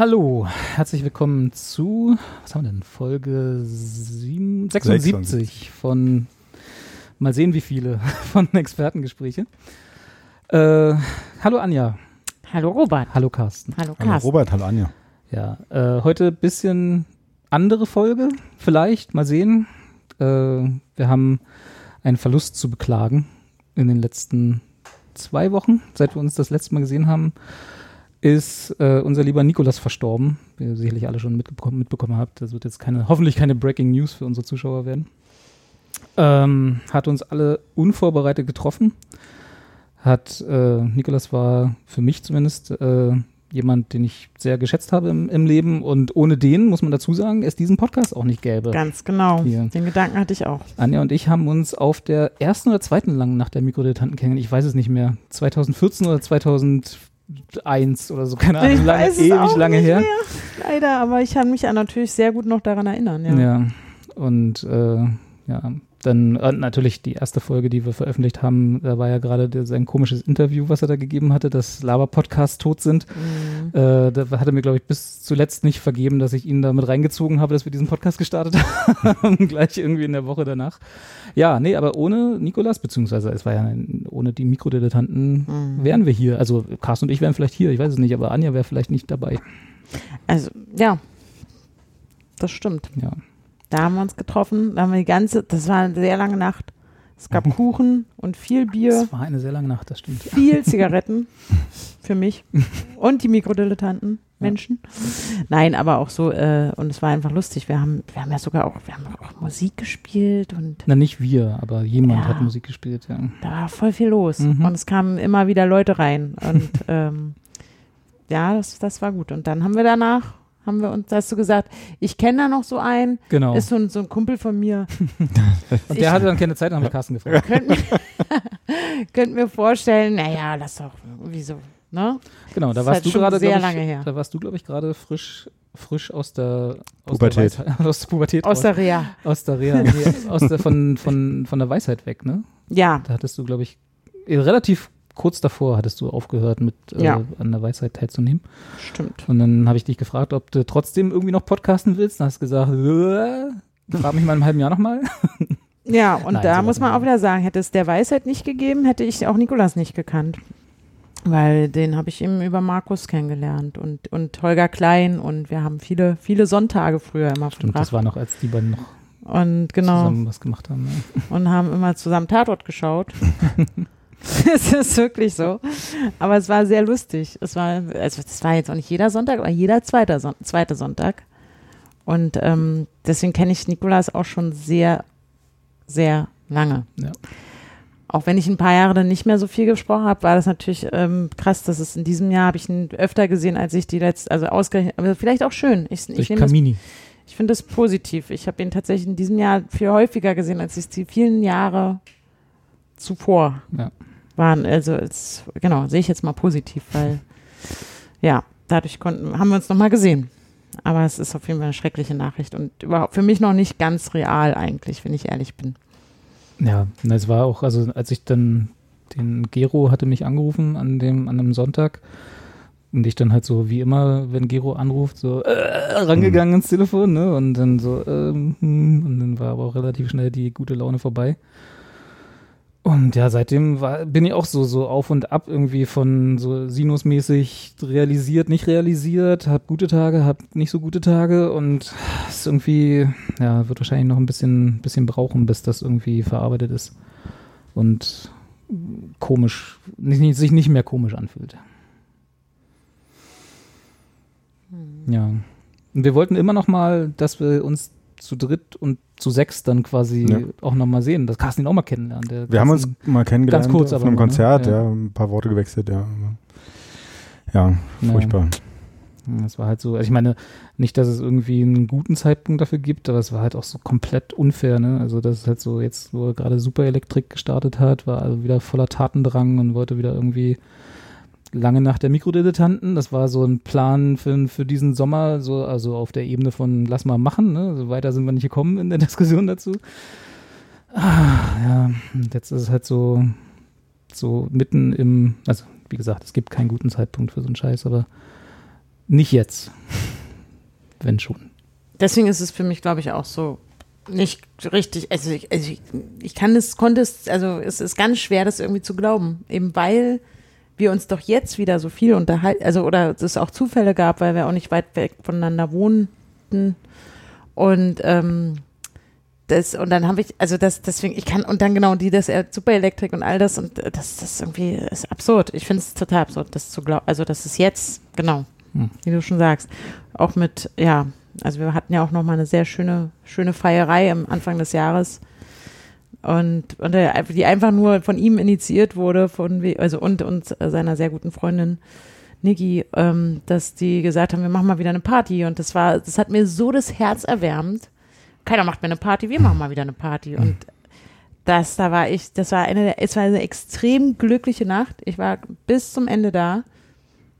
Hallo, herzlich willkommen zu, was haben wir denn, Folge 7, 76 76. von, mal sehen wie viele, von Expertengespräche. Äh, hallo Anja, Hallo Robert. hallo Carsten. Hallo Hallo Carsten. Robert, hallo Anja. Ja, äh, heute bisschen andere Folge, vielleicht, mal sehen. Äh, wir haben einen Verlust zu beklagen in den letzten zwei Wochen, seit wir uns das letzte Mal gesehen haben, ist äh, unser lieber Nikolas verstorben, wie ihr sicherlich alle schon mitbekommen, mitbekommen habt. Das wird jetzt keine, hoffentlich keine Breaking News für unsere Zuschauer werden. Ähm, hat uns alle unvorbereitet getroffen. Hat, äh, Nikolas war für mich zumindest äh, jemand, den ich sehr geschätzt habe im, im Leben und ohne den, muss man dazu sagen, es diesen Podcast auch nicht gäbe. Ganz genau. Hier. Den Gedanken hatte ich auch. Anja und ich haben uns auf der ersten oder zweiten langen Nacht der Mikrodilettanten kennengelernt. Ich weiß es nicht mehr. 2014 oder 2001 oder so, keine Ahnung. Lange, ewig lange her. Mehr, leider, aber ich kann mich ja natürlich sehr gut noch daran erinnern. Ja. Ja. Und äh, ja, dann äh, natürlich die erste Folge, die wir veröffentlicht haben, da war ja gerade sein komisches Interview, was er da gegeben hatte, dass Laber-Podcasts tot sind. Mhm. Äh, da hat er mir, glaube ich, bis zuletzt nicht vergeben, dass ich ihn damit reingezogen habe, dass wir diesen Podcast gestartet haben, gleich irgendwie in der Woche danach. Ja, nee, aber ohne Nikolas, beziehungsweise es war ja ohne die Mikrodilettanten, Mhm. wären wir hier. Also Carsten und ich wären vielleicht hier, ich weiß es nicht, aber Anja wäre vielleicht nicht dabei. Also, ja. Das stimmt. Ja. Da haben wir uns getroffen. Da haben wir die ganze, das war eine sehr lange Nacht. Es gab Kuchen und viel Bier, Es war eine sehr lange Nacht, das stimmt. viel Zigaretten für mich und die Mikrodilettanten. Menschen. Nein, aber auch so, äh, und es war einfach lustig. Wir haben, wir haben ja sogar auch, wir haben auch Musik gespielt und Na, nicht wir, aber jemand Ja. hat Musik gespielt, ja. da war voll viel los. Mhm. Und es kamen immer wieder Leute rein. Und ähm, ja, das, das war gut. Und dann haben wir danach, haben wir uns, da hast du gesagt, ich kenne da noch so einen, Genau. ist so ein, so ein Kumpel von mir. und der hatte dann keine Zeit, dann haben wir Carsten gefragt. Könnt mir, könnt mir vorstellen, naja, lass doch irgendwie so, ne? Genau, da warst halt du gerade, sehr glaub lange ich, her. da warst du, glaube ich, gerade frisch, frisch aus der aus Pubertät. Der Weisheit, aus der Pubertät Aus der Reha. aus der Reha, nee, aus der von, von, von der Weisheit weg, ne? Ja, Da hattest du, glaube ich, relativ kurz davor hattest du aufgehört, mit äh, Ja. an der Weisheit teilzunehmen. stimmt. Und dann habe ich dich gefragt, ob du trotzdem irgendwie noch podcasten willst. Dann hast du gesagt, äh, frag mich mal im halben Jahr nochmal. Ja, und Nein, da muss man auch wieder sagen, hätte es der Weisheit nicht gegeben, hätte ich auch Nikolas nicht gekannt. Weil den habe ich eben über Markus kennengelernt und, und Holger Klein und wir haben viele, viele Sonntage früher immer Stimmt, das verbracht. war noch, als die beiden noch Und genau, zusammen was gemacht haben. Ja. und haben immer zusammen Tatort geschaut. Es ist wirklich so. Aber es war sehr lustig. Es war, also das war jetzt auch nicht jeder Sonntag, aber jeder zweite, Son zweite Sonntag. Und ähm, deswegen kenne ich Nikolas auch schon sehr, sehr lange. Ja. Auch wenn ich ein paar Jahre dann nicht mehr so viel gesprochen habe, war das natürlich ähm, krass, dass es in diesem Jahr habe ich ihn öfter gesehen, als ich die letzte, also ausgerechnet, aber vielleicht auch schön. Ich, ich, das, ich finde das positiv. Ich habe ihn tatsächlich in diesem Jahr viel häufiger gesehen, als ich die vielen Jahre zuvor Ja. Waren. Also es, genau, sehe ich jetzt mal positiv, weil ja, dadurch konnten, haben wir uns nochmal gesehen. Aber es ist auf jeden Fall eine schreckliche Nachricht und überhaupt für mich noch nicht ganz real eigentlich, wenn ich ehrlich bin. Ja, na, es war auch, also als ich dann, den Gero hatte mich angerufen an dem, an einem Sonntag und ich dann halt so, wie immer, wenn Gero anruft, so äh, rangegangen ins Telefon, ne, und dann so, ähm, hm, und dann war aber auch relativ schnell die gute Laune vorbei. Und ja, seitdem war, bin ich auch so, so auf und ab irgendwie von so sinusmäßig realisiert, nicht realisiert, hab gute Tage, hab nicht so gute Tage und es irgendwie, ja, wird wahrscheinlich noch ein bisschen, bisschen brauchen, bis das irgendwie verarbeitet ist und komisch, nicht, nicht, sich nicht mehr komisch anfühlt. Ja. Und wir wollten immer noch mal, dass wir uns zu dritt und zu sechs dann quasi Ja. auch nochmal sehen, dass Carsten ihn auch mal kennenlernt. Der Wir haben uns mal kennengelernt Ganz kurz auf aber einem ne? Konzert, Ja. ja. ein paar Worte gewechselt, ja. Ja, furchtbar. Das war halt so, also ich meine, nicht, dass es irgendwie einen guten Zeitpunkt dafür gibt, aber es war halt auch so komplett unfair, ne? Also das ist halt so, jetzt, wo er gerade Super Elektrik gestartet hat, war also wieder voller Tatendrang und wollte wieder irgendwie lange nach der Mikrodilettanten. Das war so ein Plan für, für diesen Sommer, so, also auf der Ebene von lass mal machen, ne? So weiter sind wir nicht gekommen in der Diskussion dazu. Ah, ja, jetzt ist es halt so, so mitten im, also wie gesagt, es gibt keinen guten Zeitpunkt für so einen Scheiß, aber nicht jetzt. Wenn schon. Deswegen ist es für mich, glaube ich, auch so nicht richtig. Also ich, also ich, ich kann es, konnte es, also es ist ganz schwer, das irgendwie zu glauben. Eben weil wir uns doch jetzt wieder so viel unterhalten, also oder es auch Zufälle gab, weil wir auch nicht weit weg voneinander wohnten. Und ähm, das, und dann habe ich, also das, deswegen, ich kann, und dann genau die, das Superelektrik und all das, und äh, das, das irgendwie ist absurd. Ich finde es total absurd, das zu glauben, also das ist jetzt, genau, Hm. wie du schon sagst, auch mit, ja, also wir hatten ja auch nochmal eine sehr schöne, schöne Feierei am Anfang des Jahres. Und, und der, die einfach nur von ihm initiiert wurde, von also und, und seiner sehr guten Freundin Niki, ähm, dass die gesagt haben, wir machen mal wieder eine Party. Und das war, das hat mir so das Herz erwärmt. Keiner macht mehr eine Party, wir machen mal wieder eine Party. Und das, da war ich, das war eine, es war eine extrem glückliche Nacht. Ich war bis zum Ende da,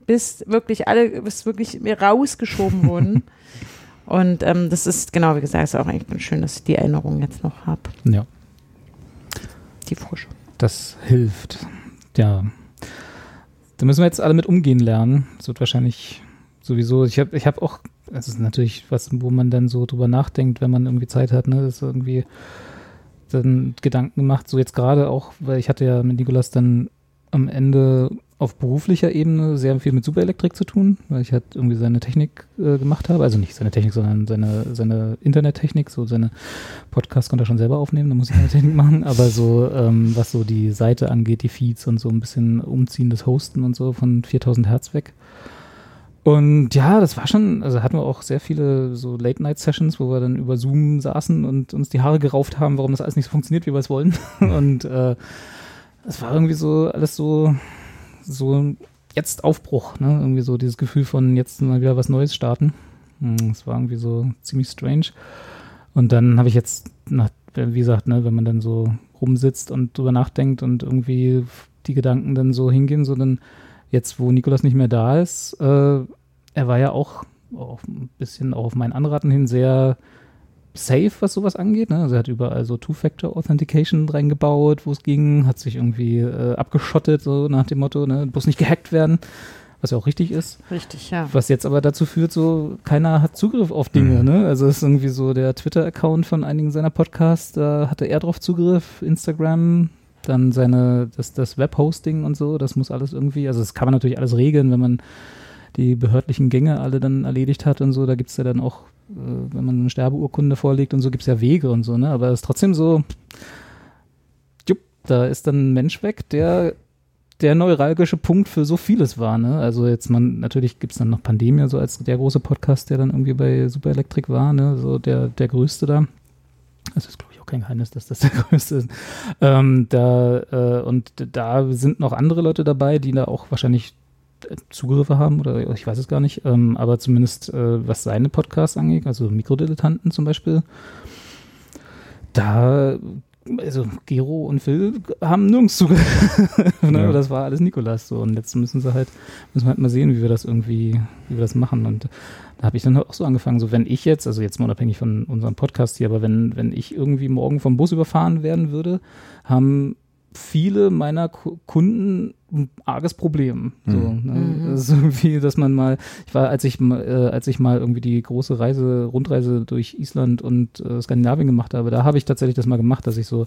bis wirklich alle, bis wirklich mir rausgeschoben wurden. Und ähm, das ist, genau wie gesagt, ist auch eigentlich schön, dass ich die Erinnerung jetzt noch habe, Ja, die frische. das hilft. Ja. Da müssen wir jetzt alle mit umgehen lernen. Das wird wahrscheinlich sowieso, ich habe ich hab auch, es ist natürlich was, wo man dann so drüber nachdenkt, wenn man irgendwie Zeit hat, ne, das ist irgendwie dann Gedanken gemacht, so jetzt gerade auch, weil ich hatte ja mit Nikolas dann am Ende auf beruflicher Ebene sehr viel mit Superelektrik zu tun, weil ich halt irgendwie seine Technik äh, gemacht habe. Also nicht seine Technik, sondern seine, seine Internettechnik, so seine Podcasts konnte er schon selber aufnehmen, da muss ich keine Technik machen, aber so, ähm, was so die Seite angeht, die Feeds und so ein bisschen umziehendes Hosten und so von 4000 Hertz weg. Und ja, das war schon, also hatten wir auch sehr viele so Late-Night-Sessions, wo wir dann über Zoom saßen und uns die Haare gerauft haben, warum das alles nicht so funktioniert, wie wir es wollen. und äh, es war irgendwie so alles so, so jetzt Aufbruch, ne? Irgendwie so dieses Gefühl von jetzt mal wieder was Neues starten. Hm, Es war irgendwie so ziemlich strange. Und dann habe ich jetzt, nach, wie gesagt, ne, wenn man dann so rumsitzt und drüber nachdenkt und irgendwie die Gedanken dann so hingehen, so dann jetzt, wo Nikolas nicht mehr da ist, äh, er war ja auch, auch ein bisschen auch auf meinen Anraten hin sehr safe, was sowas angeht. Ne? Also er hat überall so Two-Factor-Authentication reingebaut, wo es ging, hat sich irgendwie äh, abgeschottet, so nach dem Motto, ne? bloß nicht gehackt werden, was ja auch richtig ist. Richtig, ja. Was jetzt aber dazu führt, so keiner hat Zugriff auf Dinge, Mhm. ne? Also es ist irgendwie so der Twitter-Account von einigen seiner Podcasts, da hatte er drauf Zugriff, Instagram, dann seine, das, das Webhosting und so, das muss alles irgendwie, also das kann man natürlich alles regeln, wenn man die behördlichen Gänge alle dann erledigt hat und so, da gibt's ja dann auch, wenn man eine Sterbeurkunde vorlegt und so, gibt's ja Wege und so, ne? Aber es ist trotzdem so, jupp, da ist dann ein Mensch weg, der der neuralgische Punkt für so vieles war. Ne? Also jetzt man, natürlich gibt's dann noch Pandemia, so als der große Podcast, der dann irgendwie bei Superelektrik war, ne? so der, der größte da. Das ist, glaube ich, auch kein Geheimnis, dass das der größte ist. Ähm, da, äh, und da sind noch andere Leute dabei, die da auch wahrscheinlich äh, Zugriffe haben oder ich weiß es gar nicht, ähm, aber zumindest äh, was seine Podcasts angeht, also Mikrodilettanten zum Beispiel, da also Gero und Phil haben nirgends Zugriff. ne? Ja. Das war alles Nikolas so. Und jetzt müssen sie halt, müssen wir halt mal sehen, wie wir das irgendwie, wie wir das machen. Und da habe ich dann auch so angefangen, so wenn ich jetzt, also jetzt mal unabhängig von unserem Podcast hier, aber wenn, wenn ich irgendwie morgen vom Bus überfahren werden würde, haben viele meiner Ku- Kunden ein arges Problem. So, Mhm. ne? Mhm. Das ist irgendwie, dass man mal, ich war, als ich, mal, äh, als ich mal irgendwie die große Reise, Rundreise durch Island und äh, Skandinavien gemacht habe, da habe ich tatsächlich das mal gemacht, dass ich so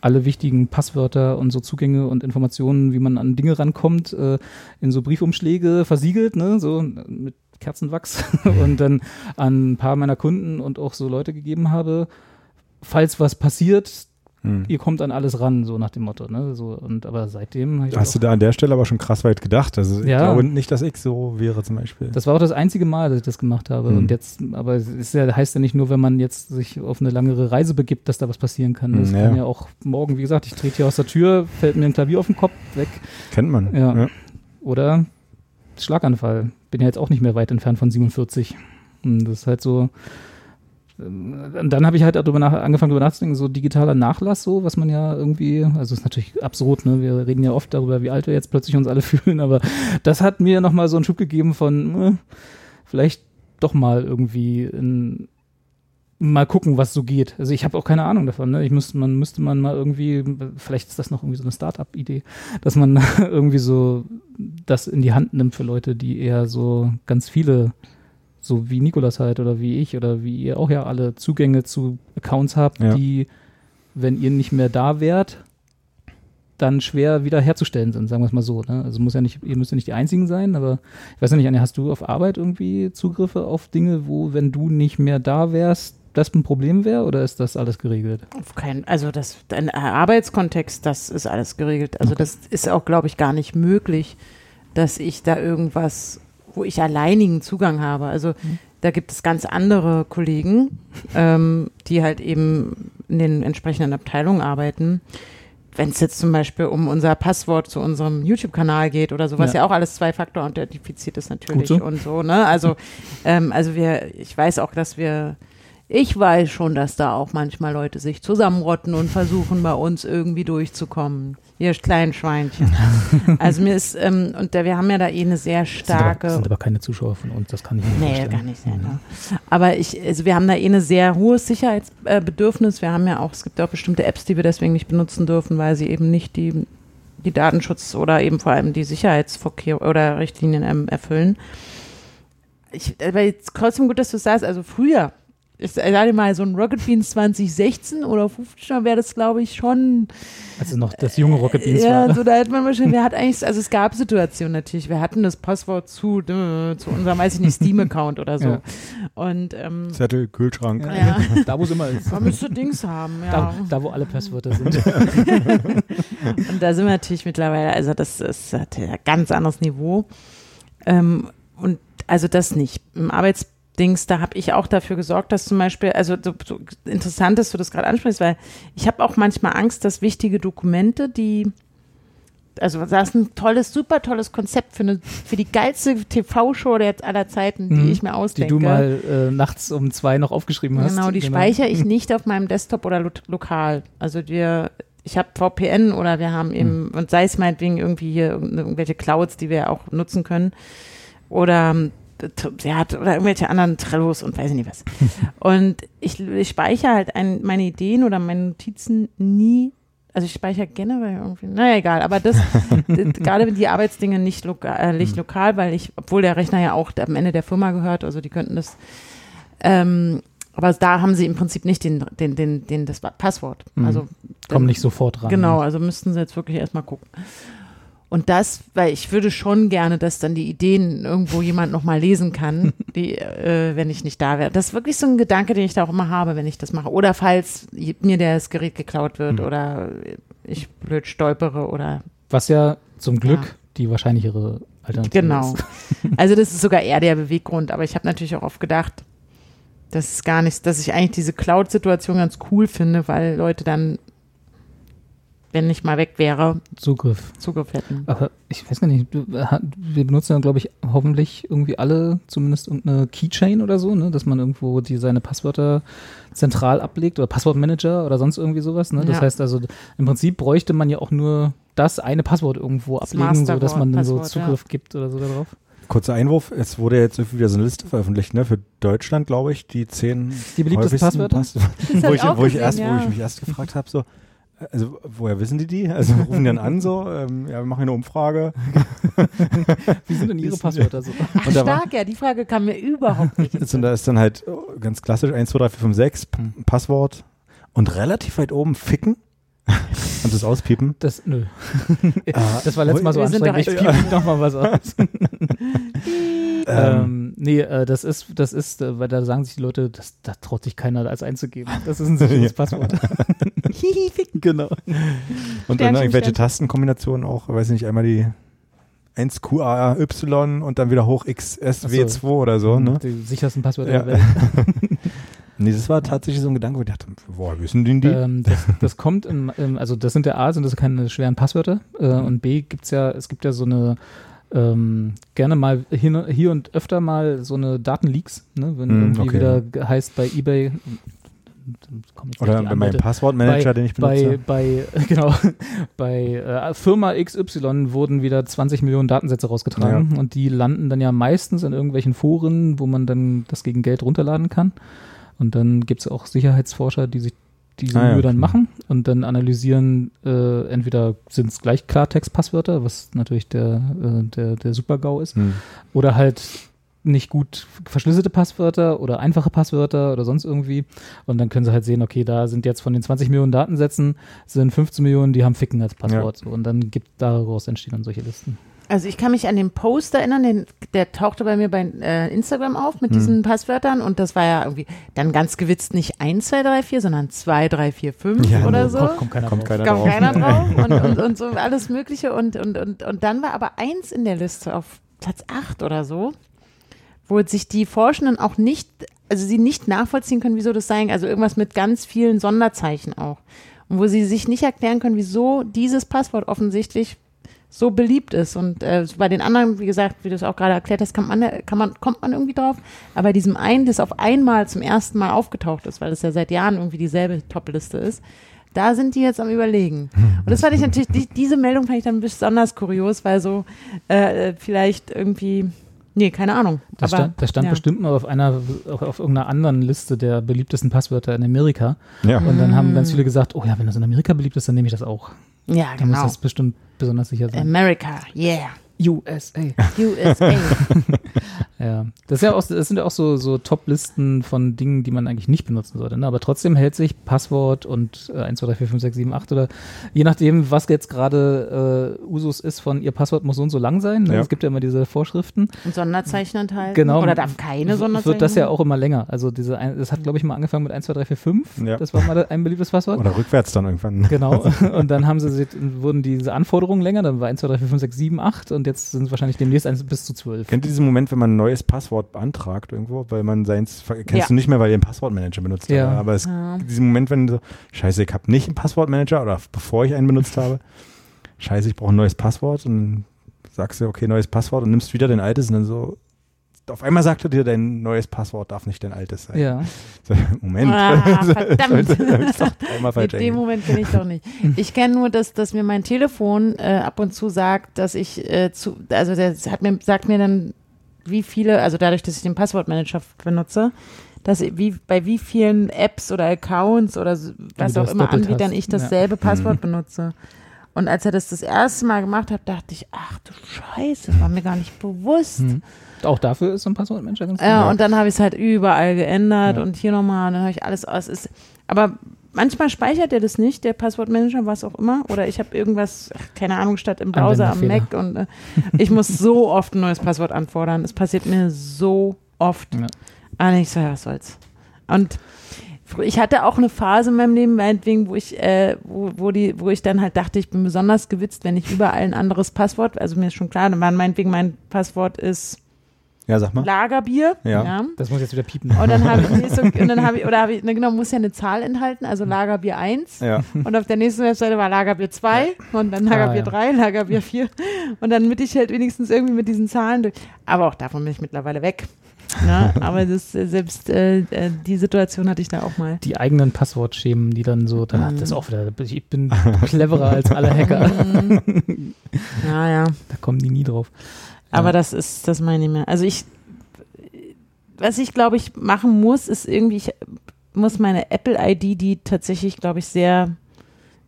alle wichtigen Passwörter und so Zugänge und Informationen, wie man an Dinge rankommt, äh, in so Briefumschläge versiegelt, ne, so mit Kerzenwachs und dann an ein paar meiner Kunden und auch so Leute gegeben habe, falls was passiert, Hm. ihr kommt an alles ran, so nach dem Motto. Ne? So, und, aber seitdem Hast du da an der Stelle aber schon krass weit gedacht? Also ich Ja. glaube nicht, dass ich so wäre zum Beispiel. das war auch das einzige Mal, dass ich das gemacht habe. Hm. Und jetzt, aber es ist ja, heißt ja nicht nur, wenn man jetzt sich auf eine langere Reise begibt, dass da was passieren kann. Das Hm, ja. kann ja auch morgen, wie gesagt, ich trete hier aus der Tür, fällt mir ein Klavier auf den Kopf weg. Kennt man. Ja. Oder Schlaganfall. Bin ja jetzt auch nicht mehr weit entfernt von 47. Und das ist halt so. Und dann habe ich halt darüber nach, angefangen, darüber nachzudenken, so digitaler Nachlass, so, was man ja irgendwie, also ist natürlich absurd, ne? Wir reden ja oft darüber, wie alt wir jetzt plötzlich uns alle fühlen, aber das hat mir nochmal so einen Schub gegeben von, äh, vielleicht doch mal irgendwie in, mal gucken, was so geht. Also ich habe auch keine Ahnung davon. Ne? Ich müsste, man müsste man mal irgendwie, vielleicht ist das noch irgendwie so eine Start-up-Idee, dass man irgendwie so das in die Hand nimmt für Leute, die eher so ganz viele, so wie Nikolas halt oder wie ich oder wie ihr auch ja alle Zugänge zu Accounts habt, Ja. die, wenn ihr nicht mehr da wärt, dann schwer wieder herzustellen sind, sagen wir es mal so. Ne? Also muss ja nicht, ihr müsst ja nicht die einzigen sein, aber ich weiß ja nicht, Anja, hast du auf Arbeit irgendwie Zugriffe auf Dinge, wo, wenn du nicht mehr da wärst, das ein Problem wäre oder ist das alles geregelt? Auf keinen, also das, ein Arbeitskontext, das ist alles geregelt. Also das ist auch, glaube ich, gar nicht möglich, dass ich da irgendwas, wo ich alleinigen Zugang habe. Also da gibt es ganz andere Kollegen, ähm, die halt eben in den entsprechenden Abteilungen arbeiten. Wenn es jetzt zum Beispiel um unser Passwort zu unserem YouTube-Kanal geht oder sowas, Ja. ja, auch alles Zwei-Faktor-authentifiziert ist natürlich so. und so, ne? Also, ähm, also wir, ich weiß auch, dass wir ich weiß schon, dass da auch manchmal Leute sich zusammenrotten und versuchen, bei uns irgendwie durchzukommen. Ihr kleinen Schweinchen. Also mir ist, ähm, und da, wir haben ja da eh eine sehr Das sind, aber, starke. das sind aber keine Zuschauer von uns, das kann ich nicht Nee, vorstellen. gar nicht sein. Ne? Aber ich, also wir haben da eh ein sehr hohes Sicherheitsbedürfnis. Wir haben ja auch, es gibt ja auch bestimmte Apps, die wir deswegen nicht benutzen dürfen, weil sie eben nicht die, die Datenschutz oder eben vor allem die Sicherheitsvorkehrungen oder Richtlinien ähm, erfüllen. Ich, aber jetzt trotzdem gut, dass du es sagst. Also früher, ich sage mal, so ein Rocket Beans 2016 oder 15 wäre das, glaube ich, schon Also noch das junge Rocket Beans ja, war. so da hätte man wahrscheinlich, wer hat eigentlich, also es gab Situationen natürlich, wir hatten das Passwort zu, äh, zu unserem, weiß ich nicht, Steam-Account oder so. Ja. Und ähm, Zettel, Kühlschrank. ja, Da, wo es immer ist. man müsste Dings haben, ja. Da, da, wo alle Passwörter sind. Und da sind wir natürlich mittlerweile, also das ist hat ja ein ganz anderes Niveau. Ähm, und also das nicht. Im Arbeitsdings, da habe ich auch dafür gesorgt, dass zum Beispiel, also so, so interessant, dass du das gerade ansprichst, weil ich habe auch manchmal Angst, dass wichtige Dokumente, die also das ist ein tolles, super tolles Konzept für, eine, für die geilste TV-Show der aller Zeiten, die Mhm. ich mir die ausdenke. du mal äh, nachts um zwei noch aufgeschrieben hast. Genau, die speichere ich nicht auf meinem Desktop oder lo lokal. Also wir, ich habe VPN oder wir haben eben, und sei es meinetwegen irgendwie hier irgend- irgendwelche Clouds, die wir auch nutzen können. Oder ähm, t- ja, oder irgendwelche anderen Trellos und weiß ich nicht was. und ich, ich speichere halt ein, meine Ideen oder meine Notizen nie. Also ich speichere generell irgendwie, naja, egal, aber das, gerade die Arbeitsdinge nicht, loka äh, nicht lokal, weil ich, obwohl der Rechner ja auch am Ende der Firma gehört, also die könnten das ähm, aber da haben sie im Prinzip nicht den, den, den, den das Passwort. Mhm. Also Komm nicht sofort ran. Genau, also müssten sie jetzt wirklich erstmal gucken. Und das, weil ich würde schon gerne, dass dann die Ideen irgendwo jemand nochmal lesen kann, die, äh, wenn ich nicht da wäre. Das ist wirklich so ein Gedanke, den ich da auch immer habe, wenn ich das mache. Oder falls mir das Gerät geklaut wird Mhm. oder ich blöd stolpere oder Was ja zum Glück Ja. die wahrscheinlichere Alternative Genau. ist. Also das ist sogar eher der Beweggrund, aber ich habe natürlich auch oft gedacht, dass es gar nicht, dass ich eigentlich diese Cloud-Situation ganz cool finde, weil Leute dann, wenn ich mal weg wäre, Zugriff. Zugriff hätten. Aber ich weiß gar nicht, äh, wir benutzen ja, glaube ich, hoffentlich irgendwie alle zumindest irgendeine Keychain oder so, ne? dass man irgendwo die seine Passwörter zentral ablegt oder Passwortmanager oder sonst irgendwie sowas. Ne? Das Ja. heißt also, im Prinzip bräuchte man ja auch nur das eine Passwort irgendwo Das ablegen, so dass man dann so Zugriff gibt oder so darauf. Kurzer Einwurf, es wurde jetzt irgendwie wieder so eine Liste veröffentlicht, ne, für Deutschland, glaube ich, die zehn Die beliebtesten häufigsten Passwörter? Pass wo, ich wo, ich erst, wo ja. ich mich erst gefragt habe, so, also woher wissen die die? Also rufen die dann an so, ähm, ja, wir machen eine Umfrage. Wie sind denn ihre Passwörter so? Ach, stark, ja, die Frage kam mir überhaupt nicht. Und da ist dann halt oh, ganz klassisch 1, 2, 3, 4, 5, 6, P- Passwort und relativ weit oben ficken. Kannst du es auspiepen? Das, nö. Ah, das war letztes Mal so Wir sind anstrengend. Ich piep noch mal was aus. ähm, nee, äh, das ist, das ist, äh, weil da sagen sich die Leute, das, da traut sich keiner als einzugeben. Das ist ein sicheres. Passwort. genau. Und dann irgendwelche. Tastenkombinationen auch, weiß nicht, einmal die 1QAY und dann wieder hoch XSW2 oder so, ne? Die sichersten Passwörter Ja. der Welt. Nee, das war tatsächlich so ein Gedanke, wo ich dachte, woher wissen denn die? Ähm, das, das kommt, im, im, also das sind ja A, sind das keine schweren Passwörter äh, Mhm. und B gibt's ja, es gibt ja so eine ähm, gerne mal hin, hier und öfter mal so eine Datenleaks, ne, wenn Mhm, irgendwie okay, wieder heißt bei eBay Oder bei meinem. Passwortmanager, den ich benutze. bei, bei genau bei äh, Firma XY wurden wieder 20 Millionen Datensätze rausgetragen und die landen dann ja meistens in irgendwelchen Foren, wo man dann das gegen Geld runterladen kann. Und dann gibt es auch Sicherheitsforscher, die sich diese Ah ja, Mühe dann okay. machen und dann analysieren, äh, entweder sind es gleich Klartext-Passwörter, was natürlich der, äh, der, der Super-GAU ist, Hm. oder halt nicht gut verschlüsselte Passwörter oder einfache Passwörter oder sonst irgendwie. Und dann können sie halt sehen, okay, da sind jetzt von den 20 Millionen Datensätzen sind 15 Millionen, die haben Ficken als Passwort. So. Und dann gibt daraus entstehen dann solche Listen. Also ich kann mich an den Post erinnern, den, der tauchte bei mir bei äh, Instagram auf mit diesen Passwörtern und das war ja irgendwie dann ganz gewitzt nicht 1, 2, 3, 4, sondern 2, 3, 4, 5 Ja, oder so. Kommt, kommt keiner Kommt drauf. keiner Kam drauf. keiner drauf und, und, und so alles Mögliche und, und, und, und dann war aber eins in der Liste auf Platz 8 oder so, wo sich die Forschenden auch nicht, also sie nicht nachvollziehen können, wieso das sein, also irgendwas mit ganz vielen Sonderzeichen auch. Und wo sie sich nicht erklären können, wieso dieses Passwort offensichtlich so beliebt ist. Und äh, bei den anderen, wie gesagt, wie du es auch gerade erklärt hast, kann man, kann man, kommt man irgendwie drauf. Aber bei diesem einen, das auf einmal zum ersten Mal aufgetaucht ist, weil es ja seit Jahren irgendwie dieselbe Top-Liste ist, da sind die jetzt am Überlegen. Und das fand ich natürlich, die, diese Meldung fand ich dann besonders kurios, weil so äh, vielleicht irgendwie, nee, keine Ahnung. Das aber, stand, das stand ja. bestimmt mal auf einer, auf, auf irgendeiner anderen Liste der beliebtesten Passwörter in Amerika. Ja. Und dann haben ganz viele gesagt, oh ja, wenn das in Amerika beliebt ist, dann nehme ich das auch. Ja, Dann muss genau. das bestimmt besonders sicher sein. America, yeah, USA. USA. Ja, das, ist ja auch, das sind ja auch so, so Top-Listen von Dingen, die man eigentlich nicht benutzen sollte. Ne? Aber trotzdem hält sich Passwort und äh, 1, 2, 3, 4, 5, 6, 7, 8 oder je nachdem, was jetzt gerade äh, Usus ist von ihr Passwort muss so und so lang sein. Ne? Ja. Es gibt ja immer diese Vorschriften. Und Sonderzeichen enthalten. Genau. Oder darf keine Sonderzeichen Wird das ja auch immer länger. Also diese, ein, das hat glaube ich mal angefangen mit 1, 2, 3, 4, 5. Ja. Das war mal ein beliebtes Passwort. Oder rückwärts dann irgendwann. Genau. Und dann haben sie, sich- wurden diese Anforderungen länger. Dann war 1, 2, 3, 4, 5, 6, 7, 8 und jetzt sind es wahrscheinlich demnächst 1 bis zu 12. Kennt ihr diesen Moment, wenn man ein neues Passwort beantragt irgendwo, weil man seins, kennst Ja. du nicht mehr, weil ihr einen Passwortmanager benutzt Ja. habt. Aber es Ja. gibt diesen Moment, wenn du so, scheiße, ich habe nicht einen Passwortmanager oder bevor ich einen benutzt habe, scheiße, ich brauche ein neues Passwort und dann sagst du, okay, neues Passwort und nimmst wieder dein altes und dann so, auf einmal sagt er dir, dein neues Passwort darf nicht dein altes sein. Ja. So, Moment. Ah, verdammt. Mit dem. Moment kenne ich doch nicht. Ich kenne nur, dass, dass mir mein Telefon äh, ab und zu sagt, dass ich äh, zu, also der hat mir, sagt mir dann, wie viele, also dadurch, dass ich den Passwortmanager benutze, dass ich, wie, bei wie vielen Apps oder Accounts oder was auch immer Anbietern hast. ich Ja. dasselbe Passwort Mhm. benutze. Und als er das das erste Mal gemacht hat, dachte ich, ach du Scheiße, das war mir gar nicht bewusst. Hm. Auch dafür ist so ein Passwortmanager ganz Ja, gut. und dann habe ich es halt überall geändert Ja. und hier nochmal, dann habe ich alles aus. Ist, aber manchmal speichert er das nicht, der Passwortmanager, was auch immer. Oder ich habe irgendwas, ach, keine Ahnung, statt im Browser am Mac und äh, ich muss so oft ein neues Passwort anfordern. Es passiert mir so oft. Ja. Und ich so, ja, was soll's. Und ich hatte auch eine Phase in meinem Leben, meinetwegen, wo ich, äh, wo, wo, die, wo ich dann halt dachte, ich bin besonders gewitzt, wenn ich überall ein anderes Passwort, also mir ist schon klar, meinetwegen mein Passwort ist Ja, sag mal. Lagerbier. Ja. Das muss jetzt wieder piepen. Und dann habe ich, und dann habe ich, oder habe ich, na genau, muss ja eine Zahl enthalten, also Lagerbier 1. Ja. Und auf der nächsten Webseite war Lagerbier 2 und dann Lagerbier Ah, 3, ja. Lagerbier 4. Und dann mit ich halt wenigstens irgendwie mit diesen Zahlen durch. Aber auch davon bin ich mittlerweile weg. Ne? Aber das, äh, selbst äh, äh, die Situation hatte ich da auch mal. die eigenen Passwortschemen, die dann so, dann, Mhm. das ist auch wieder, ich bin cleverer als alle Hacker. Ja, ja. Da kommen die nie drauf. Aber Ja. das ist, das meine ich mir. Also ich, was ich glaube ich machen muss, ist irgendwie, ich muss meine Apple-ID, die tatsächlich, glaube ich, sehr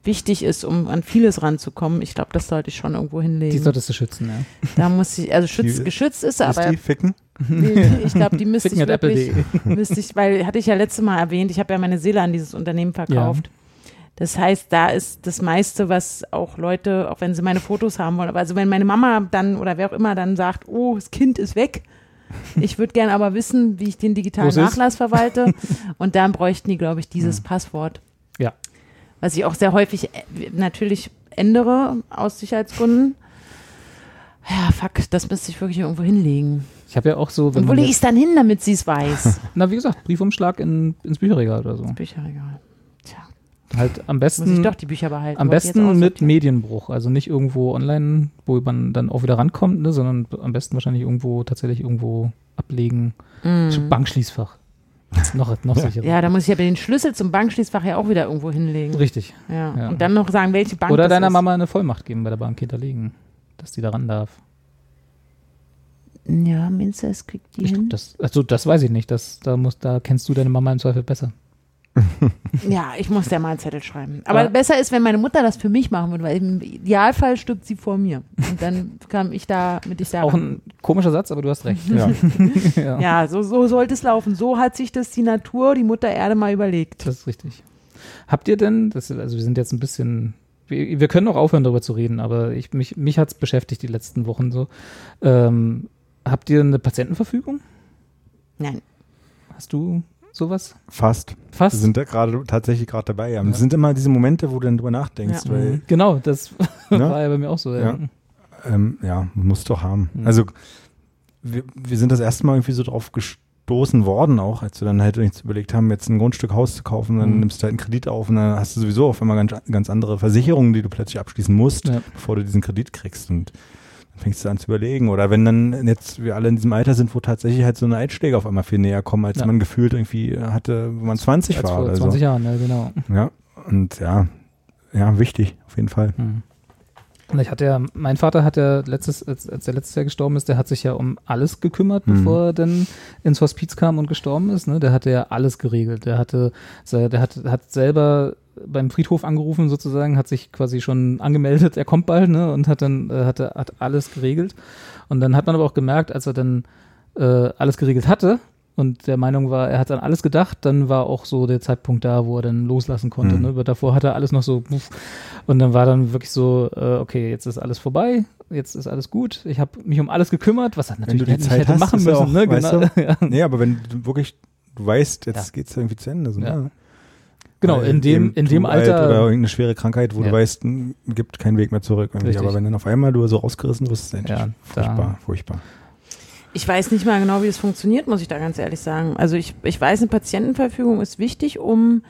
wichtig ist, um an vieles ranzukommen. Ich glaube, das sollte ich schon irgendwo Die hinlegen. solltest du schützen, ja. Da muss ich, also schütz, Die- geschützt ist Ist aber die ficken? nee, ich glaube, die müsste ich Ficken at wirklich, apple.de. müsste ich, weil hatte ich ja letztes Mal erwähnt, ich habe ja meine Seele an dieses Unternehmen verkauft. Das heißt, da ist das meiste, was auch Leute, auch wenn sie meine Fotos haben wollen, aber also wenn meine Mama dann oder wer auch immer dann sagt, oh, das Kind ist weg, ich würde gerne aber wissen, wie ich den digitalen. Nachlass verwalte und dann bräuchten die, glaube ich, dieses Passwort. Was ich auch sehr häufig äh, natürlich ändere aus Sicherheitsgründen. Ja, fuck, das müsste ich wirklich irgendwo hinlegen. Ich habe ja auch so, wenn Und wo lege ich es dann hin, damit sie es weiß? na wie gesagt, Briefumschlag in, ins Bücherregal oder so. Bücherregal. Tja, Halt am muss ich besten, doch die Bücher behalten. am besten mit. Medienbruch, also nicht irgendwo online, wo man dann auch wieder rankommt, ne, sondern am besten wahrscheinlich irgendwo tatsächlich irgendwo ablegen. Mm. Bankschließfach. Noch noch sicherer. Ja, da muss ich aber den Schlüssel zum Bankschließfach ja auch wieder irgendwo hinlegen. Richtig. Ja. Ja. Und dann noch sagen, welche Bank Oder das deiner ist. Mama eine Vollmacht geben bei der Bank hinterlegen, dass die da ran darf. Ja, meinst du, es kriegt die Ich glaub, hin? das, also das weiß ich nicht. Das, da, muss, da kennst du deine Mama im Zweifel besser. Ja, ich muss der mal einen Zettel schreiben. Aber Ja. besser ist, wenn meine Mutter das für mich machen würde, weil im Idealfall stirbt sie vor mir. Und dann kam ich da mit ich da. Auch ran. ein komischer Satz, aber du hast recht. Ja. ja, Ja, so, so sollte es laufen. So hat sich das die Natur, die Mutter Erde mal überlegt. Das ist richtig. Habt ihr denn, das, also wir sind jetzt ein bisschen, wir, wir können auch aufhören darüber zu reden, aber ich, mich, mich hat es beschäftigt die letzten Wochen so. Ähm, habt ihr eine Patientenverfügung? Nein. Hast du sowas? Fast. Fast? Wir sind da gerade tatsächlich gerade dabei. Ja. Es sind immer diese Momente, wo du dann drüber nachdenkst, Ja. weil Genau, das Ne? war ja bei mir auch so. Ja. ähm, ja, musst doch haben. Mhm. Also wir, wir sind das erste Mal irgendwie so drauf gestoßen worden, auch als wir dann halt uns überlegt haben, jetzt ein Grundstück Haus zu kaufen, dann Mhm. nimmst du halt einen Kredit auf und dann hast du sowieso auf einmal ganz, ganz andere Versicherungen, die du plötzlich abschließen musst, Ja. bevor du diesen Kredit kriegst und fängst du an zu überlegen. Oder wenn dann jetzt wir alle in diesem Alter sind, wo tatsächlich halt so eine Einschläge auf einmal viel näher kommen, als Ja. man gefühlt irgendwie hatte, wo man 20 Als war vor oder 20 so. Jahren, ja, genau. Ja, und ja, ja, wichtig, auf jeden Fall. Hm. Und ich hatte ja, mein Vater hat ja letztes, als, als er letztes Jahr gestorben ist, der hat sich ja um alles gekümmert, Mhm. bevor er dann ins Hospiz kam und gestorben ist. Ne? Der hatte ja alles geregelt. Der hatte, der hat, hat selber beim Friedhof angerufen sozusagen, hat sich quasi schon angemeldet, er kommt bald, ne? Und hat dann, äh, hatte, hat alles geregelt. Und dann hat man aber auch gemerkt, als er dann äh, alles geregelt hatte und der Meinung war, er hat an alles gedacht, dann war auch so der Zeitpunkt da, wo er dann loslassen konnte. Mhm. Ne? Aber davor hat er alles noch so, und dann war dann wirklich so, äh, okay, jetzt ist alles vorbei, jetzt ist alles gut. Ich habe mich um alles gekümmert, was er natürlich nicht Zeit hätte hast, machen müssen. auch, ne? genau, ja. Nee, aber wenn du wirklich, du weißt, jetzt Ja. geht's irgendwie zu Ende. So, Ja. ne? genau, in dem, in dem du alt Oder Alter. irgendeine schwere Krankheit, wo Ja. du weißt, gibt keinen Weg mehr zurück. Aber wenn dann auf einmal du so rausgerissen wirst, ist es Ja, furchtbar, furchtbar. Ich weiß nicht mal genau, wie das funktioniert, muss ich da ganz ehrlich sagen. Also ich, ich weiß, eine Patientenverfügung ist wichtig, um,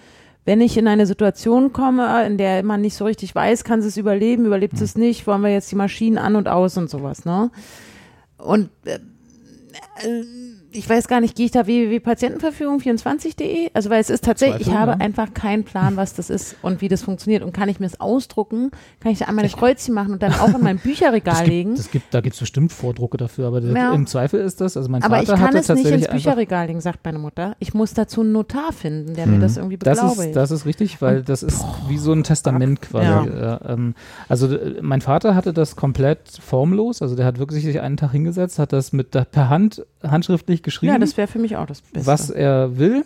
wenn ich in eine Situation komme, in der man nicht so richtig weiß, kann sie es überleben, überlebt sie es nicht, wollen wir jetzt die Maschinen an und aus und sowas, ne? Und äh, äh, ich weiß gar nicht, gehe ich da www.patientenverfügung24.de? Also weil es ist tatsächlich, ich Zweifel, habe ja. einfach keinen Plan, was das ist und wie das funktioniert. Und kann ich mir es ausdrucken, kann ich da einmal ein Kreuzchen machen und dann auch in mein Bücherregal das legen. gibt, das gibt, da gibt es bestimmt Vordrucke dafür, aber das- Ja. im Zweifel ist das, also mein Aber Vater ich kann es nicht ins Bücherregal legen, sagt meine Mutter. Ich muss dazu einen Notar finden, der mir Mhm. das irgendwie Das beglaubigt. ist, das ist richtig, weil das ist wie so ein Testament quasi. Ja. Äh, ähm, also äh, mein Vater hatte das komplett formlos, also der hat wirklich sich einen Tag hingesetzt, hat das mit der, per Hand handschriftlich geschrieben, ja, das wäre für mich auch das Beste. was er will,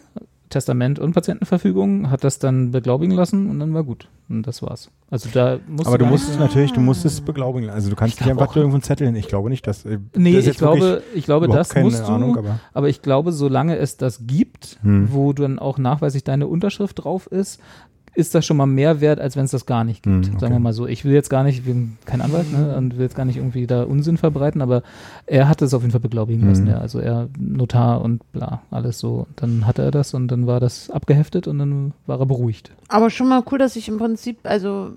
Testament und Patientenverfügung, hat das dann beglaubigen lassen und dann war gut. Und das war's. Also da musst Aber du musst es natürlich, du musst es beglaubigen. Also du kannst Ich nicht einfach irgendwo einen Zettel hin. Ich glaube nicht, dass. äh, Nee, das ich glaube, ich glaube, das keine musst du, Ahnung, aber aber ich glaube, solange es das gibt, Hm. wo dann auch nachweislich deine Unterschrift drauf ist, ist das schon mal mehr wert, als wenn es das gar nicht gibt. Hm, okay. Sagen wir mal so. Ich will jetzt gar nicht, ich bin kein Anwalt ne, und will jetzt gar nicht irgendwie da Unsinn verbreiten, aber er hat es auf jeden Fall beglaubigen lassen. Hm. Ja. Also er, Notar und bla, alles so. Dann hatte er das und dann war das abgeheftet und dann war er beruhigt. Aber schon mal cool, dass ich im Prinzip also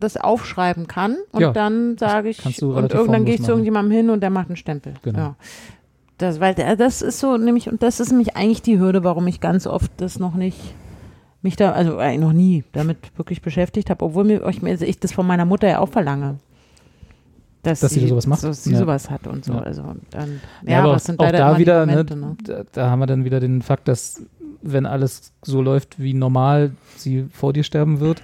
das aufschreiben kann und Ja, dann sage ich kannst du und irgendwann gehe ich zu irgendjemandem hin und der macht einen Stempel. Genau. Ja. Das, weil der, das ist so nämlich und das ist nämlich eigentlich die Hürde, warum ich ganz oft das noch nicht mich da also äh, noch nie damit wirklich beschäftigt habe, obwohl mir ich, mir- ich das von meiner Mutter ja auch verlange. Dass, Dass sie sowas macht? Dass sie Ja. sowas hat und so. Ja. Also dann, Ja, ja, aber aber auch, auch da wieder, ne, Momente, ne? da, da haben wir dann wieder den Fakt, dass wenn alles so läuft wie normal, sie vor dir sterben wird,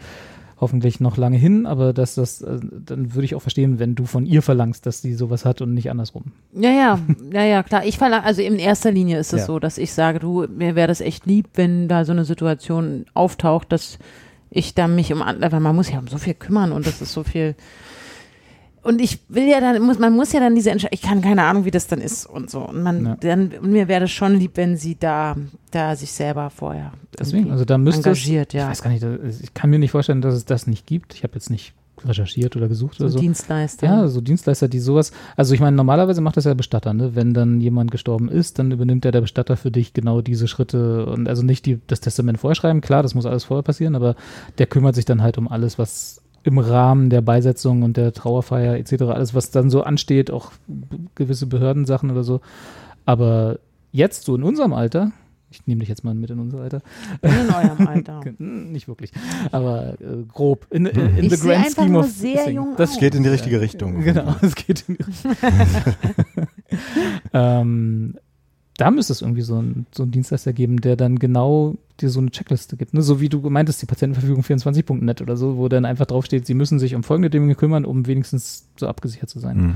hoffentlich noch lange hin, aber dass das, äh, dann würde ich auch verstehen, wenn du von ihr verlangst, dass sie sowas hat und nicht andersrum. Ja, ja, ja, ja, klar. Ich verlange, also in erster Linie ist es Ja. so, dass ich sage, du, mir wäre das echt lieb, wenn da so eine Situation auftaucht, dass ich da mich um weil man muss ja um so viel kümmern und das ist so viel. Und ich will ja dann, muss, man muss ja dann diese Entscheidung, ich kann keine Ahnung, wie das dann ist und so. Und man, Ja. dann, und mir wäre das schon lieb, wenn sie da, da sich selber vorher Deswegen, also da müsste es, engagiert, ich ja. weiß gar nicht, das- ich kann mir nicht vorstellen, dass es das nicht gibt. Ich habe jetzt nicht recherchiert oder gesucht oder so so. Dienstleister. Ja, so Dienstleister, die sowas, also ich meine, normalerweise macht das ja Bestatter, ne? Wenn dann jemand gestorben ist, dann übernimmt ja der Bestatter für dich genau diese Schritte und also nicht die, das Testament vorschreiben, klar, das muss alles vorher passieren, aber der kümmert sich dann halt um alles, was im Rahmen der Beisetzung und der Trauerfeier etc., alles, was dann so ansteht, auch gewisse Behördensachen oder so. Aber jetzt, so in unserem Alter, ich nehme dich jetzt mal mit in unser Alter, in eurem Alter. Hm, nicht wirklich, aber äh, grob, in, in, in Ich the sehe grand einfach scheme nur of sehr thing. jung Das aus. Geht in die richtige Richtung. Genau, es geht in die ähm, Da müsste es irgendwie so, ein, so einen Dienstleister geben, der dann genau dir so eine Checkliste gibt. Ne? So wie du meintest, die Patientenverfügung 24.net oder so, wo dann einfach draufsteht, sie müssen sich um folgende Dinge kümmern, um wenigstens so abgesichert zu sein. Mhm.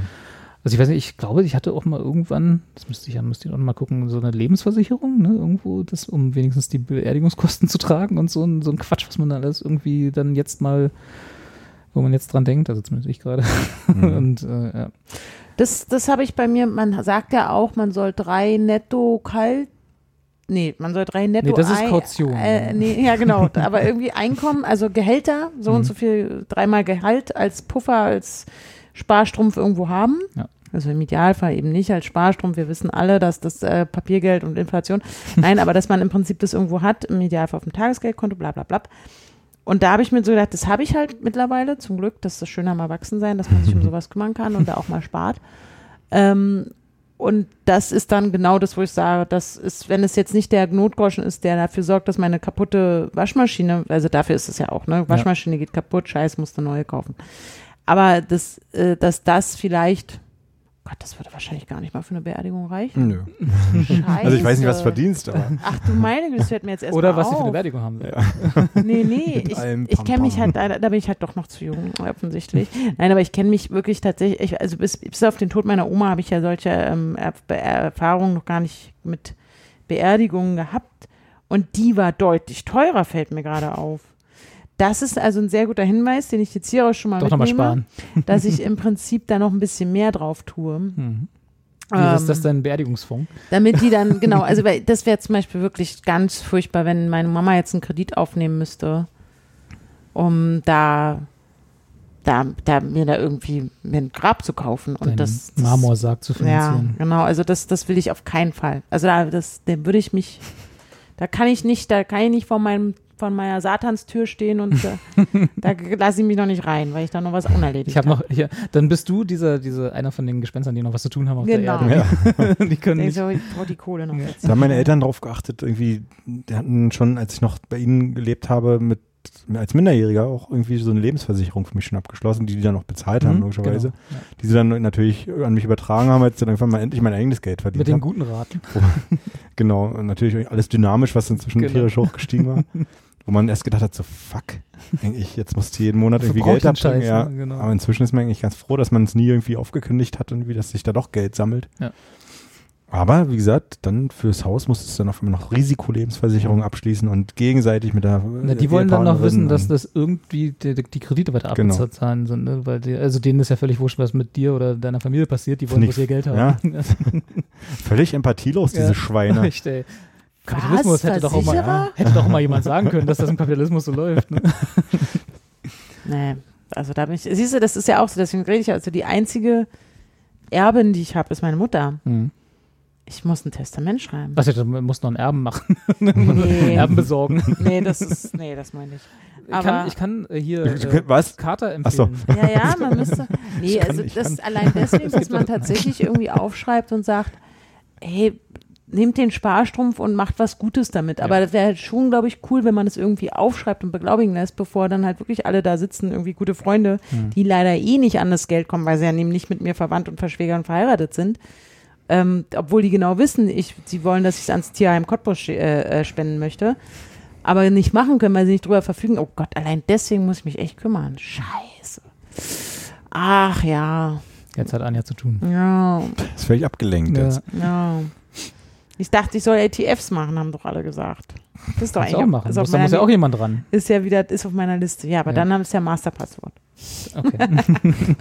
Also ich weiß nicht, ich glaube, ich hatte auch mal irgendwann, das müsste ich ja, müsste ich auch noch mal gucken, so eine Lebensversicherung, ne, irgendwo, das, um wenigstens die Beerdigungskosten zu tragen und so ein, so ein Quatsch, was man da alles irgendwie dann jetzt mal, wo man jetzt dran denkt, also zumindest ich gerade. Mhm. Und äh, ja. Das, das habe ich bei mir, man sagt ja auch, man soll drei netto kalt. Nee, man soll drei netto. Nee, das ist Ei- Kaution. Äh, nee, ja, genau. Aber irgendwie Einkommen, also Gehälter, so Mhm. und so viel, dreimal Gehalt als Puffer, als Sparstrumpf irgendwo haben. Ja. Also im Idealfall eben nicht als Sparstrumpf. Wir wissen alle, dass das äh, Papiergeld und Inflation. Nein, aber dass man im Prinzip das irgendwo hat, im Idealfall auf dem Tagesgeldkonto, bla bla bla. Und da habe ich mir so gedacht, das habe ich halt mittlerweile, zum Glück, das ist das Schöne am Erwachsensein, dass man sich um sowas kümmern kann und da auch mal spart. Ähm, und das ist dann genau das, wo ich sage, das ist, wenn es jetzt nicht der Notgroschen ist, der dafür sorgt, dass meine kaputte Waschmaschine, also dafür ist es ja auch, ne? Waschmaschine geht kaputt, scheiß, musst du neue kaufen. Aber das, äh, dass das vielleicht, Gott, das würde wahrscheinlich gar nicht mal für eine Beerdigung reichen. Nö. Scheiße. Also ich weiß nicht, was du verdienst, aber Ach du meine, Güte, das fällt mir jetzt erst Oder mal was sie für eine auf. Beerdigung haben. will. Nee, nee, ich, allem ich kenne mich halt, da, da bin ich halt doch noch zu jung, offensichtlich. Nein, aber ich kenne mich wirklich tatsächlich, ich, also bis, bis auf den Tod meiner Oma habe ich ja solche ähm, Er- Be- Erfahrungen noch gar nicht mit Beerdigungen gehabt. Und die war deutlich teurer, fällt mir gerade auf. Das ist also ein sehr guter Hinweis, den ich jetzt hier auch schon mal Doch mitnehme, sparen. dass ich im Prinzip da noch ein bisschen mehr drauf tue. Mhm. Wie ist das Ähm, dein Beerdigungsfonds? damit die dann, genau, also weil das wäre zum Beispiel wirklich ganz furchtbar, wenn meine Mama jetzt einen Kredit aufnehmen müsste, um da, da, da mir da irgendwie mir ein Grab zu kaufen. Und Deinen das, das Marmorsarg zu Ja, finanzieren. genau, also das, das will ich auf keinen Fall. Also da, das, dem würde ich mich, da kann ich nicht, da kann ich nicht vor meinem von meiner Satanstür stehen und äh, da lasse ich mich noch nicht rein, weil ich da noch was unerledigt Ich habe noch, hier, dann bist du dieser, diese, einer von den Gespenstern, die noch was zu tun haben auf Genau. der Erde. Ja. die können Ich nicht. so, ich brauche die Kohle noch Ja. jetzt. Da haben meine Eltern drauf geachtet, irgendwie, die hatten schon, als ich noch bei ihnen gelebt habe, mit als Minderjähriger auch irgendwie so eine Lebensversicherung für mich schon abgeschlossen, die die dann auch bezahlt haben, Mhm, logischerweise. genau. Ja. Die sie dann natürlich an mich übertragen haben, als ich dann einfach mal endlich mein eigenes Geld verdient Mit den habe. guten Raten. Genau, und natürlich alles dynamisch, was inzwischen Genau. tierisch hochgestiegen war. Wo man erst gedacht hat, so fuck, eigentlich, jetzt musst du jeden Monat irgendwie Geld. Scheiß, Ja. ne? Genau. Aber inzwischen ist man eigentlich ganz froh, dass man es nie irgendwie aufgekündigt hat und wie dass sich da doch Geld sammelt. Ja. Aber wie gesagt, dann fürs Haus musst du dann auf einmal noch Risikolebensversicherung abschließen und gegenseitig mit der Na, die wollen dann noch wissen, dass das irgendwie die, die Kredite weiter Genau. abzahlen sind, ne? Weil die, also denen ist ja völlig wurscht, was mit dir oder deiner Familie passiert, die wollen bloß ihr Geld haben. völlig empathielos, diese Ja. Schweine. Echt, ey. Kapitalismus Was? hätte doch, auch mal, hätte doch mal jemand sagen können, dass das im Kapitalismus so läuft. Ne? Nee, also da bin ich, siehst du, das ist ja auch so, deswegen rede ich ja, also die einzige Erbin, die ich habe, ist meine Mutter. Mhm. Ich muss ein Testament schreiben. Was, du musst noch einen Erben machen. Nee. Erben besorgen. Nee, das ist, nee, das meine ich. Ich Aber- kann, ich kann äh, hier Du- du äh, was? Carter Ach so. empfehlen. Ja, ja, man müsste, nee, Ich kann- also ich das kann. allein deswegen, Es dass man tatsächlich irgendwie aufschreibt und sagt, hey, nehmt den Sparstrumpf und macht was Gutes damit. Aber das wäre halt schon, glaube ich, cool, wenn man es irgendwie aufschreibt und beglaubigen lässt, bevor dann halt wirklich alle da sitzen, irgendwie gute Freunde, Hm. die leider eh nicht an das Geld kommen, weil sie ja nämlich nicht mit mir verwandt und verschwägert und verheiratet sind. Ähm, obwohl die genau wissen, ich, sie wollen, dass ich es ans Tierheim Cottbus äh, äh, spenden möchte, aber nicht machen können, weil sie nicht drüber verfügen. Oh Gott, allein deswegen muss ich mich echt kümmern. Scheiße. Ach ja, Jetzt hat Anja zu tun. ja, Ist völlig abgelenkt Ja. jetzt. ja. Ich dachte, ich soll ETFs machen, haben doch alle gesagt. Das ist doch Kannst eigentlich auch machen. Ist, da muss ja auch jemand dran. ist ja wieder ist auf meiner Liste. Ja, aber Ja. dann haben es ja Masterpasswort. Okay.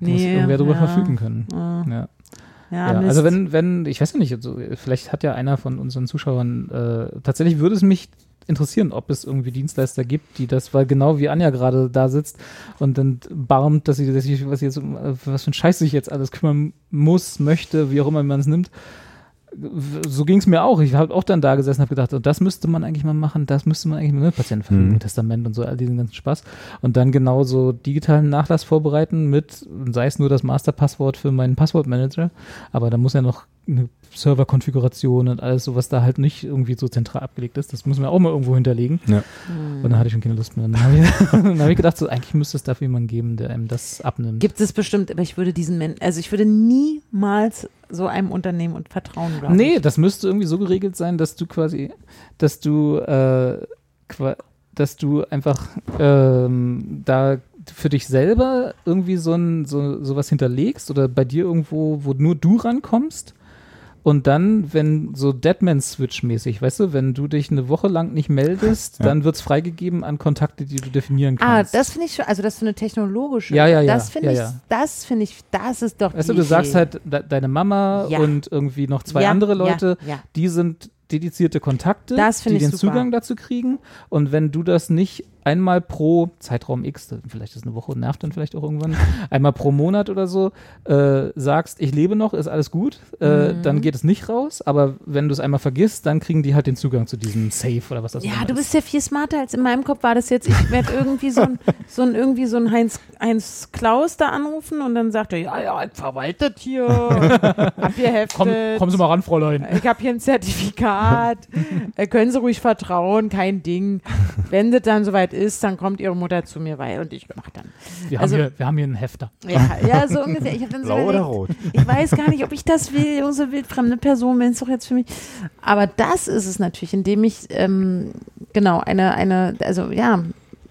Nee, muss irgendwer darüber ja. verfügen können. Ja, Ja. ja, Ja, also wenn, wenn, ich weiß ja nicht, also vielleicht hat ja einer von unseren Zuschauern, äh, tatsächlich würde es mich interessieren, ob es irgendwie Dienstleister gibt, die das, weil genau wie Anja gerade da sitzt und dann barmt, dass sie, dass sie was, jetzt, äh, was für ein Scheiß sich jetzt alles kümmern muss, möchte, wie auch immer man es nimmt. So ging es mir auch. Ich habe auch dann da gesessen und habe gedacht, oh, das müsste man eigentlich mal machen, das müsste man eigentlich mal, ne, Patientenverfügung, Mhm. Testament und so, all diesen ganzen Spaß. Und dann genauso digitalen Nachlass vorbereiten mit, sei es nur das Masterpasswort für meinen Passwortmanager, aber da muss ja noch eine Serverkonfiguration und alles so, was da halt nicht irgendwie so zentral abgelegt ist. Das müssen wir auch mal irgendwo hinterlegen. Ja. Und dann hatte ich schon keine Lust mehr. Dann habe ich, dann hab ich gedacht, so, eigentlich müsste es dafür jemanden geben, der einem das abnimmt. Gibt es bestimmt, aber ich würde diesen Menschen, also ich würde niemals so einem Unternehmen und vertrauen, Nee, ich. das müsste irgendwie so geregelt sein, dass du quasi, dass du, äh, qua dass du einfach ähm, da für dich selber irgendwie so ein so sowas hinterlegst oder bei dir irgendwo, wo nur du rankommst. Und dann, wenn so Deadman-Switch-mäßig, weißt du, wenn du dich eine Woche lang nicht meldest, Ja. dann wird es freigegeben an Kontakte, die du definieren Ah, kannst. das finde ich schon, also das ist so eine technologische. Ja, ja, ja, Das finde ja, ich, ja. das finde ich, das ist doch Weißt du, die du sagst halt, de deine Mama Ja. und irgendwie noch zwei Ja, andere Leute, Ja, ja. die sind dedizierte Kontakte, Das die den super. Zugang dazu kriegen. Und wenn du das nicht einmal pro Zeitraum X, vielleicht ist eine Woche, nervt dann vielleicht auch irgendwann, einmal pro Monat oder so, äh, sagst, ich lebe noch, ist alles gut, äh, Mhm. dann geht es nicht raus. Aber wenn du es einmal vergisst, dann kriegen die halt den Zugang zu diesem Safe oder was das Ja, immer du ist. bist ja viel smarter als in meinem Kopf war das jetzt. Ich werde irgendwie so ein, so ein, irgendwie so ein Heinz, Heinz Klaus da anrufen und dann sagt er, ja, ja, verwaltet hier, hab hier heftet. Komm, kommen Sie mal ran, Fräulein. Ich habe hier ein Zertifikat. äh, können Sie ruhig vertrauen, kein Ding. Wenn das dann soweit ist, dann kommt Ihre Mutter zu mir weil und ich mach dann. Wir, Also- haben, hier, wir haben hier einen Hefter. Ja, ja so ungefähr. Ich hab dann so Blau oder überlegt, rot? ich weiß gar nicht, ob ich das will, irgendeine wildfremde Person, wenn es doch jetzt für mich. Aber das ist es natürlich, indem ich, ähm, genau, eine, eine, also ja,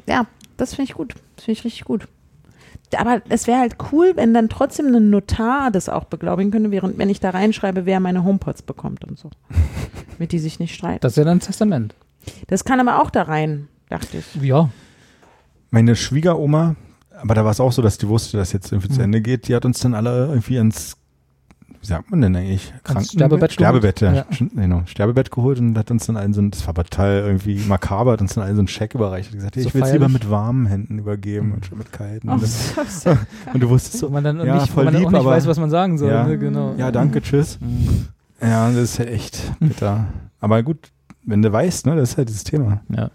ja, das finde ich gut. Das finde ich richtig gut. Aber es wäre halt cool, wenn dann trotzdem ein Notar das auch beglaubigen könnte, während wenn ich da reinschreibe, wer meine HomePods bekommt und so. Mit die sich nicht streiten. Das ist ja dann ein Testament. Das kann aber auch da rein, dachte ich. Ja. Meine Schwiegeroma, aber da war es auch so, dass die wusste, dass jetzt irgendwie zu Mhm. Ende geht, die hat uns dann alle irgendwie ins, wie sagt man denn eigentlich? Sterbebett Sterbebett, ja. Genau, Sterbebett geholt und hat uns dann allen so ein, das war aber total irgendwie makaber, hat uns dann allen so einen Scheck überreicht und gesagt, So ich will es lieber mit warmen Händen übergeben Mhm. und schon mit kalten. Oh, Und, dann, und du wusstest so, man dann Ja, nicht, wo voll man dann lieb, auch nicht aber- weiß, was man sagen soll. Ja. Ne? Genau. ja, danke, tschüss. Mhm. Ja, das ist halt echt bitter. Aber gut, wenn du weißt, ne, das ist halt dieses Thema. Ja.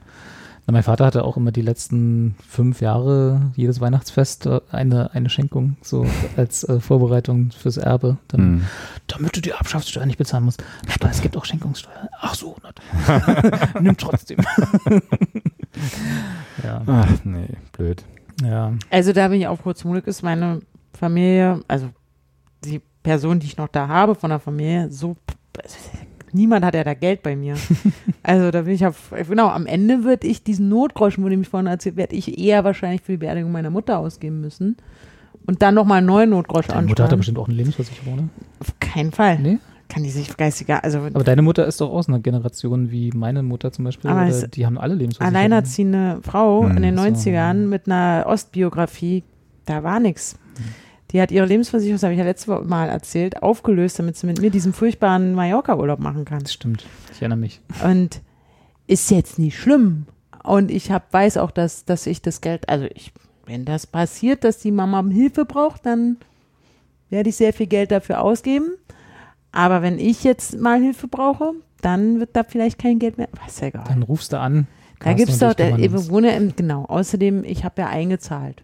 Na, mein Vater hatte auch immer die letzten fünf Jahre jedes Weihnachtsfest äh, eine, eine Schenkung, so als äh, Vorbereitung fürs Erbe. Dann, Mhm. Damit du die Erbschaftssteuer nicht bezahlen musst. Aber es gibt auch Schenkungssteuer. Ach so, nimm trotzdem. ja, Ach, nee, blöd. ja. Also da bin ich auch kurz mutig, ist meine Familie, also die Person, die ich noch da habe von der Familie, so niemand hat ja da Geld bei mir. also da bin ich auf, genau, am Ende würde ich diesen Notgroschen, wo du mich vorhin erzählt, werde ich eher wahrscheinlich für die Beerdigung meiner Mutter ausgeben müssen. Und dann nochmal einen neuen Notgroschen Deine Mutter hat ja ansparen. bestimmt auch eine Lebensversicherung, ne? Auf keinen Fall. Nee? Kann die sich geistiger, also Aber deine Mutter ist doch aus einer Generation wie meine Mutter zum Beispiel. Aber Oder die haben alle Lebensversicherungen. alleinerziehende Frau Hm, in den so. 90ern mit einer Ostbiografie, da war nichts. Die hat ihre Lebensversicherung, das habe ich ja letzte Woche mal erzählt, aufgelöst, damit sie mit mir diesen furchtbaren Mallorca-Urlaub machen kann. Das stimmt. Ich erinnere mich. Und ist jetzt nicht schlimm. Und ich hab, weiß auch, dass, dass ich das Geld, also ich, wenn das passiert, dass die Mama Hilfe braucht, dann werde ich sehr viel Geld dafür ausgeben. Aber wenn ich jetzt mal Hilfe brauche, dann wird da vielleicht kein Geld mehr. Was egal. Dann rufst du an. Da Carsten gibt es und doch, ich wohne im, genau. Außerdem, ich habe ja eingezahlt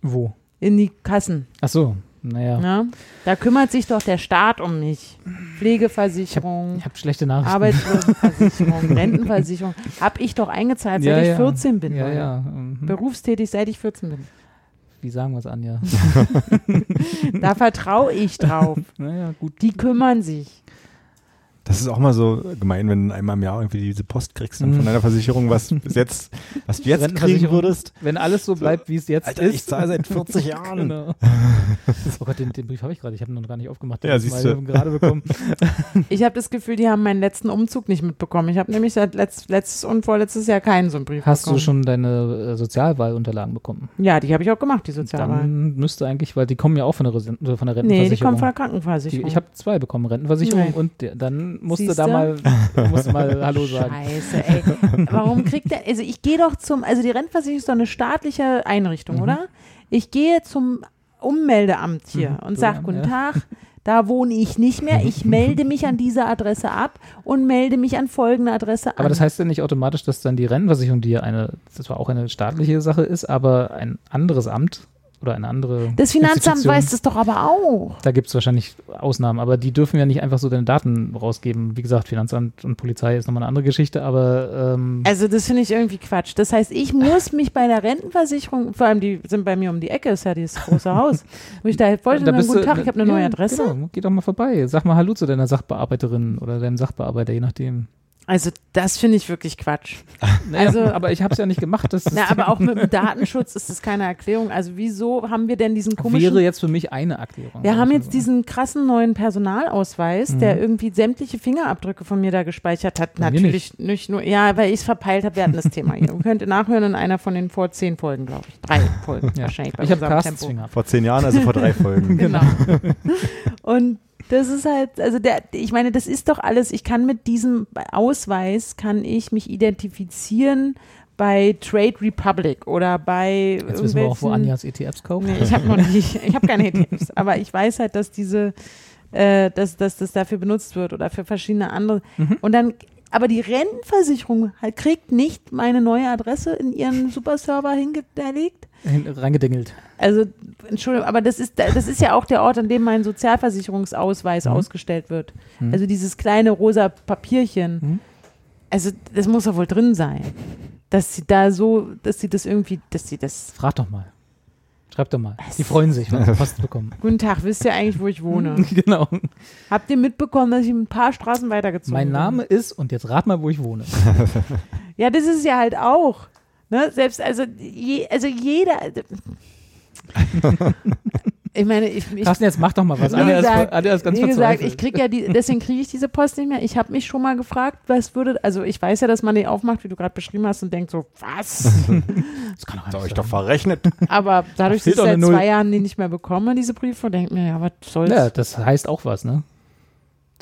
Wo? In die Kassen. Ach so. Naja. Ne? Da kümmert sich doch der Staat um mich. Pflegeversicherung, Ich habe schlechte Nachrichten. Arbeitslosenversicherung, Rentenversicherung. Habe ich doch eingezahlt, seit Ja, ich ja. 14 bin. Ja, ja. Mhm. Berufstätig, seit ich 14 bin. Wie sagen wir es, Anja? Da vertraue ich drauf. naja, gut. Die kümmern sich. Das ist auch mal so gemein, wenn du einmal im Jahr irgendwie diese Post kriegst dann Mhm. von deiner Versicherung, was bis jetzt, was du jetzt kriegen würdest. Wenn alles so bleibt, wie es jetzt Alter, ist. ich zahle seit 40 Jahren. Genau. Oh Gott, den, den Brief habe ich gerade. Ich habe ihn noch gar nicht aufgemacht. Den Ja, siehst mal du. gerade bekommen. Ich habe das Gefühl, die haben meinen letzten Umzug nicht mitbekommen. Ich habe nämlich seit letzt, letztes und vorletztes Jahr keinen so einen Brief Hast bekommen. du schon deine äh, Sozialwahlunterlagen bekommen? Ja, die habe ich auch gemacht, die Sozialwahl. Dann müsste eigentlich, weil die kommen ja auch von der, Resen- von der Nee, Rentenversicherung. die kommen von der Die- Krankenversicherung. ich habe zwei bekommen, Rentenversicherung Nee. und der, dann musste Siehste? da mal, musste mal Hallo sagen. Scheiße, ey. Warum kriegt der, also ich gehe doch zum, also die Rentenversicherung ist doch eine staatliche Einrichtung, Mhm. oder? Ich gehe zum Ummeldeamt hier Mhm, und sage, guten ja. Tag, da wohne ich nicht mehr, ich melde mich an dieser Adresse ab und melde mich an folgende Adresse an. Aber das heißt ja nicht automatisch, dass dann die Rentenversicherung, die ja eine, das zwar auch eine staatliche Sache ist, aber ein anderes Amt oder eine andere. das Finanzamt weiß das doch aber auch. Da gibt es wahrscheinlich Ausnahmen, aber die dürfen ja nicht einfach so deine Daten rausgeben. Wie gesagt, Finanzamt und Polizei ist nochmal eine andere Geschichte, aber ähm, Also das finde ich irgendwie Quatsch. Das heißt, ich muss mich bei der Rentenversicherung, vor allem die sind bei mir um die Ecke, ist ja dieses große Haus, wo ich da wollte, da guten du- Tag, ich habe eine ja, neue Adresse. Genau, geh doch mal vorbei. Sag mal Hallo zu deiner Sachbearbeiterin oder deinem Sachbearbeiter, je nachdem. Also das finde ich wirklich Quatsch. Naja, Also- aber ich habe es ja nicht gemacht. Das Na, aber auch mit dem Datenschutz ist das keine Erklärung. Also wieso haben wir denn diesen komischen... wäre jetzt für mich eine Erklärung. wir haben jetzt diesen krassen neuen Personalausweis, Mhm. der irgendwie sämtliche Fingerabdrücke von mir da gespeichert hat. Bei Natürlich nicht. nur, ja, weil ich es verpeilt habe, wir hatten das Thema hier. Und könnt ihr nachhören in einer von den vor zehn Folgen, glaube ich. Drei Folgen Ja. wahrscheinlich. bei Ich habe unserem Carstens Tempo. Finger. Vor zehn Jahren, also vor drei Folgen. Genau. Und das ist halt, also der, ich meine, das ist doch alles, ich kann mit diesem Ausweis, kann ich mich identifizieren bei Trade Republic oder bei Jetzt wissen wir auch, wo Anjas ETFs kauft. Nee, ich habe noch nicht, ich habe keine ETFs, aber ich weiß halt, dass diese, äh, dass, dass das dafür benutzt wird oder für verschiedene andere. Mhm. Und dann, aber die Rentenversicherung halt kriegt nicht meine neue Adresse in ihren Superserver hingelegt. Hin- Reingedingelt. Also, Entschuldigung, aber das ist, das ist ja auch der Ort, an dem mein Sozialversicherungsausweis Mhm. ausgestellt wird. Mhm. Also dieses kleine rosa Papierchen. Mhm. Also, das muss doch wohl drin sein. Dass sie da so, dass sie das irgendwie, dass sie das. Frag doch mal. Schreib doch mal. Die freuen sich, wenn sie Post bekommen. Guten Tag, wisst ihr eigentlich, wo ich wohne? genau. Habt ihr mitbekommen, dass ich ein paar Straßen weitergezogen Mein bin? Name ist, und jetzt rat mal, wo ich wohne. Ja, das ist ja halt auch. Ne? Selbst, also, je, also jeder. Ich meine, ich, ich Carsten, jetzt mach doch mal was. Wie Anja ist, gesagt, Anja ist ganz wie gesagt, ich krieg ja die, deswegen kriege ich diese Post nicht mehr. Ich habe mich schon mal gefragt, was würde, also ich weiß ja, dass man die aufmacht, wie du gerade beschrieben hast und denkt so, was? das kann doch euch doch verrechnet. Aber dadurch, dass ich doch seit zwei Jahren die nicht mehr bekomme, diese Briefe, denke mir, ja, was soll's? Ja, das heißt auch was, ne?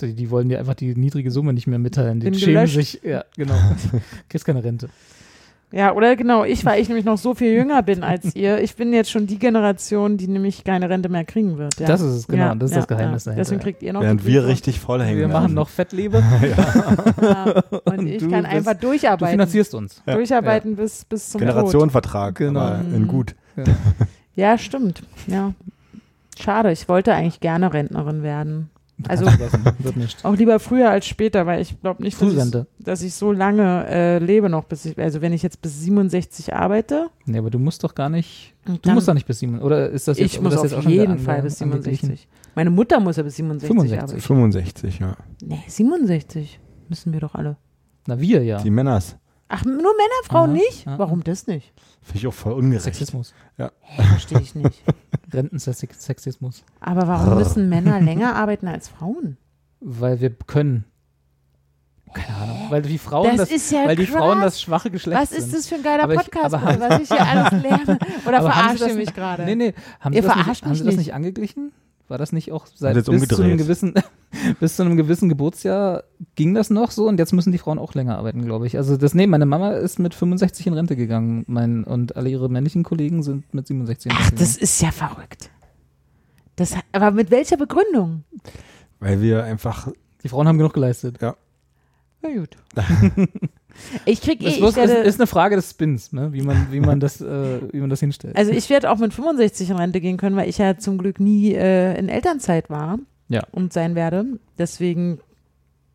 Die, die wollen dir einfach die niedrige Summe nicht mehr mitteilen. Die Bin schämen gelöscht. sich. Ja, genau. Kriegst keine Rente. Ja, oder genau, ich, weil ich nämlich noch so viel jünger bin als ihr. Ich bin jetzt schon die Generation, die nämlich keine Rente mehr kriegen wird. Ja. Das ist es, genau. Ja, das ist ja, das Geheimnis ja. dahinter. Deswegen kriegt ihr noch Während wir richtig voll hängen Wir werden. machen noch Fettliebe. Ja. Und ich Du kann bist- einfach Du durcharbeiten. finanzierst uns. Ja. durcharbeiten bis, bis zum. Generationenvertrag, Genau. in gut. Ja, stimmt. Ja. Schade, ich wollte eigentlich gerne Rentnerin werden. Also auch lieber früher als später, weil ich glaube nicht, dass ich, dass ich so lange äh, lebe noch, bis ich, also wenn ich jetzt bis 67 arbeite, Nee, aber du musst doch gar nicht. Du musst doch nicht bis 7. Oder ist das jetzt ich muss das jetzt auch auf jeden Fall bis angeglichen? 67. Meine Mutter muss ja bis 67 65. arbeiten. 65, ja. Nee, 67 müssen wir doch alle. Na, wir ja. Die Männers. Ach, nur Männer, Frauen Aha, nicht? aha. Warum das nicht? Finde ich auch voll ungerecht. Sexismus. Hä, verstehe ich nicht. Rentensexismus. Aber warum müssen Männer länger arbeiten als Frauen? Weil wir können. Keine Ahnung. Weil die Frauen Das das, ist ja weil die. Frauen das schwache Geschlecht Was sind. ist das für ein geiler Aber ich- Podcast, aber- Bruder, was ich hier alles lerne? Oder haben verarscht ihr mich gerade? Nee, nee. Haben Ihr Sie das, nicht, verarscht haben mich Sie das nicht. nicht angeglichen? War das nicht auch seit bis zu, einem gewissen, bis zu einem gewissen Geburtsjahr ging das noch so und jetzt müssen die Frauen auch länger arbeiten, glaube ich. Also das, nee, meine Mama ist mit 65 in Rente gegangen mein, und alle ihre männlichen Kollegen sind mit 67 in Ach, Rente das ist ja verrückt. Das, aber mit welcher Begründung? Weil wir einfach. Die Frauen haben genug geleistet. Na gut. ich krieg eh, Es ich ist, werde, ist eine Frage des Spins, ne? wie, man, wie, man das, äh, wie man das hinstellt. also ich werde auch mit 65 in Rente gehen können, weil ich ja zum Glück nie äh, in Elternzeit war Ja. und sein werde. Deswegen,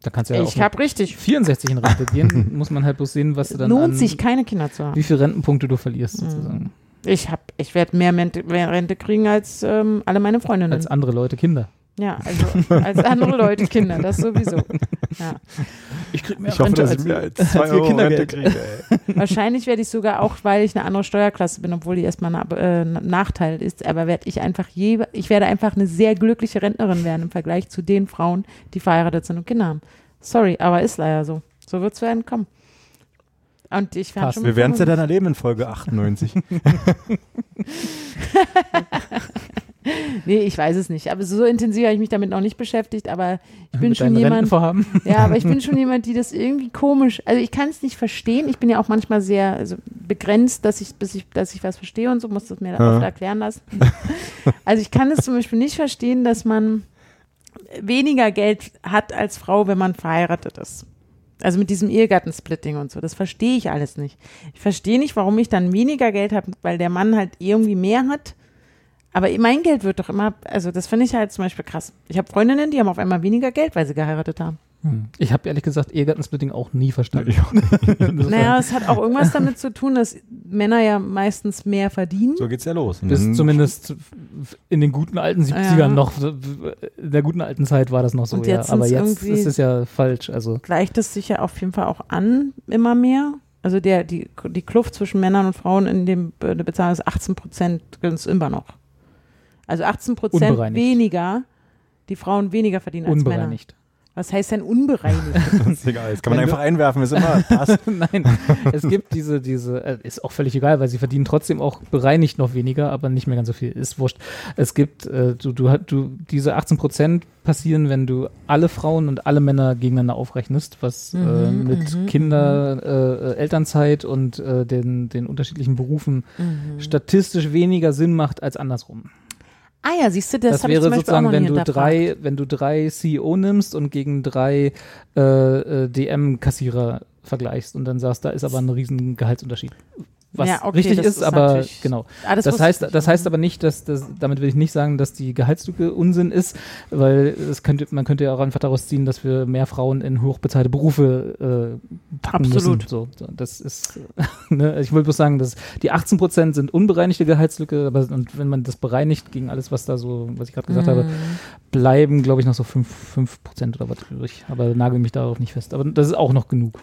da kannst du ja ich habe richtig, 64 in Rente gehen, muss man halt bloß sehen, was du dann an, lohnt sich keine Kinder zu haben. wie viele Rentenpunkte du verlierst, Mhm. sozusagen. Ich, hab, ich werde mehr mehr Rente kriegen als ähm, alle meine Freundinnen. Als andere Leute Kinder. Ja, also als andere Leute Kinder, das sowieso. Ja. Ich krieg mehr Ich hoffe, dass ich mehr als zwei ihr Euro Rente kriege. ey. Wahrscheinlich werde ich sogar auch, weil ich eine andere Steuerklasse bin, obwohl die erstmal ein äh, Nachteil ist, aber werde ich einfach je, ich werde einfach eine sehr glückliche Rentnerin werden im Vergleich zu den Frauen, die verheiratet sind und Kinder haben. Sorry, aber ist leider so. So wird es werden kommen. Und ich fand Passt. schon Wir werden es ja dann erleben in Folge 98. Nee, ich weiß es nicht. Aber so intensiv habe ich mich damit noch nicht beschäftigt. Aber ich bin Mit schon jemand. Ja, aber ich bin schon jemand, die das irgendwie komisch. Also ich kann es nicht verstehen. Ich bin ja auch manchmal sehr also begrenzt, dass ich, bis ich, dass ich was verstehe und so muss das mir dann Ja. oft erklären lassen. Also ich kann es zum Beispiel nicht verstehen, dass man weniger Geld hat als Frau, wenn man verheiratet ist. Also mit diesem Ehegattensplitting und so. Das verstehe ich alles nicht. Ich verstehe nicht, warum ich dann weniger Geld habe, weil der Mann halt irgendwie mehr hat. Aber mein Geld wird doch immer, also das finde ich halt zum Beispiel krass. Ich habe Freundinnen, die haben auf einmal weniger Geld, weil sie geheiratet haben. Hm. Ich habe ehrlich gesagt Ehegattensplitting auch nie verstanden. Naja, es hat auch irgendwas damit zu tun, dass Männer ja meistens mehr verdienen. So geht's ja los. Bis Mhm. zumindest in den guten alten 70ern Ja. noch, in der guten alten Zeit war das noch so, Und ja. jetzt Aber sind's jetzt ist es ja falsch. Also Gleicht es sich ja auf jeden Fall auch an, immer mehr. Also der, die, die Kluft zwischen Männern und Frauen in dem Bezahlung ist 18 Prozent ist immer noch. Also 18 Prozent weniger, die Frauen weniger verdienen als Männer. unbereinigt. Was heißt denn unbereinigt? ist egal. Das kann man Wenn einfach einwerfen, ist immer passt. Nein, es gibt diese, diese, äh, ist auch völlig egal, weil sie verdienen trotzdem auch bereinigt noch weniger, aber nicht mehr ganz so viel. Ist wurscht. Es gibt, äh, du, du, du, diese 18 Prozent passieren, wenn du alle Frauen und alle Männer gegeneinander aufrechnest, was äh, Mhm, mit mhm, Kinder, äh, äh, Elternzeit und äh, den, den unterschiedlichen Berufen Mhm. statistisch weniger Sinn macht als andersrum. Ah ja, siehst du, das, Das, wäre sozusagen, wenn du drei, wenn du drei CEO nimmst und gegen drei äh, äh, DM-Kassierer vergleichst und dann sagst, da ist aber ein riesen Gehaltsunterschied. Was Ja, okay, richtig das ist, ist aber genau. Ah, Das, wusste heißt, das heißt aber nicht, dass das, damit will ich nicht sagen, dass die Gehaltslücke Unsinn ist, weil es könnte, man könnte ja auch einfach daraus ziehen, dass wir mehr Frauen in hochbezahlte Berufe äh, packen Absolut. müssen. So, so, das ist, ne, ich wollte bloß sagen, dass die 18 Prozent sind unbereinigte Gehaltslücke, aber und wenn man das bereinigt gegen alles, was da so, was ich gerade gesagt habe, Mhm. bleiben, glaube ich, noch so 5, 5 Prozent oder was übrig. Aber nagel mich darauf nicht fest. Aber das ist auch noch genug.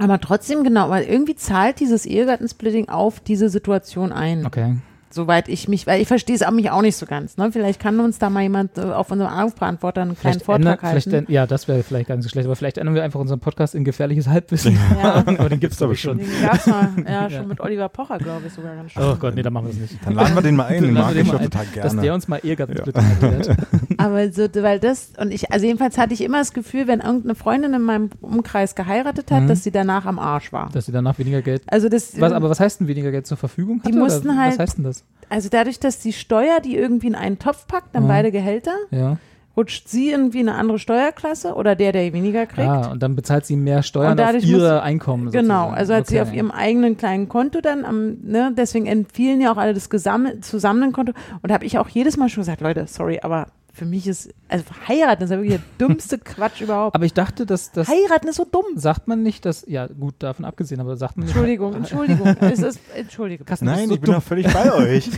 Aber trotzdem, genau, weil irgendwie zahlt dieses Ehegattensplitting auf diese Situation ein. Okay. Soweit ich mich, weil ich verstehe es auch mich auch nicht so ganz. Ne? Vielleicht kann uns da mal jemand äh, auf unserem Anrufbeantworter einen kleinen Vielleicht ändern, Vortrag vielleicht, halten. ja, das wäre vielleicht gar nicht so schlecht, aber vielleicht ändern wir einfach unseren Podcast in gefährliches Halbwissen. Ja. aber den gibt's glaube ich schon. Den gab's mal, ja, schon Ja. mit Oliver Pocher, glaube ich, sogar ganz schön. Oh Gott, nee, dann machen wir es nicht. Dann laden wir den mal ein, den Laden wir mag den ich mal schon total Dass der gerne. uns mal Ehegattensplitting erklärt. Aber so, weil das, und ich, also jedenfalls hatte ich immer das Gefühl, wenn irgendeine Freundin in meinem Umkreis geheiratet hat, Mhm. dass sie danach am Arsch war. Dass sie danach weniger Geld. Also das, Was, aber was heißt denn weniger Geld zur Verfügung hatte? Die mussten oder halt- Was heißt denn das? Also dadurch, dass die Steuer die irgendwie in einen Topf packt, dann Mhm. beide Gehälter, Ja. rutscht sie irgendwie in eine andere Steuerklasse oder der, der weniger kriegt. Ah, und dann bezahlt sie mehr Steuern Und auf ihre muss- Einkommen. Genau, sozusagen. also hat sie Okay. auf ihrem eigenen kleinen Konto dann am, ne, deswegen empfehlen ja auch alle das gesammelt, zusammen Konto. Und da habe ich auch jedes Mal schon gesagt, Leute, sorry, aber für mich ist, also heiraten ist ja wirklich der dümmste Quatsch überhaupt. Aber ich dachte, dass das heiraten ist so dumm. sagt man nicht, dass ja gut davon abgesehen, aber sagt man nicht. Entschuldigung, Entschuldigung. es ist, du bist Nein, so ich bin dumm. doch völlig bei euch.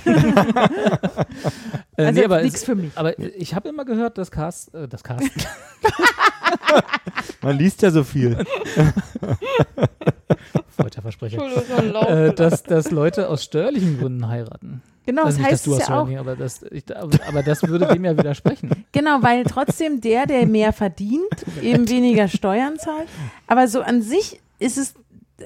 Äh, Also nee, aber, nichts für mich. aber ich habe immer gehört, dass Carsten, äh, dass Carsten, Man liest ja so viel. Falscher Versprecher, äh, dass, dass Leute aus steuerlichen Gründen heiraten. Genau, also das nicht, dass heißt du ja auch. aber das, ich, aber, das würde dem ja widersprechen. Genau, weil trotzdem der, der mehr verdient, eben weniger Steuern zahlt. Aber so an sich ist es,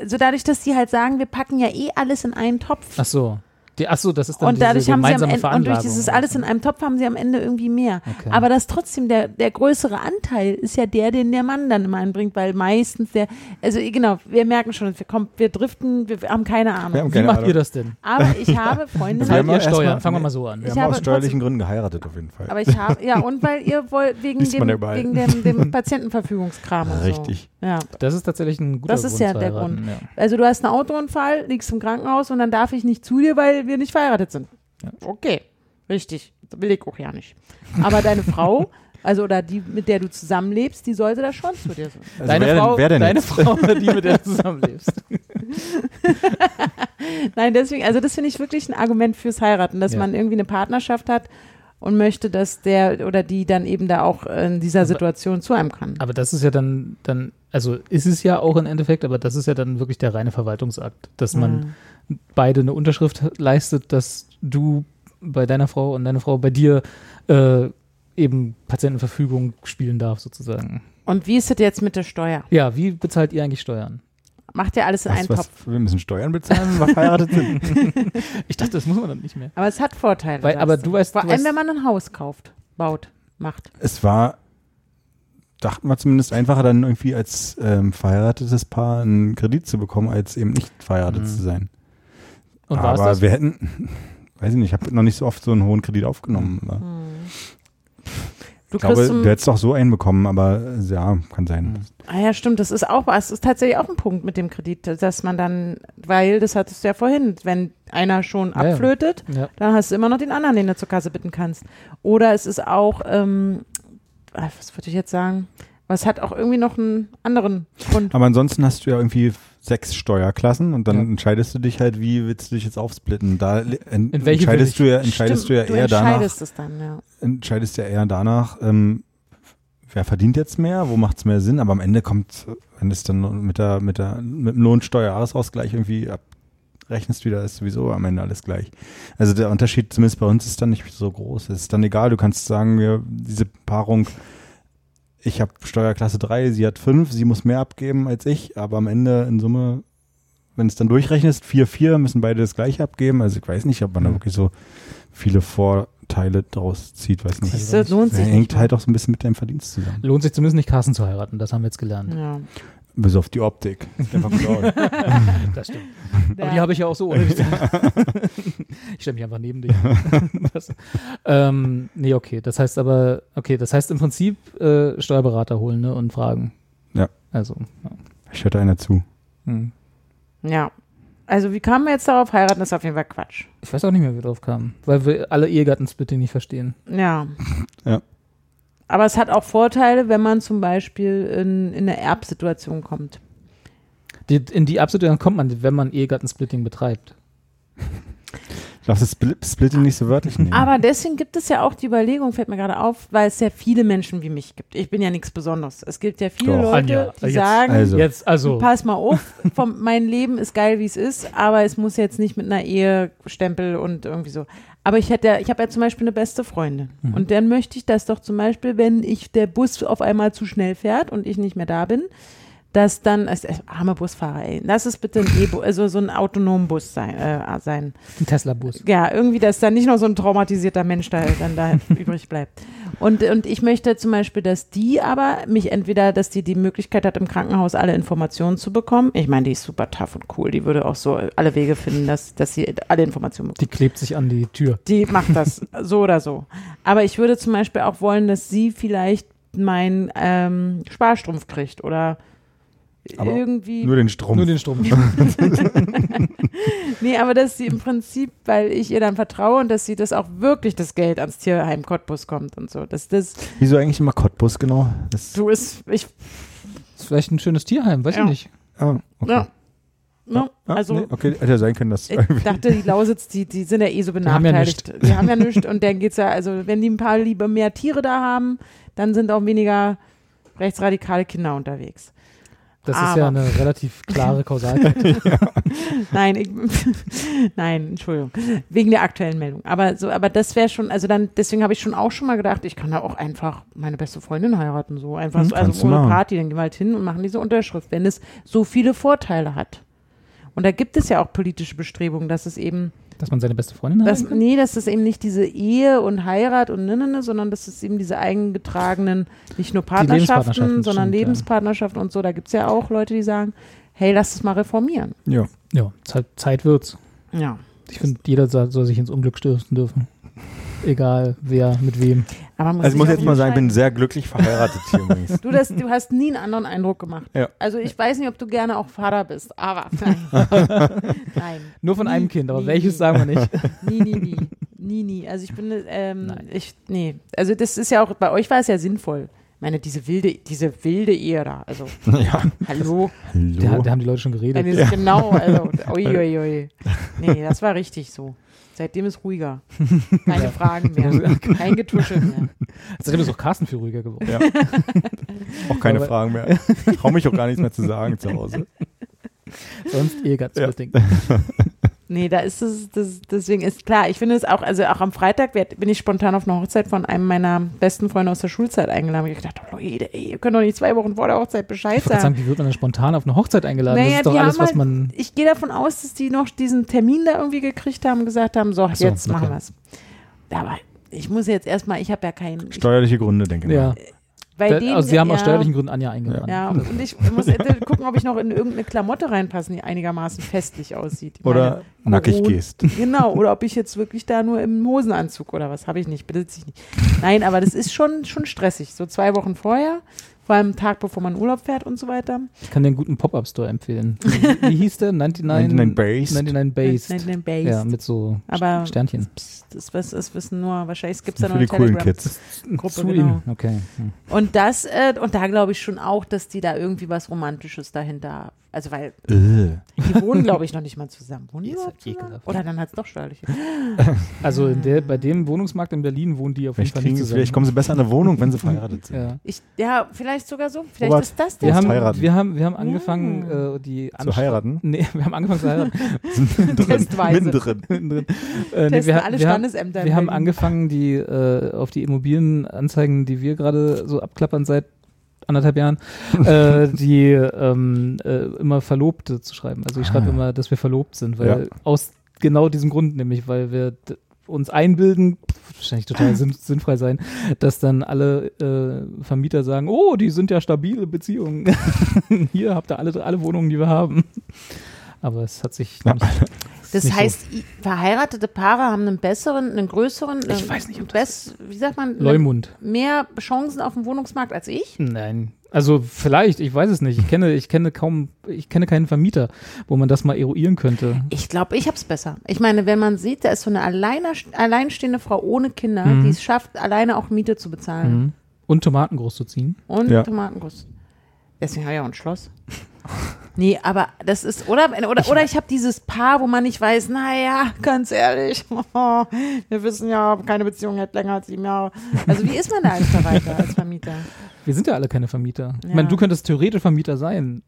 so dadurch, dass die halt sagen, wir packen ja eh alles in einen Topf. Ach so. Die, ach so, das ist dann Und dadurch diese haben sie am Ende, und durch dieses alles in einem Topf haben sie am Ende irgendwie mehr. Okay. Aber das trotzdem, der, der größere Anteil ist ja der, den der Mann dann immer einbringt, weil meistens der, also genau, wir merken schon, wir, kommen, wir driften, wir haben keine Ahnung. Wir haben Wie keine macht Ahnung. ihr das denn? Aber ich habe Freundinnen, Zahlt haben ihr erst Steuern? mal- Fangen wir mal so an. Wir Ich haben habe aus steuerlichen trotzdem- Gründen geheiratet, auf jeden Fall. aber ich habe, ja, und weil ihr wollt, wegen Liest ja dem, wegen dem, dem Patientenverfügungskram und Richtig. so. Ja. Das ist tatsächlich ein guter Das ist Grund ja der Grund. Ja. Also du hast einen Autounfall, liegst im Krankenhaus und dann darf ich nicht zu dir, weil wir nicht verheiratet sind. Ja. Okay, richtig. Das will ich auch ja nicht. Aber deine Frau, also oder die, mit der du zusammenlebst, die sollte da schon zu dir sein. Also deine wer, denn- Frau, wer denn deine jetzt? Frau, die mit der du zusammenlebst. Nein, deswegen, also das finde ich wirklich ein Argument fürs Heiraten, dass Ja. man irgendwie eine Partnerschaft hat und möchte, dass der oder die dann eben da auch in dieser Aber- Situation zu einem kann. Aber das ist ja dann, dann, also ist es ja auch im Endeffekt, aber das ist ja dann wirklich der reine Verwaltungsakt, dass man Mhm. Beide eine Unterschrift leistet, dass du bei deiner Frau und deine Frau bei dir äh, eben Patientenverfügung spielen darf, sozusagen. Und wie ist das jetzt mit der Steuer? Ja, wie bezahlt ihr eigentlich Steuern? Macht ja alles in Was, einen was, Topf. wir müssen Steuern bezahlen, wenn wir verheiratet sind. Ich dachte, das muss man dann nicht mehr. Aber es hat Vorteile. Weil- aber du weißt- Vor du allem, weißt- wenn man ein Haus kauft, baut, macht. es war, dachten wir zumindest einfacher, dann irgendwie als ähm, verheiratetes Paar einen Kredit zu bekommen, als eben nicht verheiratet Mhm. zu sein. Und war es Aber das? wir hätten, weiß ich nicht, ich habe noch nicht so oft so einen hohen Kredit aufgenommen. aber Du Ich glaube, du hättest doch so einen bekommen, aber äh, ja, kann sein. Mhm. ah ja, stimmt, das ist auch, es ist tatsächlich auch ein Punkt mit dem Kredit, dass man dann, weil, das hattest du ja vorhin, wenn einer schon Ja, ja. abflötet, Ja. dann hast du immer noch den anderen, den du zur Kasse bitten kannst. Oder es ist auch, ähm, ah, was würde ich jetzt sagen? Was hat auch irgendwie noch einen anderen Grund. Aber ansonsten hast du ja irgendwie sechs Steuerklassen und dann Ja. entscheidest du dich halt, wie willst du dich jetzt aufsplitten. Da en In welche entscheidest du ja, entscheidest Stimmt, du ja eher du danach, entscheidest es dann, ja. entscheidest ja eher danach, ähm, wer verdient jetzt mehr, wo macht es mehr Sinn, aber am Ende kommt, wenn es dann mit der, mit der, mit dem Lohnsteuerjahresausgleich irgendwie abrechnest wieder, ist sowieso am Ende alles gleich. Also der Unterschied, zumindest bei uns, ist dann nicht so groß. Es ist dann egal, du kannst sagen, mir diese Paarung, ich habe Steuerklasse 3, sie hat 5, sie muss mehr abgeben als ich, aber am Ende in Summe, wenn es dann durchrechnest, 4, 4, müssen beide das gleiche abgeben. Also ich weiß nicht, ob man da Mhm. wirklich so viele Vorteile draus zieht, weiß nicht. Du, lohnt Das sich hängt nicht halt auch so ein bisschen mit deinem Verdienst zusammen. Lohnt sich zumindest nicht, Carsten zu heiraten, das haben wir jetzt gelernt. Ja. Bis auf die Optik. Das stimmt. Aber die habe ich ja auch so dich. ich stelle mich einfach neben dich. ähm, nee, okay. Das heißt aber, okay, das heißt im Prinzip äh, Steuerberater holen ne, und fragen. Ja. Also, ja. Ich hörte einer zu. Hm. ja. Also wie kamen wir jetzt darauf? Heiraten ist auf jeden Fall Quatsch. Ich weiß auch nicht mehr, wie wir drauf kamen, weil wir alle Ehegattensplitting nicht verstehen. Ja. Ja. Aber es hat auch Vorteile, wenn man zum Beispiel in, in eine Erbsituation kommt. Die, in die absolute kommt man, wenn man Ehegattensplitting betreibt. Ich darf das Spl- Splitting nicht so wörtlich nehmen. Aber deswegen gibt es ja auch die Überlegung, fällt mir gerade auf, weil es ja viele Menschen wie mich gibt. Ich bin ja nichts Besonderes. Es gibt ja viele Doch. Leute, Anja, die jetzt- sagen, also. Jetzt, also, pass mal auf, vom, mein Leben ist geil, wie es ist, aber es muss jetzt nicht mit einer Ehestempel und irgendwie so. Aber ich hätte ich habe ja zum Beispiel eine beste Freundin. Mhm. Und dann möchte ich das doch zum Beispiel, wenn ich der Bus auf einmal zu schnell fährt und ich nicht mehr da bin, dass dann, äh, arme Busfahrer, ey, lass es bitte ein E-Bus, also so ein autonomen Bus sein, äh, sein. ein Tesla-Bus. Ja, irgendwie, dass dann nicht noch so ein traumatisierter Mensch da dann da übrig bleibt. Und, und ich möchte zum Beispiel, dass die aber mich entweder, dass die die Möglichkeit hat, im Krankenhaus alle Informationen zu bekommen. Ich meine, die ist super tough und cool. Die würde auch so alle Wege finden, dass, dass sie alle Informationen bekommt. Die klebt sich an die Tür. Die macht das so oder so. Aber ich würde zum Beispiel auch wollen, dass sie vielleicht meinen ähm, Sparstrumpf kriegt oder Aber irgendwie. Nur den Strom. Nur den Strom. Nee, aber dass sie im Prinzip, weil ich ihr dann vertraue und dass sie das auch wirklich das Geld ans Tierheim Cottbus kommt und so. Dass das, Wieso eigentlich immer Cottbus genau? Das, du ist, ich, ist vielleicht ein schönes Tierheim, weiß Ja. ich nicht. ah, okay. ja. Ne? Ah, Also, nee, okay, hätte ja sein können, dass ich dachte, die Lausitz, die, die sind ja eh so ja benachteiligt. Die haben ja nichts. Und dann geht's ja, also wenn die ein paar lieber mehr Tiere da haben, dann sind auch weniger rechtsradikale Kinder unterwegs. Das ist ja Aber- eine relativ klare Kausalkette. Nein, ich, nein, Entschuldigung, wegen der aktuellen Meldung. Aber so, aber das wäre schon, also dann, deswegen habe ich schon auch schon mal gedacht, ich kann da auch einfach meine beste Freundin heiraten, so einfach, Hm, so, also ohne machen. Party, dann gehen wir halt hin und machen diese Unterschrift, wenn es so viele Vorteile hat. Und da gibt es ja auch politische Bestrebungen, dass es eben, Dass man seine beste Freundin hat. dass, nee, dass es eben nicht diese Ehe und Heirat und ne, ne, ne, sondern dass es eben diese eingetragenen, nicht nur Lebenspartnerschaften, Partnerschaften, sondern stimmt, ja. Lebenspartnerschaften und so, da gibt es ja auch Leute, die sagen, hey, lass es mal reformieren. Ja. Ja, Zeit, Zeit wird's. Ja. Ich finde, jeder soll sich ins Unglück stürzen dürfen. Egal, wer, mit wem. Also ich muss jetzt mal sagen, ich bin sehr glücklich verheiratet hier übrigens. Du, das, du hast nie einen anderen Eindruck gemacht. Ja. Also ich weiß nicht, ob du gerne auch Vater bist, aber nein. nein. Nur von Nie, einem Kind, aber nie, welches nie. sagen wir nicht. Nie, nie, nie. Nie, nie. Also ich bin, ähm, Nein. ich, nee. Also das ist ja auch, bei euch war es ja sinnvoll. Ich meine, diese wilde, diese wilde Ehe da, also Ja. hallo. Da, Hallo. da haben die Leute schon geredet. Ja. Genau, also uiuiui. Nee, das war richtig so. Seitdem ist ruhiger. Keine Fragen mehr. Kein Getuschel mehr. Seitdem ist auch Carsten viel ruhiger geworden. Ja. auch keine Aber- Fragen mehr. Ich traue mich auch gar nichts mehr zu sagen zu Hause. Sonst eh ganz Ja. bedingt. Nee, da ist es, das, deswegen ist klar, ich finde es auch, also auch am Freitag werd, bin ich spontan auf eine Hochzeit von einem meiner besten Freunde aus der Schulzeit eingeladen. Ich dachte, oh, Leute, ey, ihr könnt doch nicht zwei Wochen vor der Hochzeit Bescheid Ich wollte sagen. sagen, wie wird man denn spontan auf eine Hochzeit eingeladen? Naja, das ist doch alles, haben was halt- man. Ich gehe davon aus, dass die noch diesen Termin da irgendwie gekriegt haben und gesagt haben, so, so, jetzt machen okay. wir es. Aber ich muss jetzt erstmal, ich habe ja keinen. Ich, Steuerliche Gründe, denke ich Ja. mal. Bei Da, denen, also sie haben ja, aus steuerlichen Gründen Anja eingeladen. Ja, und ich muss gucken, ob ich noch in irgendeine Klamotte reinpasse, die einigermaßen festlich aussieht. Ich Oder meine, nackig Corona- gehst. Genau, oder ob ich jetzt wirklich da nur im Hosenanzug oder was habe ich nicht, besitze ich nicht. Nein, aber das ist schon, schon stressig. So zwei Wochen vorher, vor allem einen Tag, bevor man in Urlaub fährt und so weiter. Ich kann dir einen guten Pop-Up-Store empfehlen. Wie, wie hieß der? 99, 99 Based. 99 Based. Nein, nein, Based. Ja, mit so Aber Sternchen. Das, was, das wissen nur, wahrscheinlich gibt es da noch die eine coolen Telegram. Kids. Gruppe, Zu genau. ihm. Okay. Hm. Und das, äh, und da glaube ich schon auch, dass die da irgendwie was Romantisches dahinter, also weil Äh. die wohnen, glaube ich, noch nicht mal zusammen. Wohnen die überhaupt zusammen? ekelhaft. Oder dann hat es doch steuerlich. Also in der, bei dem Wohnungsmarkt in Berlin wohnen die auf jeden Vielleicht, Fall nicht zusammen. vielleicht kommen sie besser in eine Wohnung, wenn sie verheiratet sind. ja. Ich, ja, vielleicht sogar so. Vielleicht Robert, ist das Wir der haben, heiraten. wir haben, wir haben angefangen, Mm. äh, die Zu Anstra- heiraten? Nee, wir haben angefangen zu heiraten. Testweise. Minderen. Mittendrin. äh, nee, wir, alle wir, haben, Standesämter. wir haben angefangen, die äh, auf die Immobilienanzeigen, die wir gerade so abklappern seit anderthalb Jahren, äh, die ähm, äh, immer Verlobte zu schreiben. Also ich schreibe Ah. immer, dass wir verlobt sind, weil Ja. aus genau diesem Grund nämlich, weil wir uns einbilden, wahrscheinlich total sinn, sinnfrei sein, dass dann alle äh, Vermieter sagen, oh, die sind ja stabile Beziehungen. Hier habt ihr alle, alle Wohnungen, die wir haben. Aber es hat sich Ja. Das nicht so. heißt, i- verheiratete Paare haben einen besseren, einen größeren, Ich einen weiß nicht, ob das bess, wie sagt man, Leumund. mehr Chancen auf dem Wohnungsmarkt als ich? Nein. Also vielleicht, ich weiß es nicht. Ich kenne, ich kenne kaum, ich kenne keinen Vermieter, wo man das mal eruieren könnte. Ich glaube, ich habe es besser. Ich meine, wenn man sieht, da ist so eine alleine, alleinstehende Frau ohne Kinder, Mhm. die es schafft, alleine auch Miete zu bezahlen Mhm. Und Tomaten groß zu ziehen. und Ja. Tomatenguss. Deswegen habe ich auch ein Schloss. Nee, aber das ist, oder, oder, oder ich habe dieses Paar, wo man nicht weiß, naja, ganz ehrlich, wir wissen ja, keine Beziehung hält länger als sieben Jahre. Also wie ist man da als Verwalter, als Vermieter? Wir sind ja alle keine Vermieter. Ich Ja. meine, du könntest theoretisch Vermieter sein.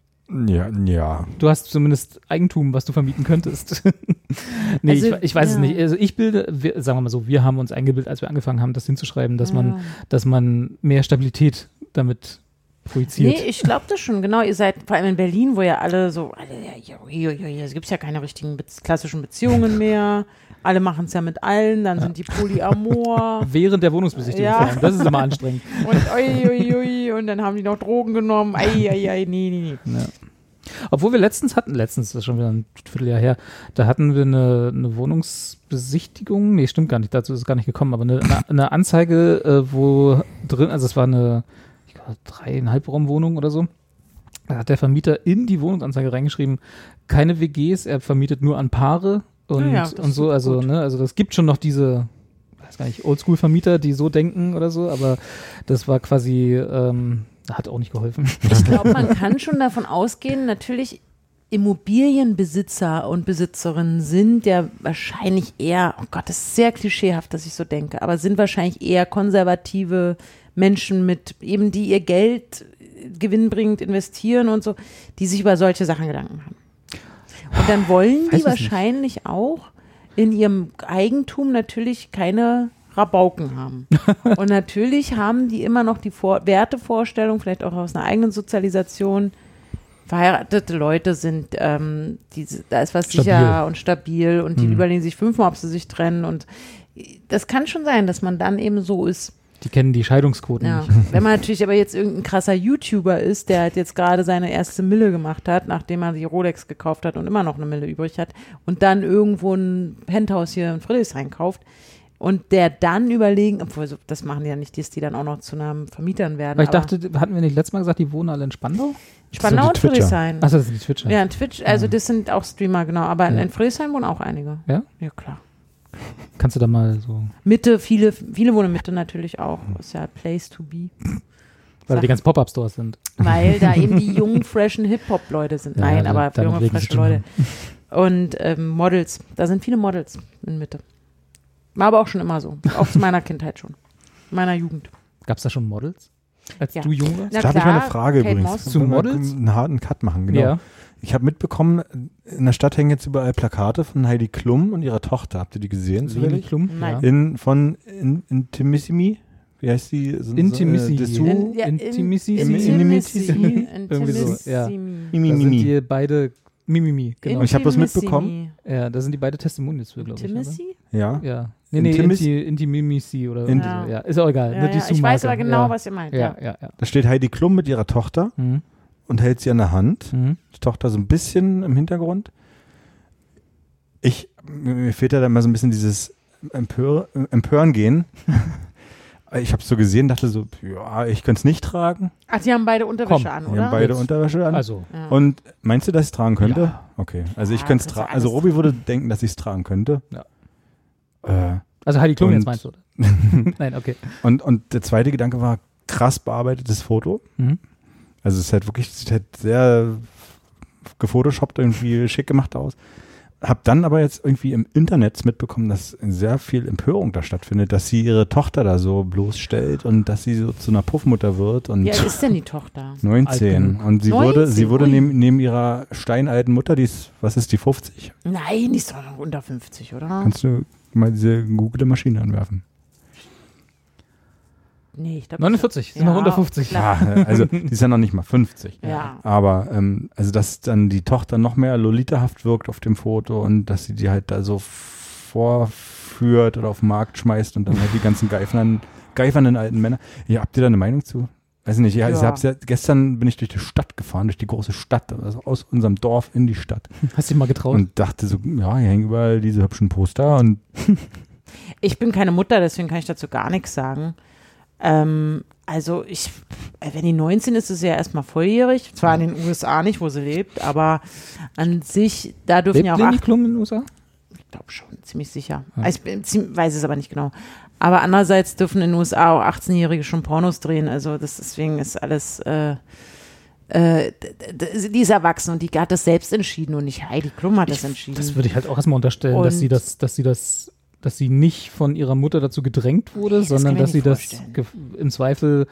Ja, ja. Du hast zumindest Eigentum, was du vermieten könntest. nee, Also, ich, ich weiß es ja. nicht. Also ich bilde, wir, sagen wir mal so, wir haben uns eingebildet, als wir angefangen haben, das hinzuschreiben, dass man, Ja. dass man mehr Stabilität damit projiziert. Nee, ich glaube das schon, genau. Ihr seid vor allem in Berlin, wo ja alle so, alle, ja, ja, ja, ja, es gibt ja keine richtigen klassischen Beziehungen mehr. Alle machen es ja mit allen, dann sind die Polyamor Während der Wohnungsbesichtigung Ja. Das ist immer anstrengend. und ui, ui, ui, und dann haben die noch Drogen genommen. Ei, ei, ei, nee, nee, nee. Ja. Obwohl wir letztens hatten, letztens, das ist schon wieder ein Vierteljahr her, da hatten wir eine, eine Wohnungsbesichtigung, nee, stimmt gar nicht, dazu ist es gar nicht gekommen, aber eine, eine, eine Anzeige, äh, wo drin, also es war eine, dreieinhalb Raumwohnung oder so. Da hat der Vermieter in die Wohnungsanzeige reingeschrieben, keine WGs, er vermietet nur an Paare und, Ja, und so, also, gut. ne, also das gibt schon noch diese, weiß gar nicht, Oldschool-Vermieter, die so denken oder so, aber das war quasi, ähm, hat auch nicht geholfen. Ich glaube, man kann schon davon ausgehen, natürlich Immobilienbesitzer und Besitzerinnen sind ja wahrscheinlich eher, oh Gott, das ist sehr klischeehaft, dass ich so denke, aber sind wahrscheinlich eher konservative Menschen mit eben, die ihr Geld gewinnbringend investieren und so, die sich über solche Sachen Gedanken machen. Und dann wollen die es nicht. wahrscheinlich auch in ihrem Eigentum natürlich keine Rabauken haben. Und natürlich haben die immer noch die Vor Wertevorstellung, vielleicht auch aus einer eigenen Sozialisation. Verheiratete Leute sind, ähm, die, da ist was Stabil. sicher und stabil und die Hm. überlegen sich fünfmal, ob sie sich trennen. Und das kann schon sein, dass man dann eben so ist. Die kennen die Scheidungsquoten Ja. nicht. Wenn man natürlich aber jetzt irgendein krasser YouTuber ist, der halt jetzt gerade seine erste Mille gemacht hat, nachdem er die Rolex gekauft hat und immer noch eine Mille übrig hat und dann irgendwo ein Penthouse hier in Friedrichshain kauft und der dann überlegen, obwohl so- das machen die ja nicht, dass die dann auch noch zu einem Vermietern werden. Weil ich aber dachte, hatten wir nicht letztes Mal gesagt, die wohnen alle in Spandau? Spandau und. Friedrichshain. Achso, das sind die Twitcher. Ja, in Twitch, also Ja. das sind auch Streamer, genau, aber in, Ja. in Friedrichshain wohnen auch einige. Ja? Ja, klar. Kannst du da mal so. Mitte, viele, viele wohnen in Mitte natürlich auch. Ist ja Place to be. Weil Sag- die ganzen Pop-Up-Stores sind. weil da eben die jungen, freshen Hip-Hop-Leute sind. Ja, Nein, also aber junge, freshe Leute. Und ähm, Models. Da sind viele Models in Mitte. War aber auch schon immer so. Auch zu meiner Kindheit schon. Meiner Jugend. Gab es da schon Models? Als Ja. du jung warst? Da habe ich mal eine Frage Kate übrigens. Moss. Zu Models? Einen harten Cut machen, genau. Ja. Ich habe mitbekommen, in der Stadt hängen jetzt überall Plakate von Heidi Klum und ihrer Tochter. Habt ihr die gesehen? Zufällig? Klum? Nein. Ja. In, von in, Intimissimi? Wie heißt die? So, Intimacy. So, äh, Dessous? In- ja, Intimacy? Intimacy? Irgendwie so, ja. Mimi, Da sind Mimi. die beide Mimimi, genau. Und ich hab bloß mitbekommen. Ja, da sind die beide Testimonials für, glaube ich. Intimacy? Ja. Ja. Nee, nee, Inti, Intimimisi oder so. Ja, ist auch egal. Ja, ja. Ich weiß aber genau, ja. was ihr meint. Ja, Ja. ja, ja. Da steht Heidi Klum mit ihrer Tochter Mhm. Und hält sie an der Hand. Mhm. Die Tochter so ein bisschen im Hintergrund. Ich, mir fehlt ja da immer so ein bisschen dieses Empör, Empören gehen. ich habe es so gesehen, dachte so, ja, ich könnte es nicht tragen. Ach, die haben beide Unterwäsche Komm, an, Die oder? haben beide Jetzt. Unterwäsche an. Also, ja. Und meinst du, dass ich es tragen könnte? Ja. Okay. Also ich Ja, könnte es tragen. Also Robi würde denken, dass ich es tragen könnte. Ja. Äh, also Heidi Klum jetzt meinst du, oder? Nein, okay. und, und der zweite Gedanke war krass bearbeitetes Foto. Mhm. Also es ist halt wirklich, sieht halt sehr gefotoshoppt irgendwie schick gemacht aus. Hab dann aber jetzt irgendwie im Internet mitbekommen, dass sehr viel Empörung da stattfindet, dass sie ihre Tochter da so bloßstellt und dass sie so zu einer Puffmutter wird und Wie alt ist denn die Tochter? 19. Alt genug. Und sie 19, wurde, sie wurde neben, neben ihrer steinalten Mutter, die ist, was ist die, 50? Nein, die ist doch noch unter 50, oder? Kannst du mal diese Google-Maschine anwerfen? Nee, ich glaube 49, sind noch unter 50. klar. Ja, also die ist ja noch nicht mal 50. Ja. Aber ähm, also dass dann die Tochter noch mehr lolitahaft wirkt auf dem Foto und dass sie die halt da so vorführt oder auf den Markt schmeißt und dann halt die ganzen geifernden, geifernden alten Männer. Ja, habt ihr da eine Meinung zu? Weiß nicht, ja, ich Ja. hab's ja, gestern bin ich durch die Stadt gefahren, durch die große Stadt, also aus unserem Dorf in die Stadt Hast du dich mal getraut? und dachte so, ja, hier hängen überall diese hübschen Poster und Ich bin keine Mutter, deswegen kann ich dazu gar nichts sagen. Ähm, also ich, äh, wenn die 19 ist, ist sie ja erstmal volljährig. Zwar in den USA nicht, wo sie lebt, aber an sich, da dürfen Lebt ja auch acht, Klum in den USA? ich glaube schon, ziemlich sicher. Ja. Ich bin, weiß es aber nicht genau. Aber andererseits dürfen in den USA auch 18-Jährige schon Pornos drehen. Also das, deswegen ist alles, äh, äh, die ist erwachsen und die hat das selbst entschieden und nicht Heidi Klum hat das entschieden. Das würde ich halt auch erstmal unterstellen, dass Und- sie das, dass sie das, dass sie nicht von ihrer Mutter dazu gedrängt wurde, Nee, das sondern dass sie das vorstellen. gef- im Zweifel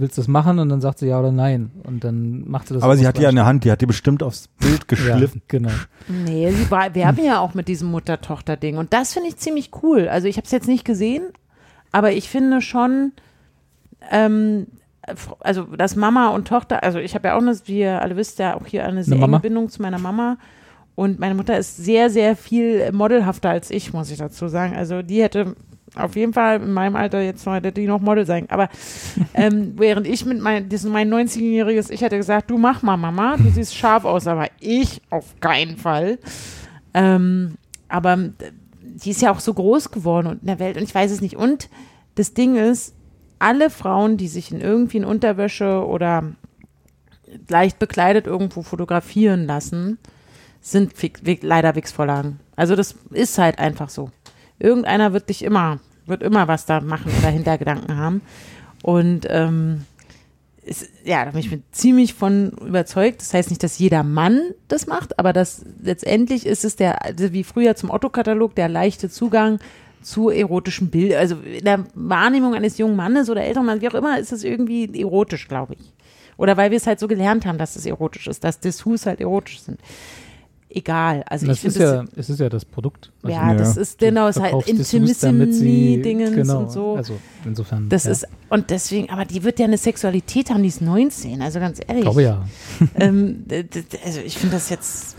willst du das machen und dann sagt sie ja oder nein und dann macht sie das. aber sie hat die an der. Hand, die hat die bestimmt aufs Bild geschliffen. Ja, genau. Nee, sie war, werben ja auch mit diesem Mutter-Tochter-Ding. Und das finde ich ziemlich cool. Also ich habe es jetzt nicht gesehen, aber ich finde schon, ähm, also dass Mama und Tochter, also ich habe ja auch eine, wie ihr alle wisst, ja auch hier eine sehr enge Bindung zu meiner Mama. Und meine Mutter ist sehr, sehr viel modelhafter als ich, muss ich dazu sagen. Also die hätte auf jeden Fall in meinem Alter jetzt noch, hätte die noch Model sein. Aber ähm, während ich mit mein, das mein 19-jähriges, ich hätte gesagt, du mach mal Mama, du siehst scharf aus, aber ich auf keinen Fall. Ähm, aber die ist ja auch so groß geworden und in der Welt und ich weiß es nicht. Und das Ding ist, alle Frauen, die sich in irgendwie in Unterwäsche oder leicht bekleidet irgendwo fotografieren lassen, sind leider Wix-Vorlagen. Also das ist halt einfach so. Irgendeiner wird dich immer, wird immer was da machen oder Hintergedanken haben. Und ähm, ist, ja, da bin ich mir ziemlich von überzeugt. Das heißt nicht, dass jeder Mann das macht, aber das letztendlich ist es der, also wie früher zum Otto-Katalog, der leichte Zugang zu erotischen Bildern. Also in der Wahrnehmung eines jungen Mannes oder älteren Mannes, wie auch immer, ist es irgendwie erotisch, glaube ich. Oder weil wir es halt so gelernt haben, dass es erotisch ist, dass Dessous halt erotisch sind. Egal. Also das ich ist finde ja, es ist ja das Produkt. Also ja, Ja. das ist genau, es ist halt Intimissimi-Dingens genau, und so. Also insofern. Das ja. ist, und deswegen, aber die wird ja eine Sexualität haben, die ist 19, also ganz ehrlich. Ich glaube ja. Ähm, also ich finde das jetzt,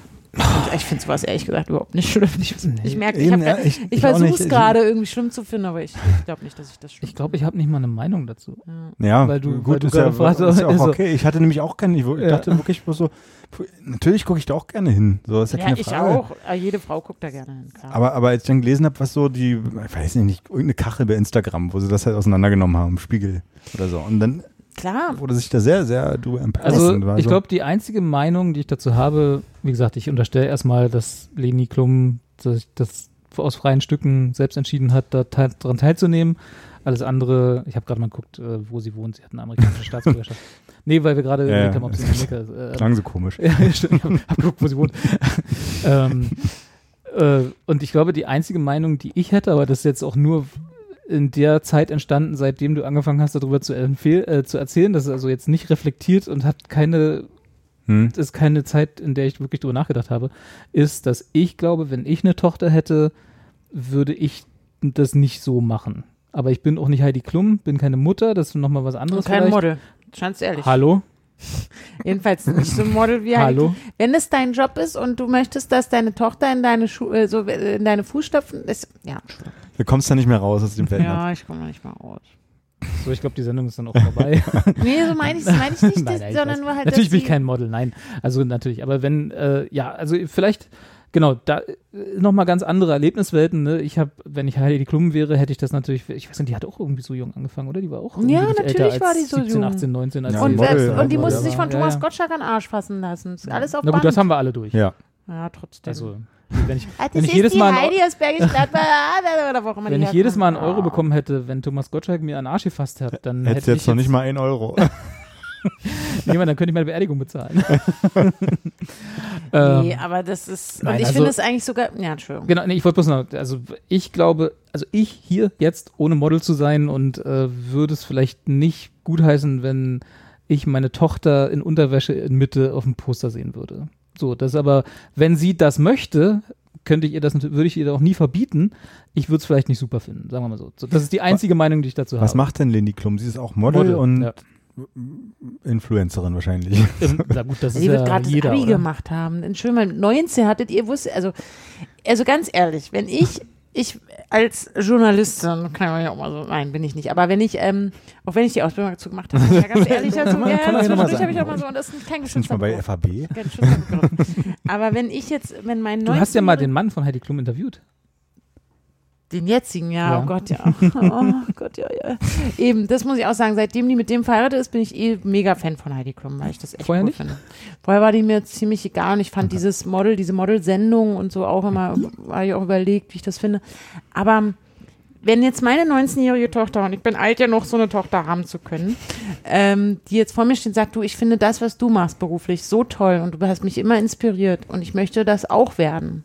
ich finde sowas ehrlich gesagt überhaupt nicht schlimm. Ich, ich merke, ich, ja, ich- ich, versuche es gerade irgendwie schlimm zu finden, aber ich, ich glaube nicht, dass ich das schlimm Ich glaube, ich habe nicht mal eine Meinung dazu. Ja, Weil du- weil gut, du ist, ja, fragst, ist ja auch also- okay. Ich hatte nämlich auch keine, ich Ja. dachte wirklich bloß so, natürlich gucke ich da auch gerne hin. So ist ja, Ja, keine ich Frage. auch. Äh, Jede Frau guckt da gerne hin, klar. Aber, aber als ich dann gelesen habe, was so die, ich weiß nicht, nicht, irgendeine Kachel bei Instagram, wo sie das halt auseinandergenommen haben, Spiegel oder so. Und dann klar. wurde sich da sehr, sehr drüber empört. Also ich so, glaube, die einzige Meinung, die ich dazu habe, wie gesagt, ich unterstelle erstmal, dass Leni Klum sich das aus freien Stücken selbst entschieden hat, da teil, daran teilzunehmen. Alles andere, ich habe gerade mal geguckt, äh, wo sie wohnt. Sie hat eine amerikanische Staatsbürgerschaft. nee, weil wir gerade Ja, haben, ob sie in Amerika ist. Äh, Klang so komisch. ja, stimmt. Ich habe hab geguckt, wo sie wohnt. ähm, äh, und ich glaube, die einzige Meinung, die ich hätte, aber das ist jetzt auch nur in der Zeit entstanden, seitdem du angefangen hast, darüber zu, äh, zu erzählen, das ist also jetzt nicht reflektiert und hat keine, Hm? ist keine Zeit, in der ich wirklich drüber nachgedacht habe, ist, dass ich glaube, wenn ich eine Tochter hätte, würde ich das nicht so machen. Aber ich bin auch nicht Heidi Klum, bin keine Mutter, das ist nochmal was Und anderes. kein vielleicht. Model. Ganz ehrlich. Hallo? Jedenfalls nicht so ein Model wie Heidi Hallo? Wenn es dein Job ist und du möchtest, dass deine Tochter in deine Schu äh, so in deine Fußstapfen ist, ja, Du kommst da nicht mehr raus aus dem Feld. ja, ich komme noch nicht mal raus. So, ich glaube, die Sendung ist dann auch vorbei. Nee, so meine ich meine ich nicht, Nein, das, nein, sondern nur halt, Natürlich dass bin ich kein Model, nein. Also natürlich, aber wenn, äh, ja, also vielleicht, genau, da nochmal ganz andere Erlebniswelten. Ne? Ich habe, wenn ich Heidi Klum wäre, hätte ich das natürlich, ich weiß nicht, die hat auch irgendwie so jung angefangen, oder? Die war auch irgendwie Ja, natürlich älter als war die so 17, jung. 18, 19. Als Ja, und, Model, selbst, und die musste ja, sich von ja, Thomas ja. Gottschalk an den Arsch fassen lassen. Ist alles auf Na Band. gut, das haben wir alle durch. Ja. ja, trotzdem. Also, wenn ich, Ah, das wenn ich ist jedes die Mal, ein- Heidi aus Bergisch Gladbach, ah, oder wo auch immer wenn ich jedes Mal einen. Euro Ah. bekommen hätte, wenn Thomas Gottschalk mir einen Arsch gefasst hat, dann Hättest hätte jetzt ich noch nicht mal einen Euro. Niemand, dann könnte ich meine Beerdigung bezahlen. ähm, Nee, aber das ist, und nein, ich also- finde es eigentlich sogar, ja, Entschuldigung. Genau, nee, ich wollte bloß noch, also ich glaube, also ich hier jetzt ohne Model zu sein und äh, würde es vielleicht nicht gutheißen, wenn ich meine Tochter in Unterwäsche in Mitte auf dem Poster sehen würde. So, das aber, wenn sie das möchte, könnte ich ihr das, würde ich ihr auch nie verbieten. Ich würde es vielleicht nicht super finden, sagen wir mal so. so das ist die einzige Meinung, die ich dazu Was habe. macht denn Lindy Klum? Sie ist auch Model, und ja. Influencerin wahrscheinlich. Na gut, das ist Die wird ja gerade das Abi oder? gemacht haben. Entschuldigung, mit 19 hattet ihr wusste, also, also ganz ehrlich, wenn ich, ich als Journalistin, kann man ja auch mal so, nein, bin ich nicht, aber wenn ich, ähm, auch wenn ich die Ausbildung dazu gemacht habe, ja ganz ehrlich, also, ja, mal zwischendurch habe ich auch mal so, und das ist kein Ist nicht mal bei. FAB? Aber wenn ich jetzt, wenn mein Du hast ja mal 19-jähriger den Mann von Heidi Klum interviewt. Den jetzigen, ja, Ja. oh Gott, ja. Oh Gott, ja, ja. Eben, das muss ich auch sagen. Seitdem die mit dem verheiratet ist, bin ich eh mega Fan von Heidi Klum, weil ich das echt Vorher cool nicht? finde. Vorher war die mir ziemlich egal und ich fand dieses Model, diese Model-Sendung und so auch immer, habe ich auch überlegt, wie ich das finde. Aber wenn jetzt meine 19-jährige Tochter, und ich bin alt genug, so eine Tochter haben zu können, ähm, die jetzt vor mir steht und sagt, du, ich finde das, was du machst beruflich, so toll und du hast mich immer inspiriert und ich möchte das auch werden.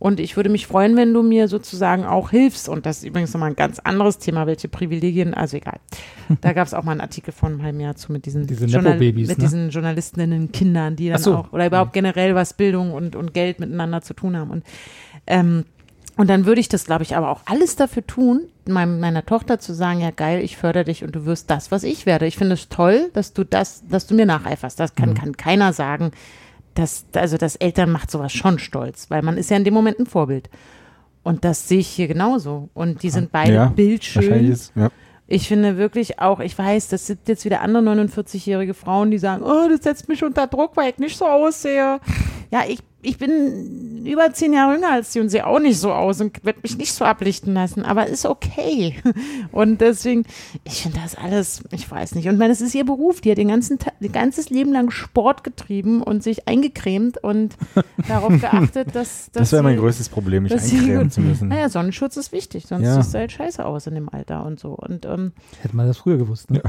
Und ich würde mich freuen, wenn du mir sozusagen auch hilfst. Und das ist übrigens nochmal ein ganz anderes Thema, welche Privilegien, also egal. Da gab es auch mal einen Artikel von einem halben Jahr zu mit diesen, Diese Journal- mit ne? diesen Journalistinnen, Kindern, die dann so. auch, oder überhaupt generell was Bildung und, und Geld miteinander zu tun haben. Und, ähm, und dann würde ich das, glaube ich, aber auch alles dafür tun, meinem, meiner Tochter zu sagen, ja geil, ich fördere dich und du wirst das, was ich werde. Ich finde es toll, dass du das, dass du mir nacheiferst. Das Mhm. kann, kann keiner sagen. Das, also das Eltern macht sowas schon stolz, weil man ist ja in dem Moment ein Vorbild. Und das sehe ich hier genauso. Und die sind beide Ja, bildschön. Ist, ja. Ich finde wirklich auch, ich weiß, das sind jetzt wieder andere 49-jährige Frauen, die sagen, oh, das setzt mich unter Druck, weil ich nicht so aussehe. Ja, ich, ich bin über zehn Jahre jünger als sie und sehe auch nicht so aus und werde mich nicht so ablichten lassen, aber ist okay. Und deswegen, ich finde das alles, ich weiß nicht. Und meine, es ist ihr Beruf, die hat den ganzen Tag, ihr ganzes Leben lang Sport getrieben und sich eingecremt und darauf geachtet, dass, dass Das wäre mein sie- größtes Problem, mich dass sie eincremen zu müssen. Naja, Sonnenschutz ist wichtig, sonst Ja. siehst du halt scheiße aus in dem Alter und so. Und, ähm, Hätte man das früher gewusst. Ne?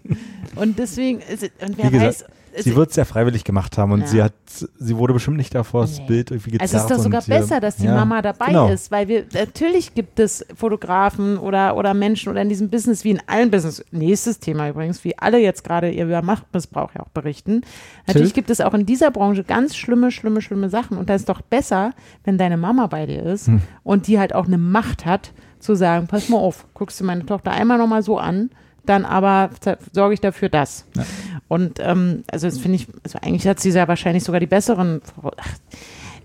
und deswegen, es- und Wie wer gesagt, weiß, es- Sie wird es ja freiwillig gemacht haben und Ja. sie hat, sie wurde bestimmt nicht davor das Nee. Bild irgendwie gezerrt. also ist doch sogar und besser, dass die ja, Mama dabei genau. ist, weil wir, natürlich gibt es Fotografen oder, oder Menschen oder in diesem Business, wie in allen Business, nächstes Thema übrigens, wie alle jetzt gerade über Machtmissbrauch ja auch berichten. Natürlich gibt es auch in dieser Branche ganz schlimme, schlimme, schlimme Sachen und da ist doch besser, wenn deine Mama bei dir ist Hm. und die halt auch eine Macht hat, zu sagen, pass mal auf, guckst du meine Tochter einmal nochmal so an, dann aber sorge ich dafür das. Und ähm, also das finde ich, also eigentlich hat sie ja wahrscheinlich sogar die besseren. Ach,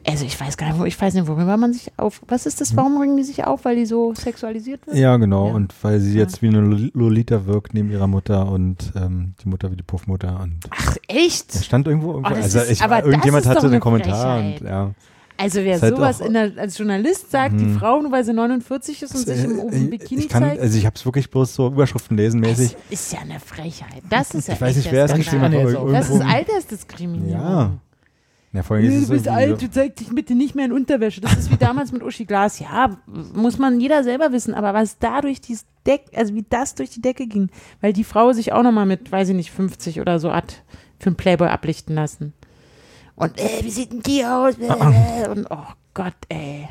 also ich weiß gar nicht, wo- ich weiß nicht, worüber man sich auf. Was ist das? Warum ringen die sich auf? Weil die so sexualisiert wird? Ja, genau. Ja. Und weil sie jetzt wie eine Lol- Lolita wirkt neben ihrer Mutter und ähm, die Mutter wie die Puffmutter. Und Ach echt? stand irgendwo, irgendwo Oh, also ist- ich, irgendjemand hatte eine einen Kommentar und ja. Also wer halt sowas der, als Journalist sagt, die Mhm. Frau, nur weil sie 49 ist und sich im, im Bikini ich kann, zeigt, also ich habe es wirklich bloß so Überschriften lesen mäßig. das ist ja eine Frechheit. Das ist ja Ich weiß nicht, wer es geschrieben hat, Das ist. Altersdiskriminierung. Ja. Ja, ist du bist alt, du zeigst dich bitte nicht mehr in Unterwäsche. Das ist wie damals mit Uschi Glas. Ja, muss man jeder selber wissen, aber was da durch die Deck, also wie das durch die Decke ging, weil die Frau sich auch nochmal mit, weiß ich nicht, 50 oder so hat für einen Playboy ablichten lassen. Und, äh, wie sieht denn die aus? Äh, Und, oh Gott, ey.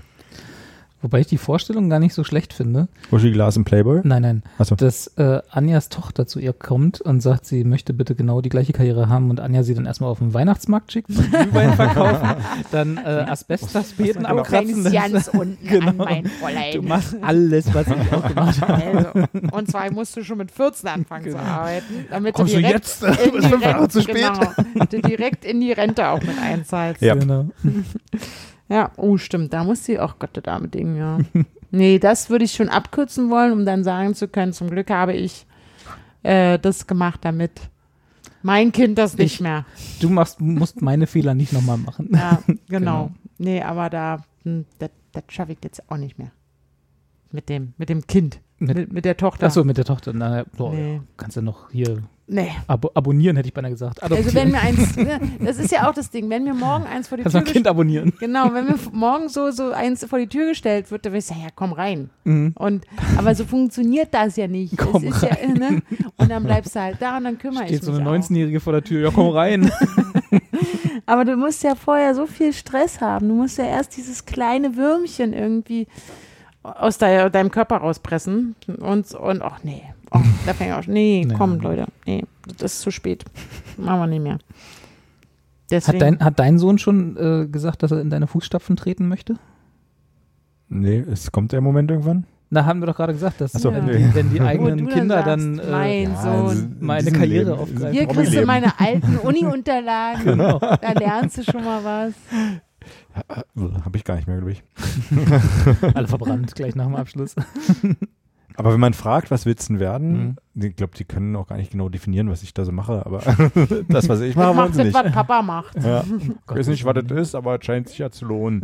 Wobei ich die Vorstellung gar nicht so schlecht finde. so Uschi Glas im Playboy. Nein, nein. Achso. Dass äh, Anjas Tochter zu ihr kommt und sagt, sie möchte bitte genau die gleiche Karriere haben und Anja sie dann erstmal auf den Weihnachtsmarkt schickt, Glühwein verkaufen, dann äh, Asbestaspäten Du abkratzen. rennst ganz unten an Genau. mein Du Fräulein. machst alles, was ich auch gemacht habe. Also, und zwar musst du schon mit 14 anfangen zu Genau. arbeiten, damit Kommst du du direkt jetzt? in Du bist die fünf Jahre Rente, zu spät. Genau, du direkt in die Rente auch mit einzahlst. Ja. Genau. Ja, oh stimmt, da muss sie auch Gott der Dame Ding, ja. nee, das würde ich schon abkürzen wollen, um dann sagen zu können, zum Glück habe ich äh, das gemacht, damit mein Kind das nicht Ich- mehr. Du machst, musst meine Fehler nicht nochmal machen. Ja, genau. Genau. Nee, aber da, hm, das, das schaffe ich jetzt auch nicht mehr. Mit dem, mit dem Kind. Mit- Mit, mit der Tochter. Achso, mit der Tochter. Na, boah, Nee. ja, kannst du noch hier Nee. abo abonnieren, hätte ich beinahe gesagt. Also Adoptieren. wenn mir eins, ne, das ist ja auch das Ding, wenn mir morgen eins vor die Kannst Tür Kind abonnieren. Genau, wenn mir morgen so, so eins vor die Tür gestellt wird, dann würde ich sagen, ja, komm rein. Mhm. Und, aber so funktioniert das ja nicht. Komm es ist ja, ne? Und dann bleibst du halt da und dann kümmere Steht ich so mich eine auch. 19-Jährige vor der Tür. Ja, komm rein. Aber du musst ja vorher so viel Stress haben. Du musst ja erst dieses kleine Würmchen irgendwie aus de deinem Körper rauspressen. Und, und ach nee, oh, da fängt auch, nee, Nee. komm Leute, nee, das ist zu spät. Machen wir nicht mehr. Deswegen, Hat dein, hat dein Sohn schon äh, gesagt, dass er in deine Fußstapfen treten möchte? Nee, es kommt der Moment irgendwann. Na, haben wir doch gerade gesagt, dass so, wenn, nee. die, wenn die eigenen du dann Kinder sagst, dann äh, mein Sohn. also in meine Karriere Leben, aufgreifen. Hier kriegst du meine alten Uni-Unterlagen. Genau. Da lernst du schon mal was. Habe ich gar nicht mehr, glaube ich. alle verbrannt gleich nach dem Abschluss. Aber wenn man fragt, was denn werden? Mhm. Ich glaube, die können auch gar nicht genau definieren, was ich da so mache, aber das, was ich mache, wollen macht sie nicht. was Papa macht. Ja. Ich weiß nicht, was das ist, aber es scheint sich ja zu lohnen.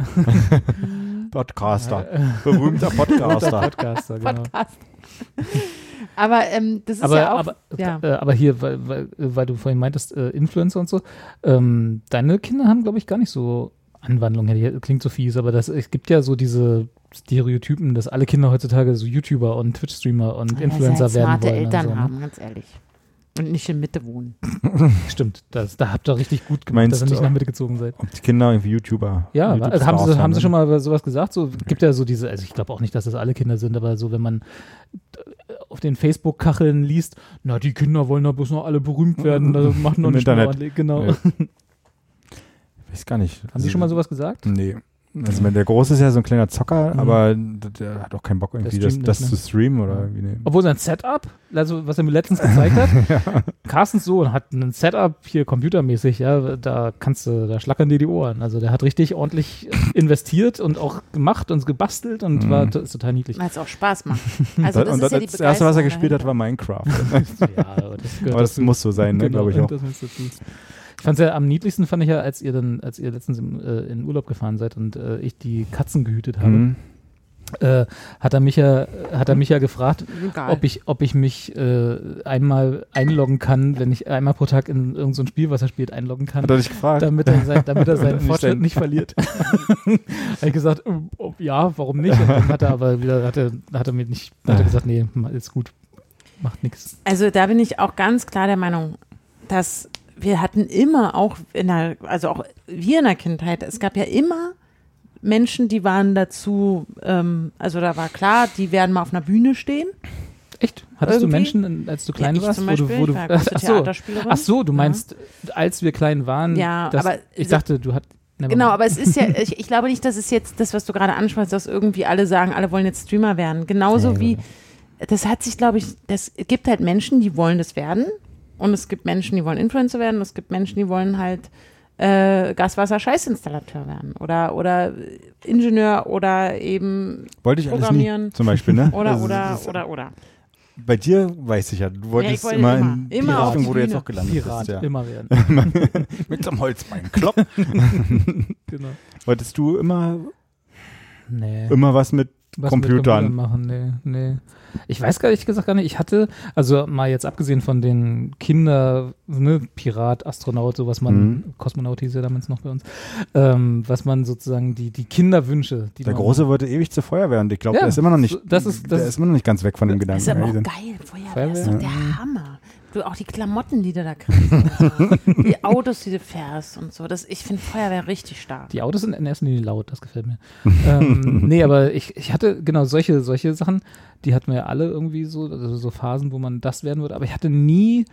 Podcaster. Berühmter Der Podcaster. Podcaster, genau. Podcast. Aber ähm, das ist Aber, ja auch. aber, ja. äh, aber hier, weil, weil, weil du vorhin meintest, äh, Influencer und so, ähm, deine Kinder haben, glaube ich, gar nicht so Anwandlung, ja, die- klingt so fies, aber das, es gibt ja so diese Stereotypen, dass alle Kinder heutzutage so YouTuber und Twitch-Streamer und Weil Influencer sie halt werden smarte wollen. Eltern so, ne? haben, ganz ehrlich. Und nicht in Mitte wohnen. Stimmt, das, da habt ihr richtig gut gemacht, Meinst dass ihr nicht nach Mitte gezogen seid. Ob die Kinder irgendwie YouTuber Ja, YouTube also haben, sie, haben sie schon mal sowas gesagt? So gibt ja so diese, also ich glaube auch nicht, dass das alle Kinder sind, aber so, wenn man äh, auf den Facebook-Kacheln liest, na, die Kinder wollen doch bloß noch alle berühmt werden, das machen noch Im nicht mehr Internet. ordentlich. Genau. Ja. Weiß gar nicht. Haben Sie schon mal sowas gesagt? Nee. Also der Große ist ja so ein kleiner Zocker, Mhm. aber der, hat auch keinen Bock irgendwie das, das zu ne? streamen oder irgendwie. Nee. Obwohl sein Setup, also was er mir letztens gezeigt hat, Carstens Sohn hat ein Setup hier computermäßig, ja, da kannst du, da schlackern dir die Ohren. Also der hat richtig ordentlich investiert und auch gemacht und gebastelt und Mhm. war ist total niedlich. Weil es auch Spaß macht. Also das und ist das, ja die das erste, was er gespielt hat, dahinter. war Minecraft. ja, aber das gehört aber das dazu. muss so sein, ne, Genau, glaube ich auch. Das muss dazu. Ich fand es ja am niedlichsten, fand ich ja, als ihr dann, als ihr letztens im, äh, in Urlaub gefahren seid und äh, ich die Katzen gehütet habe, Mhm. äh, hat er mich ja, hat er mich ja gefragt, Egal. ob ich, ob ich mich äh, einmal einloggen kann, wenn ich einmal pro Tag in irgendein so ein Spiel, was er spielt, einloggen kann. Hat er dich gefragt? damit er, sein, damit er seinen Fortschritt nicht verliert. habe ich gesagt, ob, ja, warum nicht? Und dann hat er aber wieder, hat er, hat er mir nicht, hat er gesagt, nee, ist gut, macht nichts. Also da bin ich auch ganz klar der Meinung, dass wir hatten immer auch in der, also auch wir in der Kindheit, es gab ja immer Menschen, die waren dazu, ähm, also da war klar, die werden mal auf einer Bühne stehen. Echt? Hattest Irgendwie? du Menschen, als du klein ja, warst, zum wo Beispiel, du, wo du, ich war ach so, ach so, du Ja. meinst, als wir klein waren, Ja, dass, aber- ich dachte, du hattest, Genau, aber es ist ja, ich, ich glaube nicht, dass es jetzt das, was du gerade ansprichst, dass irgendwie alle sagen, alle wollen jetzt Streamer werden. Genauso Ja, wie, das hat sich, glaube ich, das gibt halt Menschen, die wollen das werden. Und es gibt Menschen, die wollen Influencer werden. Und es gibt Menschen, die wollen halt äh, Gaswasser-Scheißinstallateur werden. Oder, oder Ingenieur oder eben, Wollte ich alles Programmieren. nie, zum Beispiel, ne? oder, Also, oder, oder, oder. Bei dir weiß ich ja, du wolltest wollte immer, immer- in die immer auf Richtung, die wo du jetzt auch gelandet Pirat bist. Ja. immer werden. Mit so einem Holzbein. Klopp. genau. Wolltest du immer, Nee. immer was mit Was Computern. mit machen, nee, nee. Ich weiß gar nicht gesagt gar nicht. Ich hatte, also mal jetzt abgesehen von den Kinder, ne, Pirat, Astronaut, so was man, Mhm. Kosmonaut hieß ja damals noch bei uns, ähm, was man sozusagen die, die Kinderwünsche, die Der Große wollte ewig zur Feuerwehr und ich glaube, Ja, der ist immer noch nicht, das ist- das der ist- ist immer noch nicht ganz weg von dem Gedanken. ist aber auch geil. Feuerwehr ist Feuerwehr? doch der Hammer. Du, auch die Klamotten, die du da kriegst. die Autos, die du fährst und so. Das, ich finde Feuerwehr richtig stark. Die Autos sind in erster Linie laut, das gefällt mir. ähm, nee, aber ich, ich hatte genau solche, solche Sachen, die hatten wir ja alle irgendwie so, also so Phasen, wo man das werden würde, aber ich hatte nie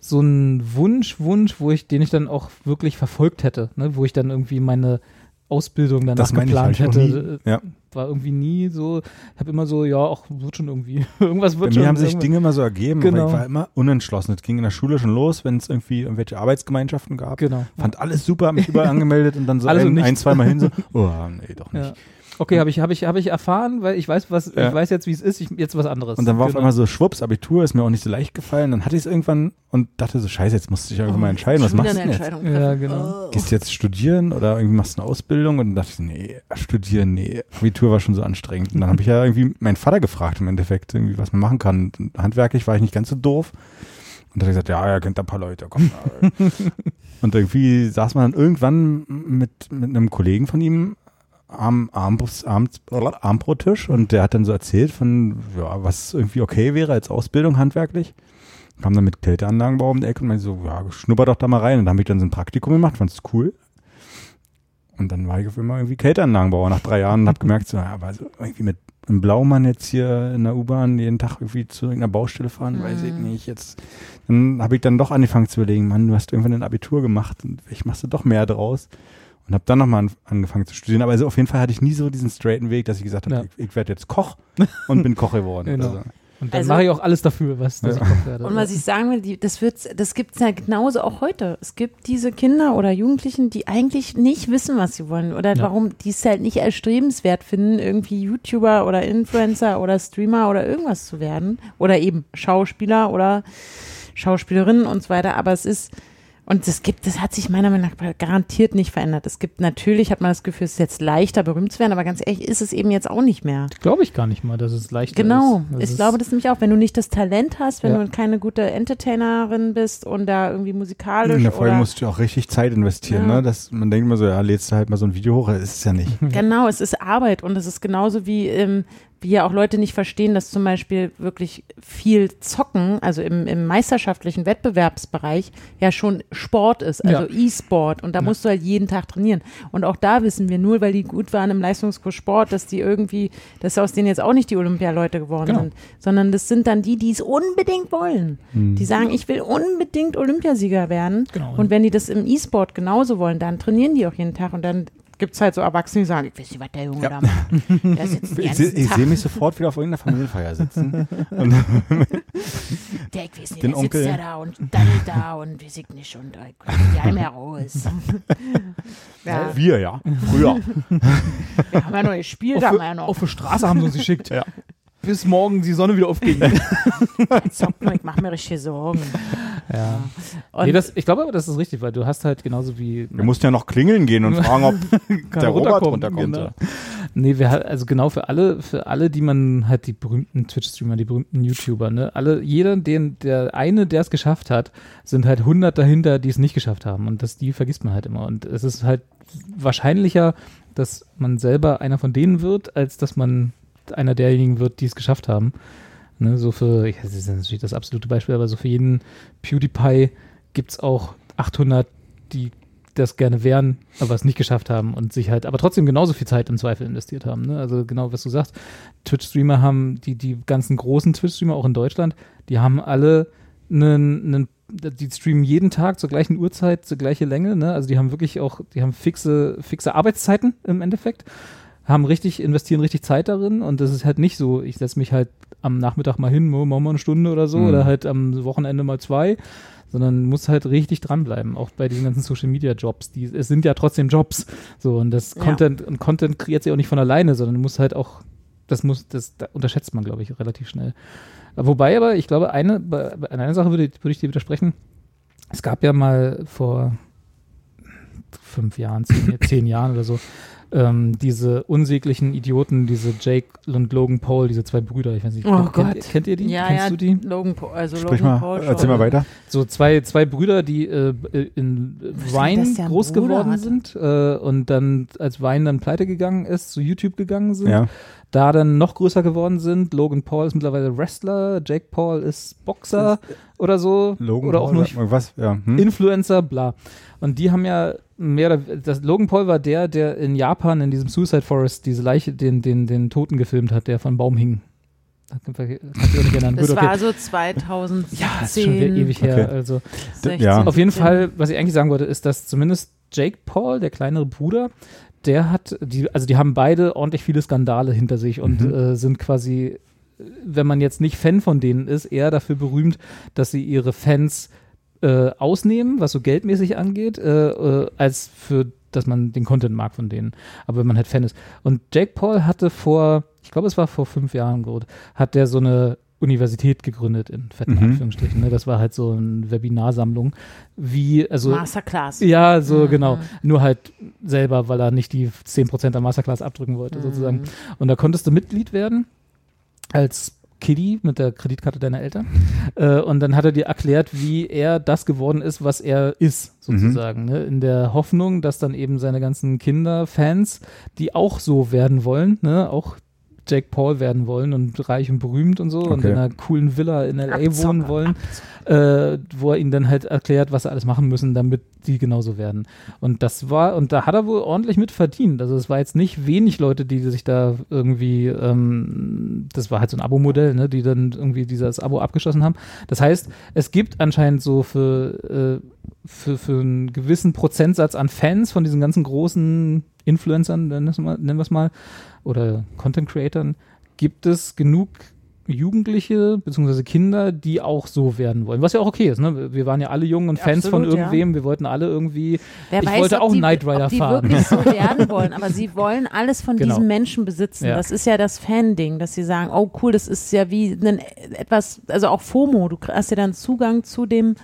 so einen Wunsch, Wunsch, wo ich, den ich dann auch wirklich verfolgt hätte, ne? wo ich dann irgendwie meine Ausbildung danach Das geplant halt hätte. nie. Ja. War irgendwie nie so, ich habe immer so, ja, auch wird schon irgendwie, irgendwas Bei wird mir schon. haben sich Dinge immer so ergeben, aber Genau. ich war immer unentschlossen. Es ging in der Schule schon los, wenn es irgendwie irgendwelche Arbeitsgemeinschaften gab. Genau. Fand alles super, mich überall angemeldet und dann so und ein, ein nichts. zwei Mal hin so, oh, nee, doch nicht. Ja. Okay, habe ich, hab ich, hab ich erfahren, weil ich weiß, was, Ja. ich weiß jetzt, wie es ist, ich, jetzt was anderes. Und dann war auf Genau. einmal so Schwupps, Abitur, ist mir auch nicht so leicht gefallen. Dann hatte ich es irgendwann und dachte so, scheiße, jetzt musst du dich irgendwann mal entscheiden, was machst du eine denn jetzt? Entscheidung Ja, genau. Oh. Gehst du jetzt studieren oder irgendwie machst du eine Ausbildung? Und dann dachte ich, nee, studieren, nee. Abitur war schon so anstrengend. Und dann habe ich ja irgendwie meinen Vater gefragt im Endeffekt, irgendwie, was man machen kann. Und handwerklich war ich nicht ganz so doof. Und dann hat er gesagt, ja, er kennt da ein paar Leute, komm. und irgendwie saß man dann irgendwann mit, mit einem Kollegen von ihm am Armbrust, Arm, Armbrottisch und der hat dann so erzählt von, ja, was irgendwie okay wäre als Ausbildung handwerklich. Kam dann mit Kälteanlagenbau um die Ecke und meinte so, ja, schnupper doch da mal rein. Und dann habe ich dann so ein Praktikum gemacht, fand's cool. Und dann war ich auf einmal irgendwie Kälteanlagenbauer nach drei Jahren und habe gemerkt, so, ja, aber so irgendwie mit einem Blaumann jetzt hier in der U-Bahn jeden Tag irgendwie zu irgendeiner Baustelle fahren, weiß ich nicht. Jetzt, dann habe ich dann doch angefangen zu überlegen, Mann, du hast irgendwann ein Abitur gemacht und ich machst du doch mehr draus. Und habe dann nochmal an, angefangen zu studieren. Aber also auf jeden Fall hatte ich nie so diesen straighten Weg, dass ich gesagt habe, Ja. ich, ich werde jetzt Koch und bin Koch geworden. Genau. Also, Und dann Also- mache ich auch alles dafür, was Ja. ich Koch werde. Und was ich sagen will, die, das, wird's, das gibt es ja genauso auch heute. Es gibt diese Kinder oder Jugendlichen, die eigentlich nicht wissen, was sie wollen oder Ja. warum die es halt nicht erstrebenswert finden, irgendwie YouTuber oder Influencer oder Streamer oder irgendwas zu werden oder eben Schauspieler oder Schauspielerinnen und so weiter. Aber es ist, und das gibt, das hat sich meiner Meinung nach garantiert nicht verändert. Es gibt natürlich, hat man das Gefühl, es ist jetzt leichter berühmt zu werden, aber ganz ehrlich ist es eben jetzt auch nicht mehr. Glaube ich gar nicht mal, dass es leichter Genau, ist. Das ich ist- glaube das nämlich auch, wenn du nicht das Talent hast, wenn Ja. du keine gute Entertainerin bist und da irgendwie musikalisch in der Folge oder musst du auch richtig Zeit investieren, Ja. ne? Das, man denkt immer so, ja, lädst du halt mal so ein Video hoch, das ist es ja nicht. genau, es ist Arbeit und es ist genauso wie ähm, wie ja auch Leute nicht verstehen, dass zum Beispiel wirklich viel Zocken, also im, im meisterschaftlichen Wettbewerbsbereich, ja schon Sport ist, also Ja. E-Sport. Und da musst du halt jeden Tag trainieren. Und auch da wissen wir nur, weil die gut waren im Leistungskurs Sport, dass die irgendwie, dass aus denen jetzt auch nicht die Olympialeute geworden Genau. sind, sondern das sind dann die, die es unbedingt wollen. Die sagen, ich will unbedingt Olympiasieger werden. Genau. Und wenn die das im E-Sport genauso wollen, dann trainieren die auch jeden Tag und dann gibt es halt so Erwachsene, die sagen, ich weiß nicht, was der Junge Ja. da macht. Der sitzt Ich, seh- ich sehe mich sofort wieder auf irgendeiner Familienfeier sitzen. Der, ich weiß nicht, Den der Onkel. sitzt ja da und dann da und weiß ich nicht und ja nicht mehr raus. ja, wir, ja. Früher. wir haben ja noch gespielt, haben wir ja noch. auf der Straße haben sie uns geschickt. Ja. Bis morgen die Sonne wieder aufging. Ich mache mir richtig Sorgen. ja. Und Nee, das, ich glaube aber, das ist richtig, weil du hast halt genauso wie Wir mussten ja noch klingeln gehen und fragen, ob der Robert runterkommt. genau. Nee, wir also genau für alle, für alle, die man halt die berühmten Twitch-Streamer, die berühmten YouTuber, ne, alle, jeder, den, der eine, der es geschafft hat, sind halt hundert dahinter, die es nicht geschafft haben. Und das, die vergisst man halt immer. Und es ist halt wahrscheinlicher, dass man selber einer von denen wird, als dass man einer derjenigen wird, die es geschafft haben. Ne, so für, ja, das ist natürlich das absolute Beispiel, aber so für jeden PewDiePie gibt es auch 800, die das gerne wären, aber es nicht geschafft haben und sich halt, aber trotzdem genauso viel Zeit im Zweifel investiert haben. Ne? Also genau, was du sagst, Twitch-Streamer haben, die, die ganzen großen Twitch-Streamer auch in Deutschland, die haben alle einen, einen die streamen jeden Tag zur gleichen Uhrzeit, zur gleichen Länge, ne? Also die haben wirklich auch, die haben fixe, fixe Arbeitszeiten im Endeffekt, haben richtig, investieren richtig Zeit darin und das ist halt nicht so, ich setze mich halt am Nachmittag mal hin, machen wir mal eine Stunde oder so, Mhm. oder halt am Wochenende mal zwei, sondern muss halt richtig dranbleiben, auch bei diesen ganzen Social Media Jobs. Die, es sind ja trotzdem Jobs. So, und das Ja. Content, und Content kreiert sich auch nicht von alleine, sondern muss halt auch, das muss, das da unterschätzt man, glaube ich, relativ schnell. Wobei aber, ich glaube, eine, bei, bei einer Sache würde, würde ich dir widersprechen. Es gab ja mal vor fünf Jahren, zehn, zehn Jahren oder so, ähm, diese unsäglichen Idioten, diese Jake und Logan Paul, diese zwei Brüder, ich weiß nicht, Oh kennt, Gott. Kennt, kennt ihr die? Ja, Kennst ja, du die? Logan Paul, also Sprich Logan mal, Paul erzähl mal weiter. So zwei, zwei Brüder, die äh, in Wein der ein groß Bruder geworden hat? sind äh, und dann, als Wein dann pleite gegangen ist, zu YouTube gegangen sind, Ja. da dann noch größer geworden sind. Logan Paul ist mittlerweile Wrestler, Jake Paul ist Boxer oder so. Logan oder auch Paul, nur was? Ja. Hm? Influencer, bla. Und die haben ja mehr oder das Logan Paul war der, der in Japan in diesem Suicide Forest diese Leiche, den, den, den Toten gefilmt hat, der vom Baum hing. Das Gut, war okay. so 2010. ja, das ist schon wieder ewig her. Okay. Also 16, Ja. auf jeden 17. Fall, was ich eigentlich sagen wollte, ist, dass zumindest Jake Paul, der kleinere Bruder, der hat, die, also die haben beide ordentlich viele Skandale hinter sich und Mhm. äh, sind quasi, wenn man jetzt nicht Fan von denen ist, eher dafür berühmt, dass sie ihre Fans äh, ausnehmen, was so geldmäßig angeht, äh, äh, als für, dass man den Content mag von denen. Aber wenn man halt Fan ist. Und Jake Paul hatte vor, ich glaube, es war vor fünf Jahren gut, hat der so eine Universität gegründet, in fetten Mhm. Anführungsstrichen. Ne? Das war halt so eine Webinarsammlung. Wie, also. Masterclass. Ja, so Mhm. genau. Nur halt selber, weil er nicht die 10% der Masterclass abdrücken wollte, Mhm. sozusagen. Und da konntest du Mitglied werden als Kiddie mit der Kreditkarte deiner Eltern. Äh, und dann hat er dir erklärt, wie er das geworden ist, was er ist, sozusagen. Ne? In der Hoffnung, dass dann eben seine ganzen Kinder, Fans, die auch so werden wollen, ne? auch Jake Paul werden wollen und reich und berühmt und so und Okay. in einer coolen Villa in L.A. Abzocker, wohnen wollen, äh, wo er ihnen dann halt erklärt, was sie alles machen müssen, damit die genauso werden. Und das war, und da hat er wohl ordentlich mit verdient. Also es war jetzt nicht wenig Leute, die sich da irgendwie, ähm, das war halt so ein Abo-Modell, ne, die dann irgendwie dieses Abo abgeschlossen haben. Das heißt, es gibt anscheinend so für, äh, für, für einen gewissen Prozentsatz an Fans von diesen ganzen großen Influencern, nennen wir es mal, oder Content Creatern, gibt es genug Jugendliche bzw. Kinder, die auch so werden wollen. Was ja auch okay ist. Ne? Wir waren ja alle jung und Fans Absolut, von ja. irgendwem. Wir wollten alle irgendwie. Wer Ich weiß, wollte auch die, Knight Rider die fahren. wirklich so werden wollen, aber sie wollen alles von Genau. diesen Menschen besitzen. Ja. Das ist ja das Fan-Ding, dass sie sagen, oh cool, das ist ja wie ein, etwas, also auch FOMO, du hast ja dann Zugang zu dem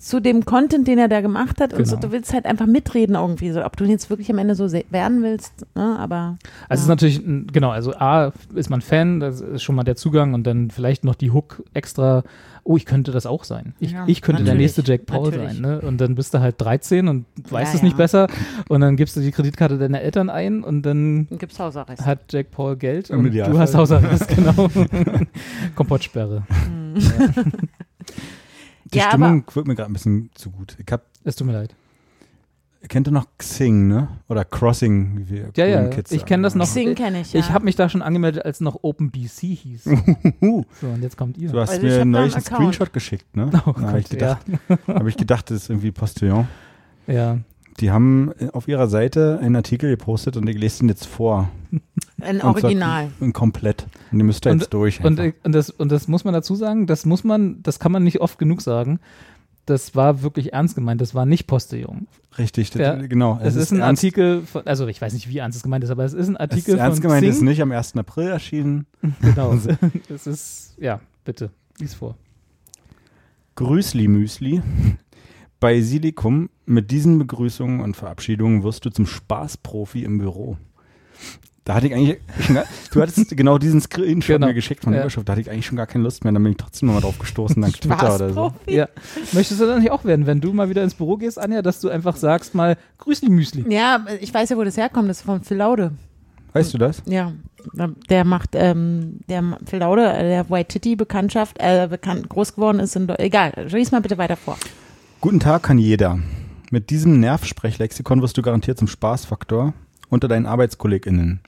zu dem Content, den er da gemacht hat und so, Genau. du willst halt einfach mitreden irgendwie, so ob du jetzt wirklich am Ende so werden willst, ne? aber Also es ist ja. natürlich, genau, also A, ist man Fan, das ist schon mal der Zugang und dann vielleicht noch die Hook extra, oh, ich könnte das auch sein. Ich, Ja, ich könnte der nächste Jack Paul natürlich. sein. Ne? Und dann bist du halt 13 und weißt Ja, es nicht ja. besser und dann gibst du die Kreditkarte deiner Eltern ein und dann dann gibt's Hausarrest. hat Jack Paul Geld und du hast Hausarrest, genau. Kompottsperre. Die Ja, Stimmung wird mir gerade ein bisschen zu gut. Ich hab, Es tut mir leid. kennt ihr noch Xing, ne? Oder Crossing, wie wir Ja, ja, Kids ich sagen. kenn das noch. Singen kenne ich, ja. Ich habe mich da schon angemeldet, als noch OpenBC hieß. So, und jetzt kommt ihr. Du hast Also mir neulich einen Account. Screenshot geschickt, ne? Oh da habe ich, gedacht, hab ich gedacht, das ist irgendwie Postillon. ja. Die haben auf ihrer Seite einen Artikel gepostet und ich lese den jetzt vor. Ein Und Original. in komplett. Und die müsst ihr jetzt durch. Und, einfach. äh, und, das, und das muss man dazu sagen, das muss man, das kann man nicht oft genug sagen. Das war wirklich ernst gemeint, das war nicht Postillon. Richtig, das, Ja, genau. Es, ist, ein ernst, Artikel, von, also ich weiß nicht, wie ernst es gemeint ist, aber es ist ein Es Artikel ist ernst von gemeint, Xing. ist nicht am 1. April erschienen. Genau. es ist, ja, bitte, lies vor. Grüßli Müsli. Bei Silikum mit diesen Begrüßungen und Verabschiedungen wirst du zum Spaßprofi im Büro. Da hatte ich eigentlich gar, du hattest genau diesen Screenshot Genau. mir geschickt von der Ja. Überschrift, da hatte ich eigentlich schon gar keine Lust mehr, dann bin ich trotzdem nochmal drauf gestoßen, dank Twitter oder so. Ja. Möchtest du dann nicht auch werden, wenn du mal wieder ins Büro gehst, Anja, dass du einfach sagst mal, grüß die Müsli. Ja, ich weiß ja, wo das herkommt. Das ist von Phil Laude. Weißt du das? Ja, der macht, ähm, der Phil Laude, äh, der White Titty Bekanntschaft, äh, bekannt, groß geworden ist in Egal, lies mal bitte weiter vor. Guten Tag kann jeder. Mit diesem Nervsprechlexikon wirst du garantiert zum Spaßfaktor unter deinen ArbeitskollegInnen.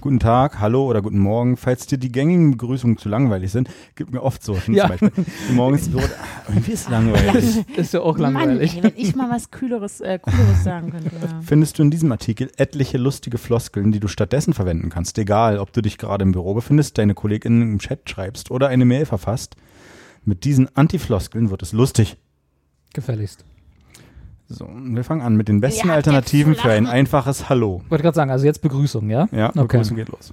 Guten Tag, hallo oder guten Morgen. Falls dir die gängigen Begrüßungen zu langweilig sind, gibt mir oft so. Ja. Zum Beispiel, morgens so, irgendwie ist langweilig. Ist ja auch langweilig. Mann, ey, wenn ich mal was Kühleres, äh, Cooleres sagen könnte. Ja. Findest du in diesem Artikel etliche lustige Floskeln, die du stattdessen verwenden kannst. Egal, ob du dich gerade im Büro befindest, deine KollegInnen im Chat schreibst oder eine Mail verfasst. Mit diesen Antifloskeln wird es lustig. Gefälligst. So, wir fangen an mit den besten habt Alternativen für ein einfaches Hallo. Wollte gerade sagen, also jetzt Begrüßung, ja? Ja, Okay. Begrüßung geht los.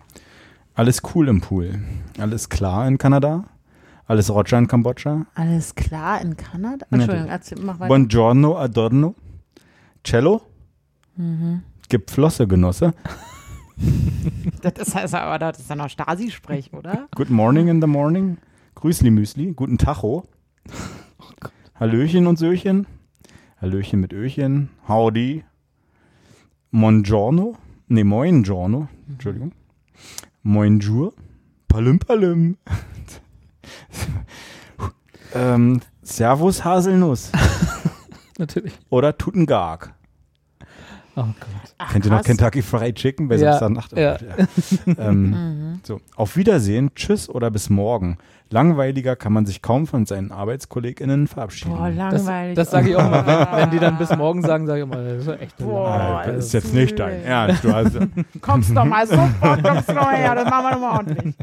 Alles cool im Pool. Alles klar in Kanada. Alles Roger in Kambodscha. Alles klar in Kanada? Ja, Entschuldigung, erzähl, mach weiter. Buongiorno, adorno. Cello. Gib Flosse, Genosse. Das ist also, aber das ist ja noch Stasi-Sprech, oder? Good morning in the morning. Grüßli Müsli. Guten Tacho. Hallöchen und Söchen. Hallöchen mit Öchen. Howdy. Mongiorno. Ne, moin Giorno. Entschuldigung. Moinjour. Palim Palim. ähm, Servus Haselnuss. Natürlich. Oder Tutengag. Oh Gott. Ach, Kennt ihr noch. Kentucky Fried Chicken bei Ja, Samstagnacht? ja. ähm, Mhm. so, auf Wiedersehen, tschüss oder bis morgen. Langweiliger kann man sich kaum von seinen ArbeitskollegInnen verabschieden. Boah, Das, langweilig. das sage ich auch immer. Wenn, wenn die dann bis morgen sagen, sage ich immer, das ist echt Boah, Ah, das ist das jetzt nicht dein Ernst. Du hast, Kommst doch mal sofort, kommst du noch her, das machen wir nochmal ordentlich.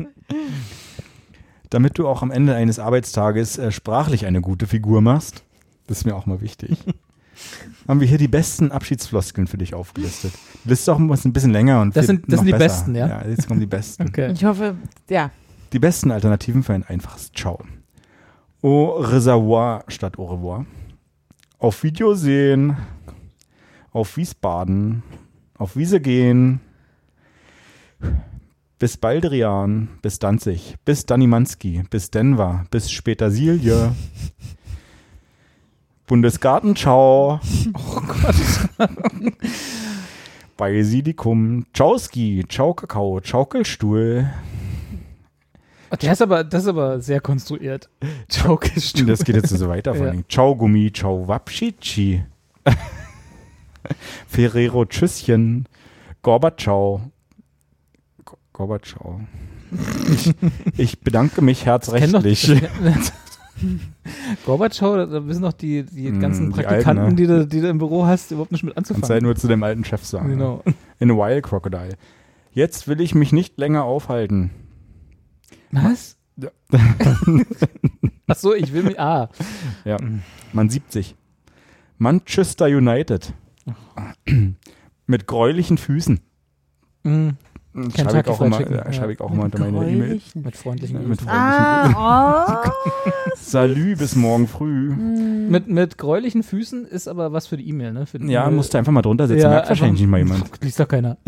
damit du auch am Ende eines Arbeitstages äh, sprachlich eine gute Figur machst, das ist mir auch mal wichtig, haben wir hier die besten Abschiedsfloskeln für dich aufgelistet. Die Liste ist auch ein bisschen länger und Das sind- das noch sind die besser. besten, ja? Ja, jetzt kommen die besten. Okay. Ich hoffe, ja. Die besten Alternativen für ein einfaches Ciao. Au Reservoir statt Au revoir. Auf Wiedersehen. Auf Wiesbaden. Auf Wiese gehen. Bis Baldrian. Bis Danzig. Bis Danimanski. Bis Denver. Bis später Bundesgarten, ciao. Oh Gott. Basilikum. Ciao-Ski. Ciao Kakao. Schaukelstuhl. Der ist aber, das ist aber sehr konstruiert. Joke-Stuhl. Das geht jetzt so weiter vor Ja. Ciao Gummi, ciao Wapschichi. Ferrero Tschüsschen. Gorbatschow. Go- Gorbatschow. Ich, ich bedanke mich herzrechtlich. Gorbatschow, da wissen doch die, die Mm, ganzen die Praktikanten, Alten, ne? die, du, die du im Büro hast, überhaupt nicht mit Kannst halt anzufangen. nur zu dem alten Chef sagen. Genau. In a while, Crocodile. Jetzt will ich mich nicht länger aufhalten. Was? Ach so, ich will mich. Ah, Ja, man siebt sich. Manchester United. Mit gräulichen Füßen. mm, Schreibe ich auch immer, Chicken, ja, ja. schreibe ich auch immer unter meine E-Mail. Mit freundlichen Mit Grüßen. freundlichen Ah, Salü bis morgen früh. oh. Mit, mit gräulichen Füßen ist aber was für die E-Mail, ne? Für die Ja, musst du einfach mal drunter setzen. Merkt wahrscheinlich nicht mal jemand. Liest doch keiner.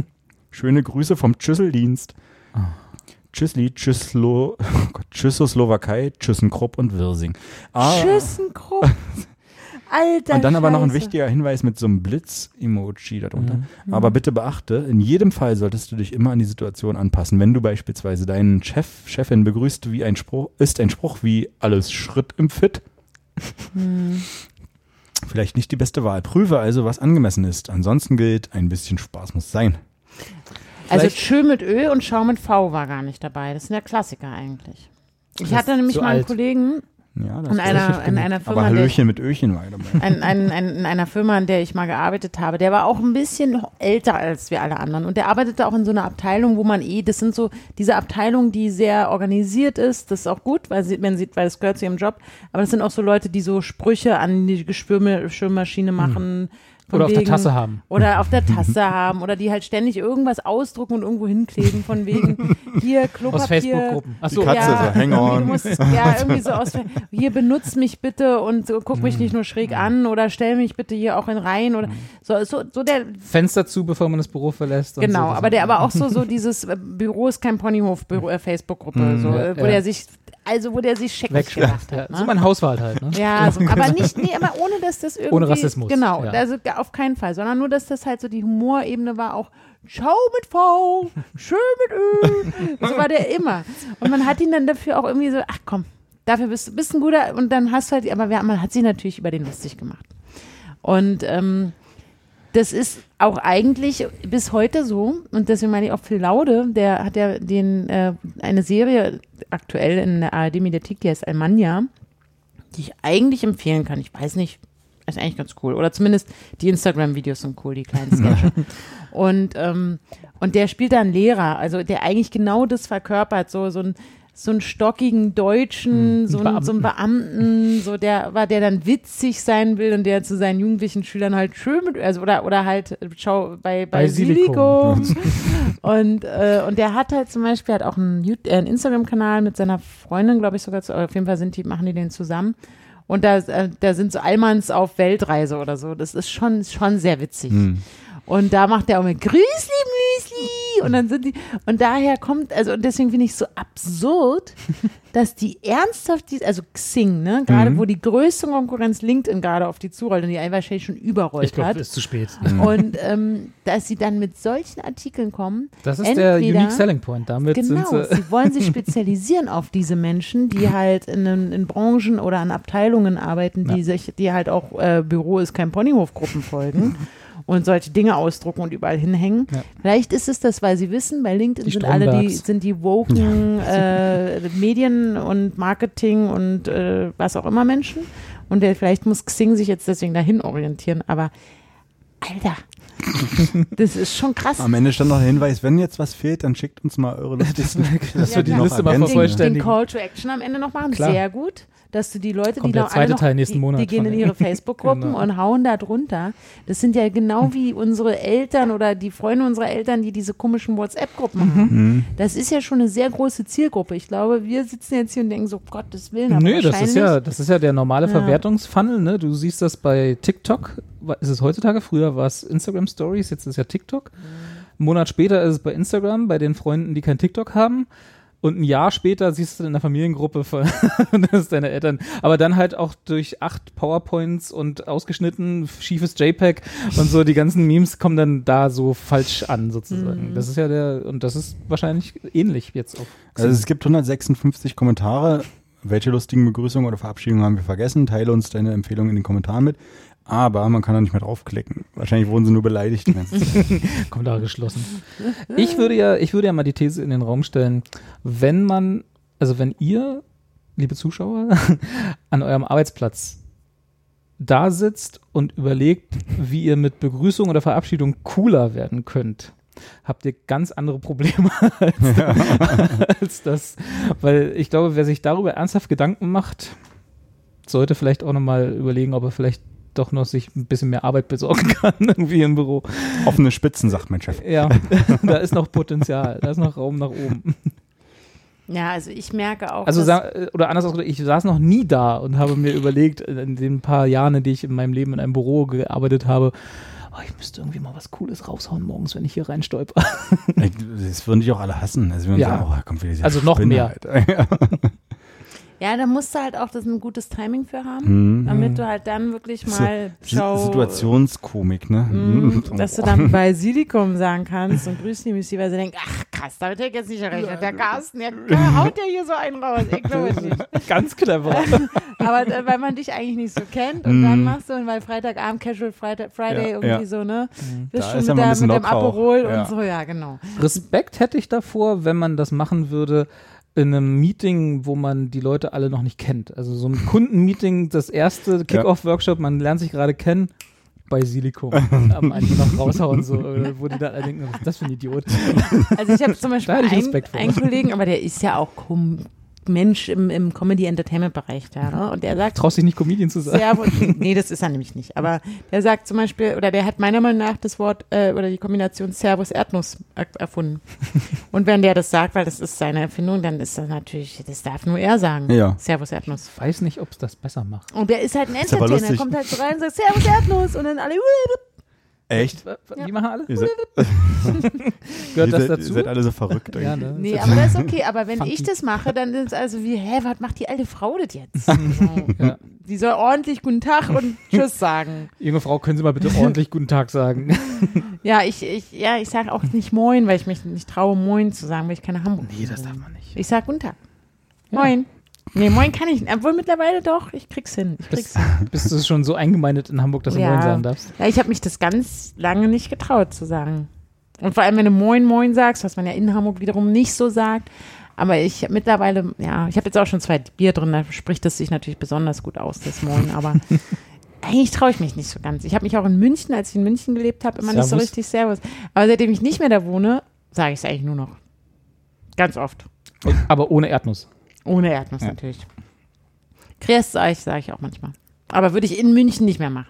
Schöne Grüße vom Tschüsseldienst. Ah. Tschüssli, Tschüsslo, oh Gott, Tschüssoslowakei, Tschüssenkrupp und Wirsing. Ah, Tschüssenkrupp. Alter Und dann aber noch ein wichtiger Hinweis mit so einem Blitz-Emoji darunter. Mhm. Aber bitte beachte, in jedem Fall solltest du dich immer an die Situation anpassen. Wenn du beispielsweise deinen Chef, Chefin begrüßt, wie ein Spruch, ist ein Spruch wie alles Schritt im Fit. Hm. Vielleicht nicht die beste Wahl. Prüfe also, was angemessen ist. Ansonsten gilt, ein bisschen Spaß muss sein. Also Vielleicht- Tschö mit Ö und Schau mit V war gar nicht dabei. Das sind ja Klassiker eigentlich. Ich hatte nämlich mal einen alt. Kollegen Ja, das in ist einer, in genug. einer Aber Firma, der ich, Hallöchen mit Öchen war dabei. ein, ein, ein, in einer Firma, in der ich mal gearbeitet habe, der war auch ein bisschen älter als wir alle anderen. Und der arbeitete auch in so einer Abteilung, wo man eh, das sind so diese Abteilung, die sehr organisiert ist. Das ist auch gut, weil sie, wenn sie, weil es gehört zu ihrem Job. Aber das sind auch so Leute, die so Sprüche an die Geschirrmaschine machen. Von Oder auf der wegen- Tasse haben. Oder auf der Tasse haben oder die halt ständig irgendwas ausdrucken und irgendwo hinkleben von wegen hier Klopapier. Aus Facebook-Gruppen. Die Achso, Katze so, hang on. Du musst, ja, irgendwie so aus, hier benutzt mich bitte und so, guck mich nicht nur schräg an oder stell mich bitte hier auch in Reihen oder so, so, so der, Fenster zu, bevor man das Büro verlässt. und genau, so, aber der aber auch so, so dieses äh, Büro ist kein Ponyhof, Büro, äh, Facebook-Gruppe, so, äh, wo Ja. der sich, also wo der sich scheckig gemacht hat. So Ne? mein Hauswart halt, ne? Ja, so, aber nicht, nee, aber ohne dass das irgendwie. Ohne Rassismus, Genau, ja. also auf keinen Fall, sondern nur, dass das halt so die Humorebene war auch. Schau mit V, schön mit Ö. So war der immer. Und man hat ihn dann dafür auch irgendwie so, ach komm, dafür bist du bist ein guter. Und dann hast du halt, aber wer- man hat sich natürlich über den lustig gemacht. Und ähm, das ist auch eigentlich bis heute so. Und deswegen meine ich auch Phil Laude, der hat ja den, äh, eine Serie aktuell in der ARD-Mediathek, die heißt Almania, die ich eigentlich empfehlen kann. Ich weiß nicht, ist eigentlich ganz cool. Oder zumindest die Instagram-Videos sind cool, die kleinen Sketche. und, ähm, und der spielt da einen Lehrer, also der eigentlich genau das verkörpert, so, so ein so einen stockigen Deutschen, so, einen, so einen Beamten, so der war, der dann witzig sein will und der zu seinen jugendlichen Schülern halt schön mit, also oder oder halt schau bei bei Basilikum. Basilikum und äh, und der hat halt zum Beispiel hat auch einen, äh, einen Instagram-Kanal mit seiner Freundin, glaube ich sogar, zu, auf jeden Fall sind die machen die den zusammen Und da, äh, da sind so Allmanns auf Weltreise oder so. Das ist schon, schon sehr witzig. Hm. Und da macht er auch mit Grüßli Müsli. Und dann sind die, und daher kommt, also und deswegen finde ich es so absurd, dass die ernsthaft, die, also Xing, ne, gerade Mhm. wo die größte Konkurrenz LinkedIn gerade auf die zurollt und die einfach wahrscheinlich schon überrollt Ich glaube, hat. ist zu spät. Und ähm, dass sie dann mit solchen Artikeln kommen. Das ist der entweder- Unique Selling Point. Damit Genau, sind sie. sie wollen sich spezialisieren auf diese Menschen, die halt in, in, in Branchen oder an Abteilungen arbeiten, die Ja. sich, die halt auch äh, Büro ist kein Ponyhof-Gruppen folgen und solche Dinge ausdrucken und überall hinhängen. Ja. Vielleicht ist es das, weil sie wissen, bei LinkedIn Die sind alle die, sind die woken äh, Medien und Marketing und äh, was auch immer Menschen. Und der, vielleicht muss Xing sich jetzt deswegen dahin orientieren, aber Alter, das ist schon krass. Am Ende stand noch der Hinweis, wenn jetzt was fehlt, dann schickt uns mal eure lustigsten. dass Ja, wir die. Liste mal Den- den. Call to Action am Ende noch machen. Klar. Sehr gut. Dass du die Leute, Kommt die der noch zweite alle noch, Teil nächsten die, Monat die gehen in ihre Facebook-Gruppen Genau. und hauen da drunter. Das sind ja genau wie unsere Eltern oder die Freunde unserer Eltern, die diese komischen WhatsApp-Gruppen Mhm. haben. Das ist ja schon eine sehr große Zielgruppe. Ich glaube, wir sitzen jetzt hier und denken so, Gottes Willen, aber Nö, das ist ja, das ist ja der normale Ja. Verwertungsfunnel, ne? Du siehst das bei TikTok. Ist es heutzutage? Früher war es Instagram Stories, jetzt ist ja TikTok. Einen Monat später ist es bei Instagram, bei den Freunden, die kein TikTok haben. Und ein Jahr später siehst du in der Familiengruppe von das ist deine Eltern. Aber dann halt auch durch acht PowerPoints und ausgeschnitten, schiefes JPEG und so, die ganzen Memes kommen dann da so falsch an, sozusagen. Das ist ja der, und das ist wahrscheinlich ähnlich jetzt auch. Also es gibt 156 Kommentare. Welche lustigen Begrüßungen oder Verabschiedungen haben wir vergessen? Teile uns deine Empfehlungen in den Kommentaren mit. Aber man kann da nicht mehr draufklicken. Wahrscheinlich wurden sie nur beleidigt. Zeit. Kommentar geschlossen. Ich würde ja, ich würde ja mal die These in den Raum stellen, wenn man, also wenn ihr, liebe Zuschauer, an eurem Arbeitsplatz da sitzt und überlegt, wie ihr mit Begrüßung oder Verabschiedung cooler werden könnt, habt ihr ganz andere Probleme als, als das. Weil ich glaube, wer sich darüber ernsthaft Gedanken macht, sollte vielleicht auch nochmal überlegen, ob er vielleicht doch noch sich ein bisschen mehr Arbeit besorgen kann, irgendwie im Büro. Offene Spitzen, sagt mein Chef. Ja, da ist noch Potenzial, da ist noch Raum nach oben. Ja, also ich merke auch, Also, oder anders ausgedrückt, ich saß noch nie da und habe mir überlegt, in den paar Jahren, in denen ich in meinem Leben in einem Büro gearbeitet habe, oh, ich müsste irgendwie mal was Cooles raushauen morgens, wenn ich hier reinstolper. Das würden dich auch alle hassen. Also Ja. sagen, oh, kommt wieder Also noch mehr. Alter. Ja. Ja, da musst du halt auch das ein gutes Timing für haben, Hm. damit du halt dann wirklich So- mal Si- schau, Situationskomik, ne? Mm, So. dass du dann bei Silikum sagen kannst und grüß die Müsli, weil sie denkt, ach krass, damit hätte ich jetzt nicht gerechnet. Der Carsten, der haut ja hier so einen raus. Ich glaube nicht. Ganz clever. Aber äh, weil man dich eigentlich nicht so kennt und dann Mm. machst du, und weil Freitagabend, Casual Friday, Friday Ja, irgendwie ja. so, ne? Bist Da schon ist ja mit, der, bisschen mit dem. Aperol Ja. und so, ja, genau. Respekt hätte ich davor, wenn man das machen würde in einem Meeting, wo man die Leute alle noch nicht kennt. Also so ein Kundenmeeting, das erste Kick-Off-Workshop, man lernt sich gerade kennen. Bei Silikum am Ende noch raushauen, so, äh, wo die dann alle denken, was ist das für ein Idiot? Also ich habe zum Beispiel einen, einen Kollegen, aber der ist ja auch kom Mensch im, im Comedy-Entertainment-Bereich da, ne? Und der sagt, Traust dich nicht Comedian zu sein? Servus, nee, das ist er nämlich nicht. Aber der sagt zum Beispiel, oder der hat meiner Meinung nach das Wort äh, oder die Kombination Servus Erdnuss er erfunden. Und wenn der das sagt, weil das ist seine Erfindung, dann ist das natürlich, das darf nur er sagen. Ja. Servus Erdnuss. Ich weiß nicht, ob es das besser macht. Und der ist halt ein Entertainer, lustig. kommt halt so rein und sagt Servus Erdnuss und dann alle, Echt? Wie machen alle? Ihr seid, Gehört ihr das dazu? Ihr seid alle so verrückt. ja, ne? Nee, aber das ist okay. Aber wenn Funky. ich das mache, dann ist es also wie, hä, was macht die alte Frau das jetzt? Ja. Die soll ordentlich guten Tag und Tschüss sagen. Junge Frau, können Sie mal bitte ordentlich guten Tag sagen? Ja, ich, ich, ja, ich sage auch nicht Moin, weil ich mich nicht traue, Moin zu sagen, weil ich keine Hamburg Nee, das darf man nicht. Ich sag Guten Tag. Ja. Moin. Nee, Moin kann ich nicht. Obwohl mittlerweile doch, ich krieg's hin. Ich krieg's Bist, hin. bist du schon so eingemeindet in Hamburg, dass du Ja. Moin sagen darfst? Ja, ich habe mich das ganz lange nicht getraut zu sagen. Und vor allem, wenn du Moin Moin sagst, was man ja in Hamburg wiederum nicht so sagt. Aber ich mittlerweile, ja, ich habe jetzt auch schon zwei Bier drin, da spricht es sich natürlich besonders gut aus, das Moin. Aber eigentlich traue ich mich nicht so ganz. Ich habe mich auch in München, als ich in München gelebt habe, immer nicht so Servus. richtig Servus. Aber seitdem ich nicht mehr da wohne, sage ich es eigentlich nur noch. Ganz oft. Aber ohne Erdnuss. Ohne Erdnuss Ja. natürlich. Grüß euch, sage ich auch manchmal. Aber würde ich in München nicht mehr machen.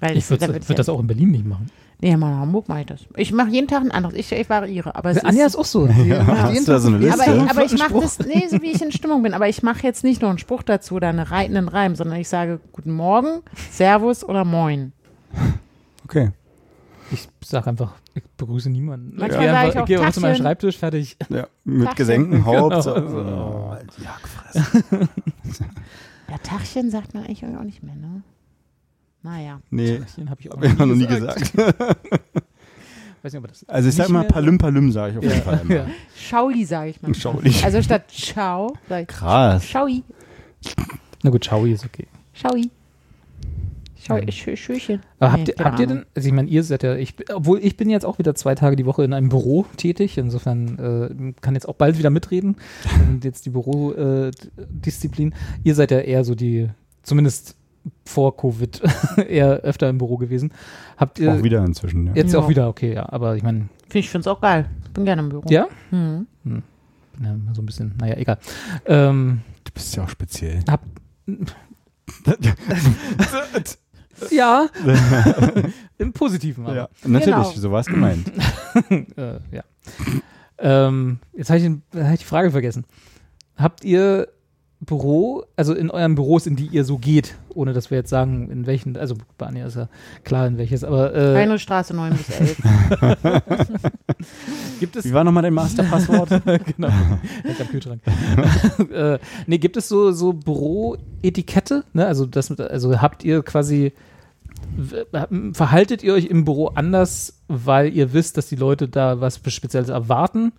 Weil Ich würde da würd das auch in Berlin nicht machen. Nee, mal in Hamburg mache ich das. Ich mache jeden Tag ein anderes. Ich, ich variiere. Aber es Anja ist, ist auch so. Hast jeden Tag so eine Liste? aber, aber ich mache das, nee, so wie ich in Stimmung bin, aber ich mache jetzt nicht nur einen Spruch dazu oder einen Reim, sondern ich sage Guten Morgen, Servus oder Moin. Okay. Ich sag einfach, ich begrüße niemanden. Manchmal gehe sage einfach- ich auch gehe einfach zu meinem Tachchen. Schreibtisch, fertig. Ja, mit Tachchen. gesenktem Haupt. Genau. Also, Oh, ja, gefressen. Ja, Tachchen sagt man eigentlich auch nicht mehr, ne? Naja. Nee, Den habe ich auch hab ich noch nie gesagt. Weiß nicht, ob das Also ich sag mal Palüm Palüm, sage ich auf jeden Fall. ja, immer. ja. Schauli sage ich mal. Schauli. Also statt Ciao sage ich Krass. Schaui. Na gut, Schaui ist okay. Schaui. Schau, Ja. Schö- Schöchen. Aber Nee, habt, ihr, habt denn, also ich meine, ihr seid ja, ich, obwohl ich bin jetzt auch wieder zwei Tage die Woche in einem Büro tätig, insofern äh, kann jetzt auch bald wieder mitreden. Und jetzt die Bürodisziplin. ihr seid ja eher so die, zumindest vor Covid, eher öfter im Büro gewesen. Habt ihr Auch wieder inzwischen. Ja. jetzt Ja. auch wieder, okay, ja, aber ich meine, Ich finde es auch geil. Bin gerne im Büro. ja? Hm. ja, so ein bisschen, naja, egal. Ähm, Du bist ja auch speziell. hab, ja, im Positiven aber. Ja, natürlich, Genau. so war es gemeint. äh, ja. Ähm, jetzt habe ich, hab ich die Frage vergessen. Habt ihr Büro, also in euren Büros, in die ihr so geht, ohne dass wir jetzt sagen, in welchen, also bei Anja ist ja klar, in welches, aber äh, Heinrichstraße 9 bis 11. gibt es Wie war nochmal dein Masterpasswort? genau. Jetzt am Kühlschrank. äh, nee, gibt es so, so Büroetikette? Ne? Also, das, also habt ihr quasi, w- verhaltet ihr euch im Büro anders, weil ihr wisst, dass die Leute da was Spezielles erwarten,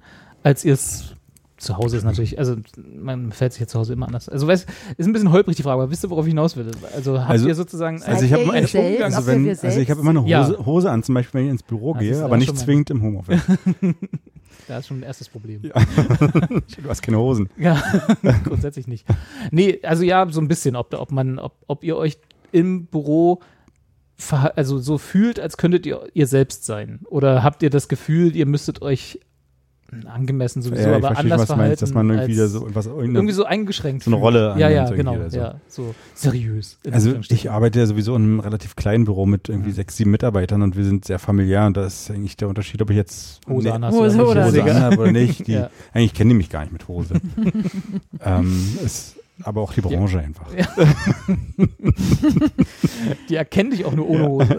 als ihr es zu Hause ist natürlich, also man fällt sich ja zu Hause immer anders. Also weiß, ist ein bisschen holprig die Frage, aber wisst ihr, worauf ich hinaus will? Also habt Also- ihr sozusagen Also ich habe einen also, wenn, also ich habe immer eine Ja. Hose, Hose an, zum Beispiel, wenn ich ins Büro Ah, gehe, aber nicht zwingend im Homeoffice. da ist schon ein erstes Problem. Ja. du hast keine Hosen. Ja, grundsätzlich nicht. Nee, also ja, so ein bisschen, ob, ob man, ob, ob ihr euch im Büro also so fühlt, als könntet ihr ihr selbst sein. Oder habt ihr das Gefühl, ihr müsstet euch angemessen sowieso, ja, ich aber verstehe, anders was du meinst, verhalten. dass man irgendwie so was irgendwie so eingeschränkt so eine. Rolle Ja, ja, genau, so. ja, so seriös. Also ich arbeite ja sowieso in einem relativ kleinen Büro mit irgendwie sechs, sieben Mitarbeitern und wir sind sehr familiär und da ist eigentlich der Unterschied, ob ich jetzt Hose nee, an hast Hose oder oder nicht. Hose nicht. anhabe oder nicht. Die, Ja. Eigentlich kennen die mich gar nicht mit Hose. ähm, ist aber auch die Branche einfach. Ja. Die erkennen dich auch nur ohne Hose.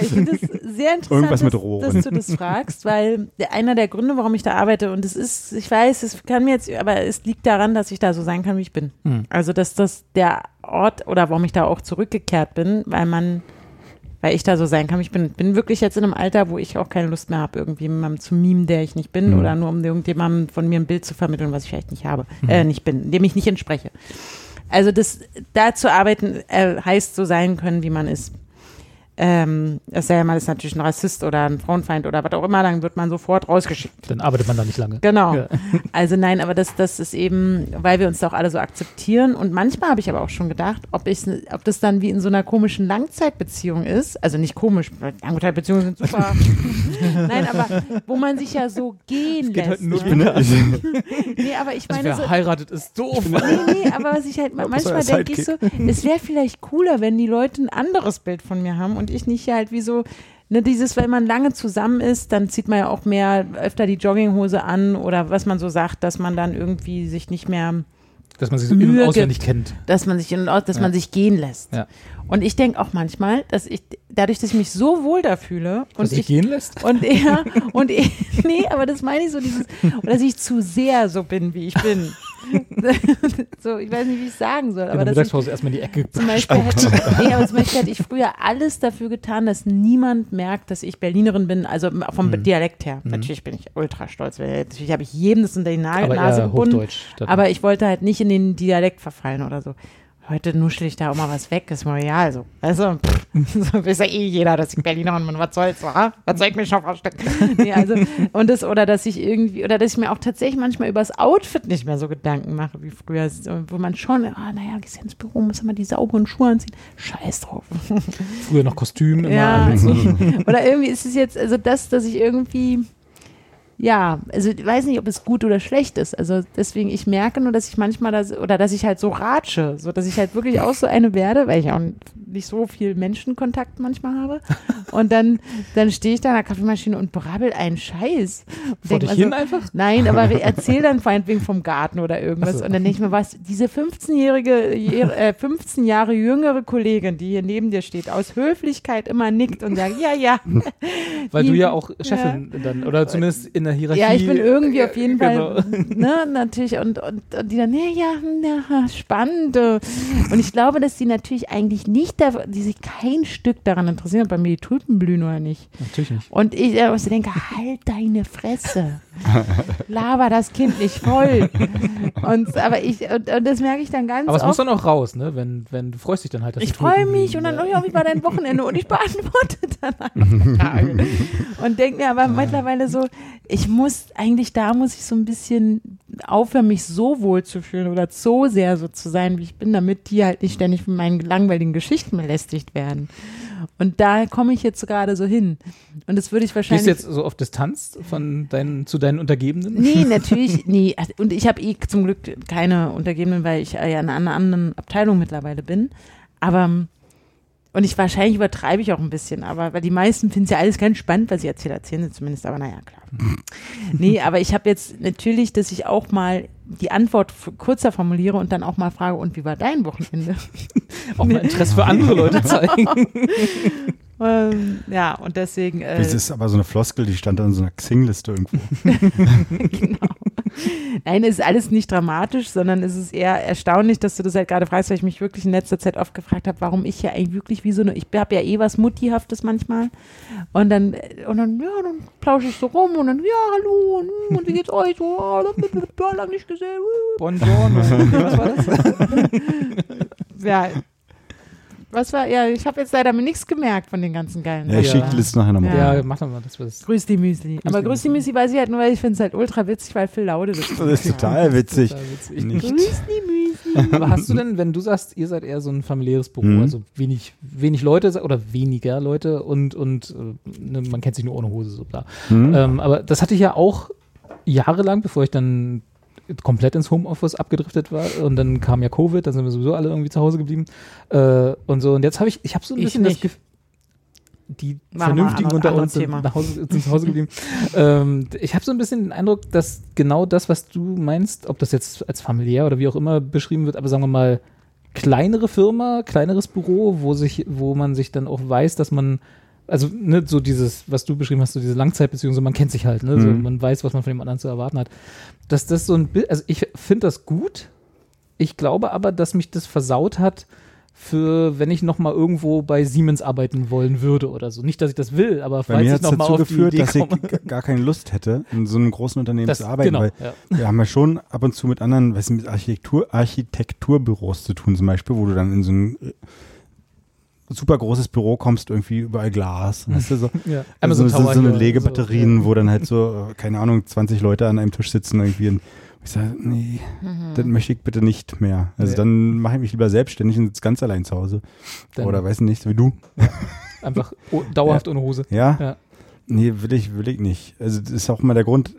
Ich finde es sehr interessant, Irgendwas mit dass, Rohren. dass du das fragst, weil der, einer der Gründe, warum ich da arbeite, und es ist, ich weiß, es kann mir jetzt, aber es liegt daran, dass ich da so sein kann, wie ich bin. Hm. Also, dass das der Ort oder warum ich da auch zurückgekehrt bin, weil man, weil ich da so sein kann, ich bin. Bin wirklich jetzt in einem Alter, wo ich auch keine Lust mehr habe, irgendwie jemandem zu mimen, der ich nicht bin, Mhm. oder nur um irgendjemandem von mir ein Bild zu vermitteln, was ich vielleicht nicht habe, äh, nicht bin, dem ich nicht entspreche. Also das, da zu arbeiten, äh, heißt so sein können, wie man ist. Ähm, es sei ja mal, ist natürlich ein Rassist oder ein Frauenfeind oder was auch immer, dann wird man sofort rausgeschickt. Dann arbeitet man da nicht lange. Genau. Ja. Also nein, aber das, das ist eben, weil wir uns da auch alle so akzeptieren. Und manchmal habe ich aber auch schon gedacht, ob, ich, ob das dann wie in so einer komischen Langzeitbeziehung ist. Also nicht komisch, weil Langzeitbeziehungen sind super. nein, aber wo man sich ja so gehen geht lässt. halt nur-? Ich bin, Nee, aber ich Also meine, wer so, heiratet, ist doof. Nee, nee, aber was ich halt manchmal denke ich so, es wäre vielleicht cooler, wenn die Leute ein anderes Bild von mir haben und ich nicht halt wie so, ne, dieses, wenn man lange zusammen ist, dann zieht man ja auch mehr öfter die Jogginghose an oder was man so sagt, dass man dann irgendwie sich nicht mehr, Dass man sich so in- und auswendig kennt. dass man sich, in, dass Ja. man sich gehen lässt. Ja. Und ich denke auch manchmal, dass ich, dadurch, dass ich mich so wohl da fühle und sich ich gehen lässt? und er, und ich, nee, aber das meine ich so, dieses, oder dass ich zu sehr so bin, wie ich bin. so, ich weiß nicht, wie ich es sagen soll, In aber der das ist, Mittagspause erstmal in die Ecke. zum Beispiel, hätte, nee, aber zum Beispiel hätte ich früher alles dafür getan, dass niemand merkt, dass ich Berlinerin bin, also vom Mhm. Dialekt her. Mhm. Natürlich bin ich ultra stolz, weil natürlich habe ich jedem das unter die Na Aber Nase eher gebunden, aber ich wollte halt nicht in den Dialekt verfallen oder so. Heute nuschel ich da auch mal was weg, ist mir so. Also, pff, so weiß ja eh jeder, dass ich Berlinerin bin, was soll's, wa? was soll ich mich schon verstecken? nee, also, und das, oder dass ich irgendwie, oder dass ich mir auch tatsächlich manchmal über das Outfit nicht mehr so Gedanken mache wie früher, wo man schon, ah, naja, gehst ja ins Büro, muss immer die sauberen Schuhe anziehen. Scheiß drauf. Früher noch Kostüm immer. Ja, oder irgendwie ist es jetzt, also das, dass ich irgendwie ja, also ich weiß nicht, ob es gut oder schlecht ist. Also deswegen, ich merke nur, dass ich manchmal das, oder dass ich halt so ratsche, so dass ich halt wirklich auch so eine werde, weil ich auch nicht so viel Menschenkontakt manchmal habe. Und dann, dann stehe ich da an der Kaffeemaschine und brabbel einen Scheiß. Vor dich mal hin einfach? Nein, aber erzähl dann meinetwegen vom Garten oder irgendwas. So. Und dann denke ich mir, was, diese 15-jährige, äh, 15 Jahre jüngere Kollegin, die hier neben dir steht, aus Höflichkeit immer nickt und sagt, ja, ja. Weil Die- du ja auch Chefin dann, oder zumindest in der Hierarchie. Ja, ich bin irgendwie auf jeden Genau. Fall, ne, natürlich, und, und, und die dann, nee, ja, ja, spannend. Und ich glaube, dass die natürlich eigentlich nicht, da, die sich kein Stück daran interessieren, ob bei mir die Tulpen blühen oder nicht. Natürlich nicht. Und ich also denke, halt deine Fresse. Laber das Kind nicht voll. Und, aber ich, und, und das merke ich dann ganz Aber es oft. muss dann auch raus, ne? Wenn, wenn du freust dich dann halt, dass Ich freue mich und dann, ja. oh ja, wie war dein Wochenende? Und ich beantworte dann einfach. Und denke mir aber mittlerweile so, ich muss, eigentlich da muss ich so ein bisschen aufhören, mich so wohl zu fühlen oder so sehr so zu sein, wie ich bin, damit die halt nicht ständig von meinen langweiligen Geschichten belästigt werden. Und da komme ich jetzt gerade so hin. Und das würde ich Gehst wahrscheinlich. du jetzt so auf Distanz von deinen, zu deinen Untergebenen? Nee, natürlich, nee. Und ich habe eh zum Glück keine Untergebenen, weil ich ja in einer anderen Abteilung mittlerweile bin. Aber, ähm, und ich wahrscheinlich übertreibe ich auch ein bisschen, aber weil die meisten finden es ja alles ganz spannend, was ich erzähle, erzählen sie zumindest, aber naja, klar. nee, aber ich habe jetzt natürlich, dass ich auch mal die Antwort kurzer formuliere und dann auch mal frage, und wie war dein Wochenende? Auch mal Interesse für andere Leute zeigen. Ähm, ja, und deswegen. Äh, Das ist aber so eine Floskel, die stand da in so einer Xing-Liste irgendwo. genau. Nein, es ist alles nicht dramatisch, sondern es ist eher erstaunlich, dass du das halt gerade fragst, weil ich mich wirklich in letzter Zeit oft gefragt habe, warum ich ja eigentlich wirklich wie so eine, ich habe ja eh was Muttihaftes manchmal und dann, und dann, ja, dann plausche ich so rum und dann, ja, hallo, und, hm, und wie geht's euch? So, ja, lang nicht gesehen. Buongiorno. Was war das? Ja, was war, ja, ich habe jetzt leider mir nichts gemerkt von den ganzen geilen Ja, ich Ja. schicke die Liste nachher nochmal. Ja, mach doch mal, dass wir das. Grüß die Müsli. Aber die Grüß die Müsli weiß ich halt nur, weil ich finde es halt ultra witzig, weil Phil Laude das Das ist total witzig. Total witzig. Nicht. Grüß die Müsli. Aber hast du denn, wenn du sagst, ihr seid eher so ein familiäres Büro, Mhm. also wenig, wenig Leute oder weniger Leute und, und äh, ne, man kennt sich nur ohne Hose, so klar. Hm? Ähm, aber das hatte ich ja auch jahrelang, bevor ich dann komplett ins Homeoffice abgedriftet war und dann kam ja Covid, dann sind wir sowieso alle irgendwie zu Hause geblieben äh, und so und jetzt habe ich, ich habe so ein Ich bisschen das. Gefühl, die Machen Vernünftigen unter uns sind nach Hause, sind zu Hause geblieben. ähm, ich habe so ein bisschen den Eindruck, dass genau das, was du meinst, ob das jetzt als familiär oder wie auch immer beschrieben wird, aber sagen wir mal kleinere Firma, kleineres Büro, wo sich, wo man sich dann auch weiß, dass man also ne, so dieses, was du beschrieben hast, so diese Langzeitbeziehung, so man kennt sich halt, ne, so, Mhm. man weiß, was man von dem anderen zu erwarten hat. Dass das so ein Bild, also ich finde das gut. Ich glaube aber, dass mich das versaut hat für, wenn ich noch mal irgendwo bei Siemens arbeiten wollen würde oder so. Nicht, dass ich das will, aber Bei falls mir ich hat es noch mal dazu auf die geführt, Idee dass ich komme. g- gar keine Lust hätte, in so einem großen Unternehmen Das, zu arbeiten. genau, Weil ja. wir haben ja schon ab und zu mit anderen, weiß nicht, mit Architektur, Architekturbüros zu tun, zum Beispiel, wo du dann in so ein äh, super großes Büro kommst, irgendwie überall Glas. Weißt du, so, ja. also so, Tower so eine hier, Legebatterien, so, wo dann halt so, äh, keine Ahnung, 20 Leute an einem Tisch sitzen irgendwie. Und ich sage, nee, das möchte ich bitte nicht mehr. Also Nee. dann mache ich mich lieber selbstständig und sitze ganz allein zu Hause. Dann Oder weiß nicht, so wie du. einfach oh, dauerhaft ohne Hose. Ja? Ja. Nee, will ich, will ich nicht. Also das ist auch immer der Grund,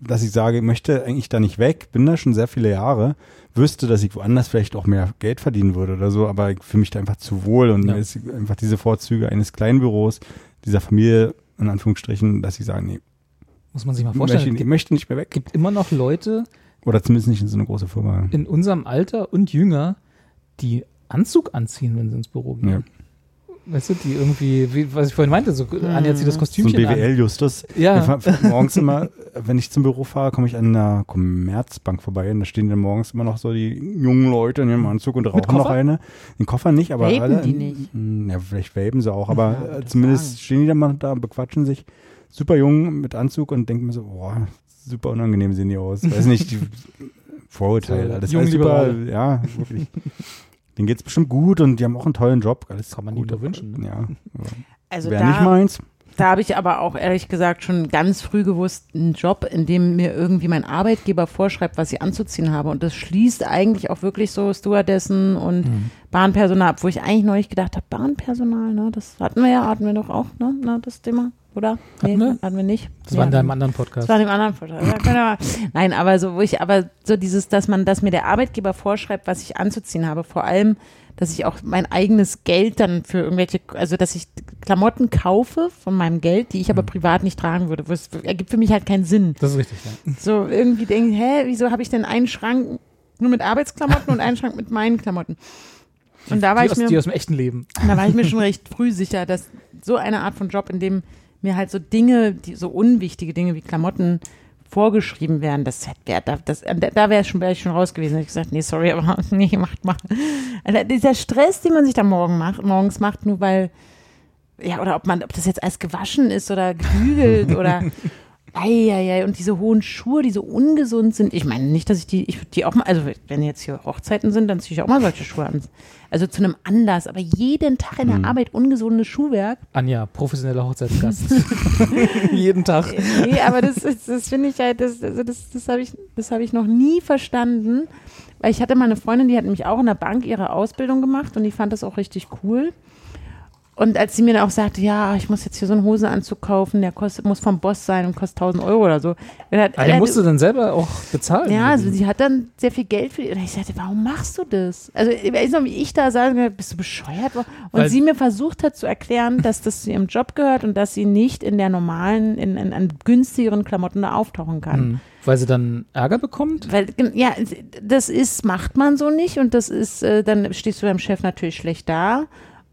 dass ich sage, ich möchte eigentlich da nicht weg, bin da schon sehr viele Jahre, wüsste, dass ich woanders vielleicht auch mehr Geld verdienen würde oder so, aber ich fühle mich da einfach zu wohl und Ja. mir ist einfach diese Vorzüge eines kleinen Büros, dieser Familie, in Anführungsstrichen, dass ich sage, nee, Muss man sich mal möchte, vorstellen. ich- Es ich möchte nicht mehr weg. gibt immer noch Leute Oder zumindest nicht in so eine große Firma. in unserem Alter und jünger, die Anzug anziehen, wenn sie ins Büro gehen. Ja. Weißt du, die irgendwie, wie, was ich vorhin meinte, so Anja zieht das So ein Kostümchen an. BWL-Justus. Ja. Morgens immer, wenn ich zum Büro fahre, komme ich an einer Commerzbank vorbei und da stehen dann morgens immer noch so die jungen Leute in ihrem Anzug und rauchen noch eine. Den Koffer nicht, aber Vapen alle. die nicht? Mm, Ja, vielleicht vapen sie auch, aber Ja, äh, zumindest sagen. stehen die dann mal da und bequatschen sich. Super jung mit Anzug und denken mir so, boah, super unangenehm sehen die aus. Weiß nicht, die Vorurteile. So, alles alles super, Liberale. ja, wirklich. Denen geht's bestimmt gut und die haben auch einen tollen Job. Alles Kann man gut. nur wünschen, ne? Ja, Also wäre nicht da, meins. da habe ich aber auch ehrlich gesagt schon ganz früh gewusst, einen Job, in dem mir irgendwie mein Arbeitgeber vorschreibt, was ich anzuziehen habe. Und das schließt eigentlich auch wirklich so Stewardessen und Mhm. Bahnpersonal ab, wo ich eigentlich neulich gedacht habe, Bahnpersonal, ne, das hatten wir ja, hatten wir doch auch, ne, ne das Thema. Oder? Hatten wir? hatten wir nicht. Das war in deinem anderen Podcast. Das war in dem anderen Podcast. Nein, aber so, wo ich, aber so dieses, dass man, dass mir der Arbeitgeber vorschreibt, was ich anzuziehen habe, vor allem, dass ich auch mein eigenes Geld dann für irgendwelche, also dass ich Klamotten kaufe von meinem Geld, die ich Mhm. aber privat nicht tragen würde. Das ergibt für mich halt keinen Sinn. Das ist richtig, ja. So irgendwie denke ich, hä, wieso habe ich denn einen Schrank nur mit Arbeitsklamotten und einen Schrank mit meinen Klamotten? Und da war Die ich aus, mir die aus dem echten Leben. da war ich mir schon recht früh sicher, dass so eine Art von Job, in dem mir halt so Dinge, die so unwichtige Dinge wie Klamotten vorgeschrieben werden, das wäre da, das, da, da wäre schon, wär ich schon raus gewesen. Ich gesagt, nee, sorry, aber nee, macht mal. Also dieser Stress, den man sich da morgen macht, morgens macht, nur weil, ja, oder ob man, ob das jetzt alles gewaschen ist oder gebügelt oder Eieiei, und diese hohen Schuhe, die so ungesund sind. Ich meine nicht, dass ich die, ich würde die auch mal, also wenn jetzt hier Hochzeiten sind, dann ziehe ich auch mal solche Schuhe an. Also zu einem Anlass, aber jeden Tag in der Mhm. Arbeit ungesundes Schuhwerk. Anja, professioneller Hochzeitsgast. Jeden Tag. Nee, aber das, ist- das finde ich halt, das, also das, das habe ich, das habe ich noch nie verstanden. Weil ich hatte mal eine Freundin, die hat nämlich auch in der Bank ihre Ausbildung gemacht und die fand das auch richtig cool. Und als sie mir dann auch sagte, ja, ich muss jetzt hier so einen Hosenanzug kaufen, der kostet, muss vom Boss sein und kostet 1000 Euro oder so. Hat, Ah, den musst du dann selber auch bezahlen. ja, also sie hat dann sehr viel Geld für die. Und ich sagte, warum machst du das? Also ich weiß noch, wie ich da sage, bist du bescheuert? Und Weil- sie mir versucht hat zu erklären, dass das zu ihrem Job gehört und dass sie nicht in der normalen, in, in, in günstigeren Klamotten da auftauchen kann. Hm. Weil sie dann Ärger bekommt? Weil, ja, das ist, macht man so nicht und das ist, äh, dann stehst du beim Chef natürlich schlecht da.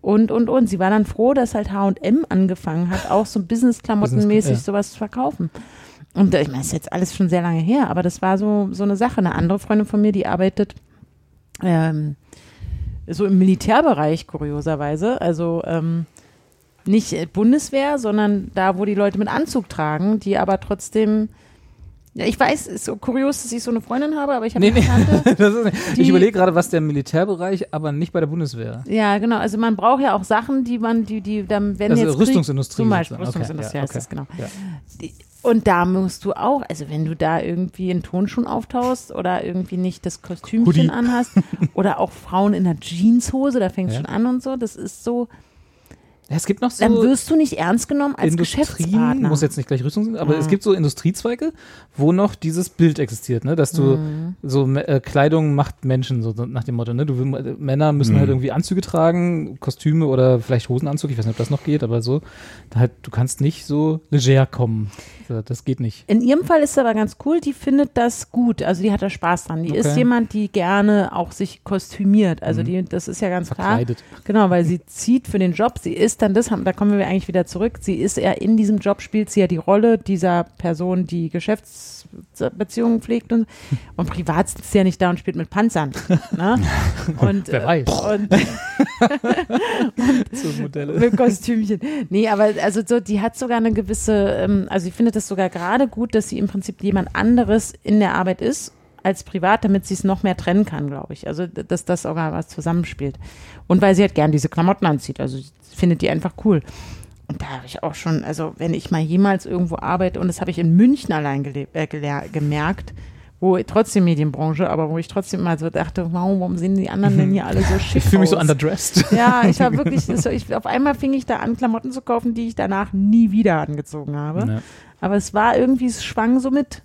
Und, und, und. Sie war dann froh, dass halt H&M angefangen hat, auch so Business-Klamottenmäßig Business- ja. sowas zu verkaufen. Und äh, ich meine, das ist jetzt alles schon sehr lange her, aber das war so, so eine Sache. Eine andere Freundin von mir, die arbeitet ähm, so im Militärbereich, kurioserweise. Also ähm, nicht äh, Bundeswehr, sondern da, wo die Leute mit Anzug tragen, die aber trotzdem ja, ich weiß, es ist so kurios, dass ich so eine Freundin habe, aber ich habe Nee, eine nee. Tante. Ich überlege gerade, was der Militärbereich, aber nicht bei der Bundeswehr. Ja, genau. Also man braucht ja auch Sachen, die man, die, die, dann, wenn Also jetzt Krieg- Rüstungsindustrie zum Beispiel. Okay, Rüstungsindustrie ja, okay. das genau. Ja. Und da musst du auch, also wenn du da irgendwie in Tonschuhen auftauchst oder irgendwie nicht das Kostümchen Hoodie. anhast oder auch Frauen in der Jeanshose, da fängt es Ja. schon an und so, das ist so, es gibt noch so dann wirst du nicht ernst genommen als Industrien, Geschäftspartner. muss jetzt nicht gleich Rüstung sein, aber Mhm. es gibt so Industriezweige, wo noch dieses Bild existiert, ne? dass du Mhm. so äh, Kleidung macht Menschen, so nach dem Motto, ne? Du, will- Männer müssen Mhm. halt irgendwie Anzüge tragen, Kostüme oder vielleicht Hosenanzug, ich weiß nicht, ob das noch geht, aber so, da halt, du kannst nicht so leger kommen. So, Das geht nicht. In ihrem Fall ist es aber ganz cool, die findet das gut. Also die hat da Spaß dran. Die ist Okay. jemand, die gerne auch sich kostümiert. Also Mhm. die, das ist ja ganz klar. Verkleidet. Genau, weil sie zieht für den Job. Sie ist dann das, da kommen wir eigentlich wieder zurück. Sie ist ja in diesem Job, spielt sie ja die Rolle dieser Person, die Geschäftsbeziehungen pflegt und, und privat sitzt sie ja nicht da und spielt mit Panzern. Ne? Und, Wer weiß. Und, So Modelle. mit Kostümchen. Nee, aber also so, die hat sogar eine gewisse, ähm, also ich finde das sogar gerade gut, dass sie im Prinzip jemand anderes in der Arbeit ist als privat, damit sie es noch mehr trennen kann, glaube ich. Also dass das sogar was zusammenspielt. Und weil sie halt gern diese Klamotten anzieht, also sie findet die einfach cool. Und da habe ich auch schon, also wenn ich mal jemals irgendwo arbeite, und das habe ich in München allein äh, gemerkt, wo trotzdem Medienbranche, aber wo ich trotzdem mal so dachte, warum, warum sehen die anderen denn hier alle so schick Ich fühle mich so underdressed. Ja, ich war wirklich, so, ich, auf einmal fing ich da an, Klamotten zu kaufen, die ich danach nie wieder angezogen habe. Ja. Aber es war irgendwie, es schwang so mit.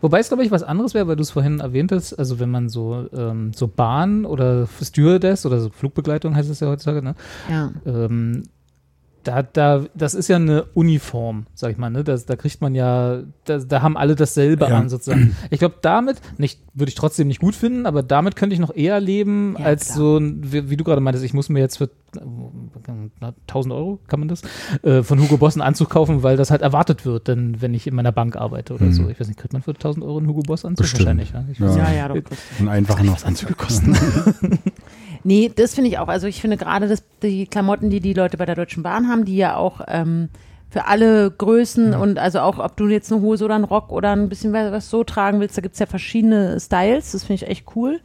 Wobei es, glaube ich, was anderes wäre, weil du es vorhin erwähnt hast, also wenn man so, ähm, so Bahn oder Stewardess oder so Flugbegleitung heißt es ja heutzutage, ne? Ja. Ähm, da, da, das ist ja eine Uniform, sag ich mal, ne? Das, da kriegt man ja, da, da haben alle dasselbe Ja. an sozusagen. Ich glaube, damit, nicht, würde ich trotzdem nicht gut finden, aber damit könnte ich noch eher leben, Ja, als klar. so, ein- wie, wie du gerade meintest, ich muss mir jetzt für äh, 1000 Euro, kann man das, äh, von Hugo Boss einen Anzug kaufen, weil das halt erwartet wird, denn wenn ich in meiner Bank arbeite oder Mhm. so. Ich weiß nicht, kriegt man für 1000 Euro einen Hugo Boss Anzug? Bestimmt. Wahrscheinlich, ja. Ich Ja. Ja, ja, doch. Und einfach noch Anzüge kosten. Nee, das finde ich auch. Also ich finde gerade das, die Klamotten, die die Leute bei der Deutschen Bahn haben, die ja auch ähm, für alle Größen und also auch, ob du jetzt eine Hose oder einen Rock oder ein bisschen was was so tragen willst, da gibt's ja verschiedene Styles. Das finde ich echt cool.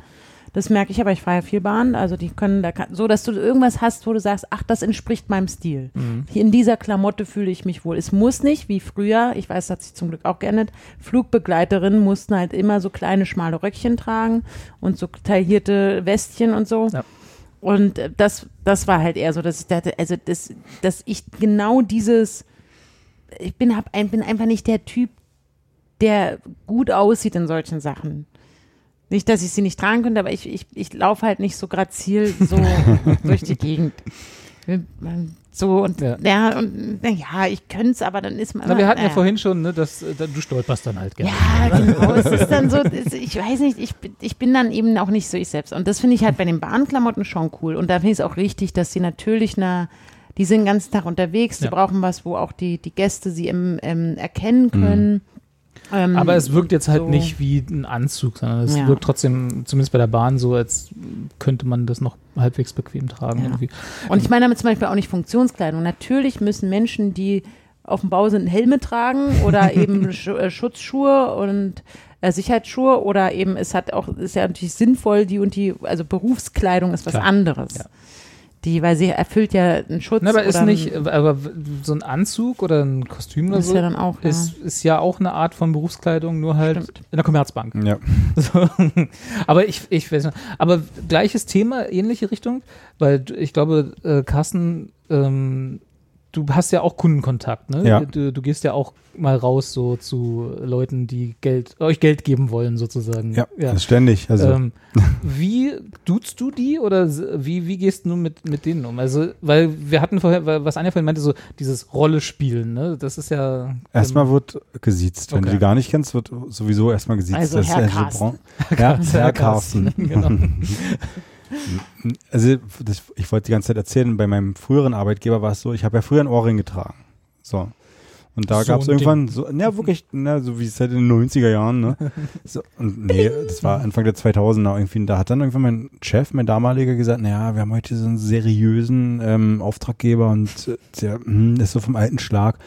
Das merke ich aber, ich fahre ja viel Bahn. Also die können da so, dass du irgendwas hast, wo du sagst, ach, das entspricht meinem Stil. Hier in dieser Klamotte fühle ich mich wohl. Es muss nicht, wie früher, ich weiß, das hat sich zum Glück auch geändert, Flugbegleiterinnen mussten halt immer so kleine, schmale Röckchen tragen und so taillierte Westchen und so. Ja. Und äh, das, das war halt eher so, dass ich dachte, also das, dass ich genau dieses ich bin, hab, ein, bin einfach nicht der Typ, der gut aussieht in solchen Sachen. Nicht, dass ich sie nicht tragen könnte, aber ich, ich, ich laufe halt nicht so grazil so durch die Gegend. So und ja, ja und ja, ich könnte es, aber dann ist man. Na, wir hatten ja, ja vorhin schon, ne, dass äh, du stolperst dann halt gerne. Ja, genau. es ist dann so, ich weiß nicht, ich, ich bin dann eben auch nicht so ich selbst. Und das finde ich halt bei den Bahnklamotten schon cool. Und da finde ich es auch richtig, dass sie natürlich eine, die sind den ganzen Tag unterwegs, die ja. brauchen was, wo auch die, die Gäste sie im, im erkennen können. Mhm. Ähm, Aber es wirkt jetzt halt so nicht wie ein Anzug, sondern es ja. wirkt trotzdem, zumindest bei der Bahn, so, als könnte man das noch halbwegs bequem tragen. Ja. Und ich meine damit zum Beispiel auch nicht Funktionskleidung. Natürlich müssen Menschen, die auf dem Bau sind, Helme tragen oder eben Sch äh, Schutzschuhe und äh, Sicherheitsschuhe oder eben es hat auch, ist ja natürlich sinnvoll, die und die, also Berufskleidung ist was Klar. anderes. Ja die, weil sie erfüllt ja einen Schutz. Na, aber ist nicht, aber so ein Anzug oder ein Kostüm oder ist so ja dann auch, ja. Ist, ist ja auch eine Art von Berufskleidung, nur halt Stimmt. in der Commerzbank. Ja. So. Aber ich, ich weiß nicht. Aber gleiches Thema, ähnliche Richtung, weil ich glaube, äh, Carsten ähm, du hast ja auch Kundenkontakt, ne? Ja. Du, du, gehst ja auch mal raus so zu Leuten, die Geld, euch Geld geben wollen sozusagen. Ja, ja. ständig. Also. Ähm, wie duzt du die oder wie, wie gehst du mit, mit denen um? Also, weil wir hatten vorher, was Anja vorhin meinte, so dieses Rolle spielen, ne? Das ist ja. Erstmal wird gesiezt. Wenn okay. du die gar nicht kennst, wird sowieso erstmal gesiezt. Also das Herr Carsten. Ja, Herr Carsten. genau. Also das, ich wollte die ganze Zeit erzählen, bei meinem früheren Arbeitgeber war es so, ich habe ja früher einen Ohrring getragen. So. Und da so gab es irgendwann, so, ja wirklich, na, so wie es halt in den 90er Jahren, ne? So, und nee, das war Anfang der 2000er irgendwie. Da hat dann irgendwann mein Chef, mein damaliger, gesagt, naja, wir haben heute so einen seriösen ähm, Auftraggeber und äh, der hm, ist so vom alten Schlag.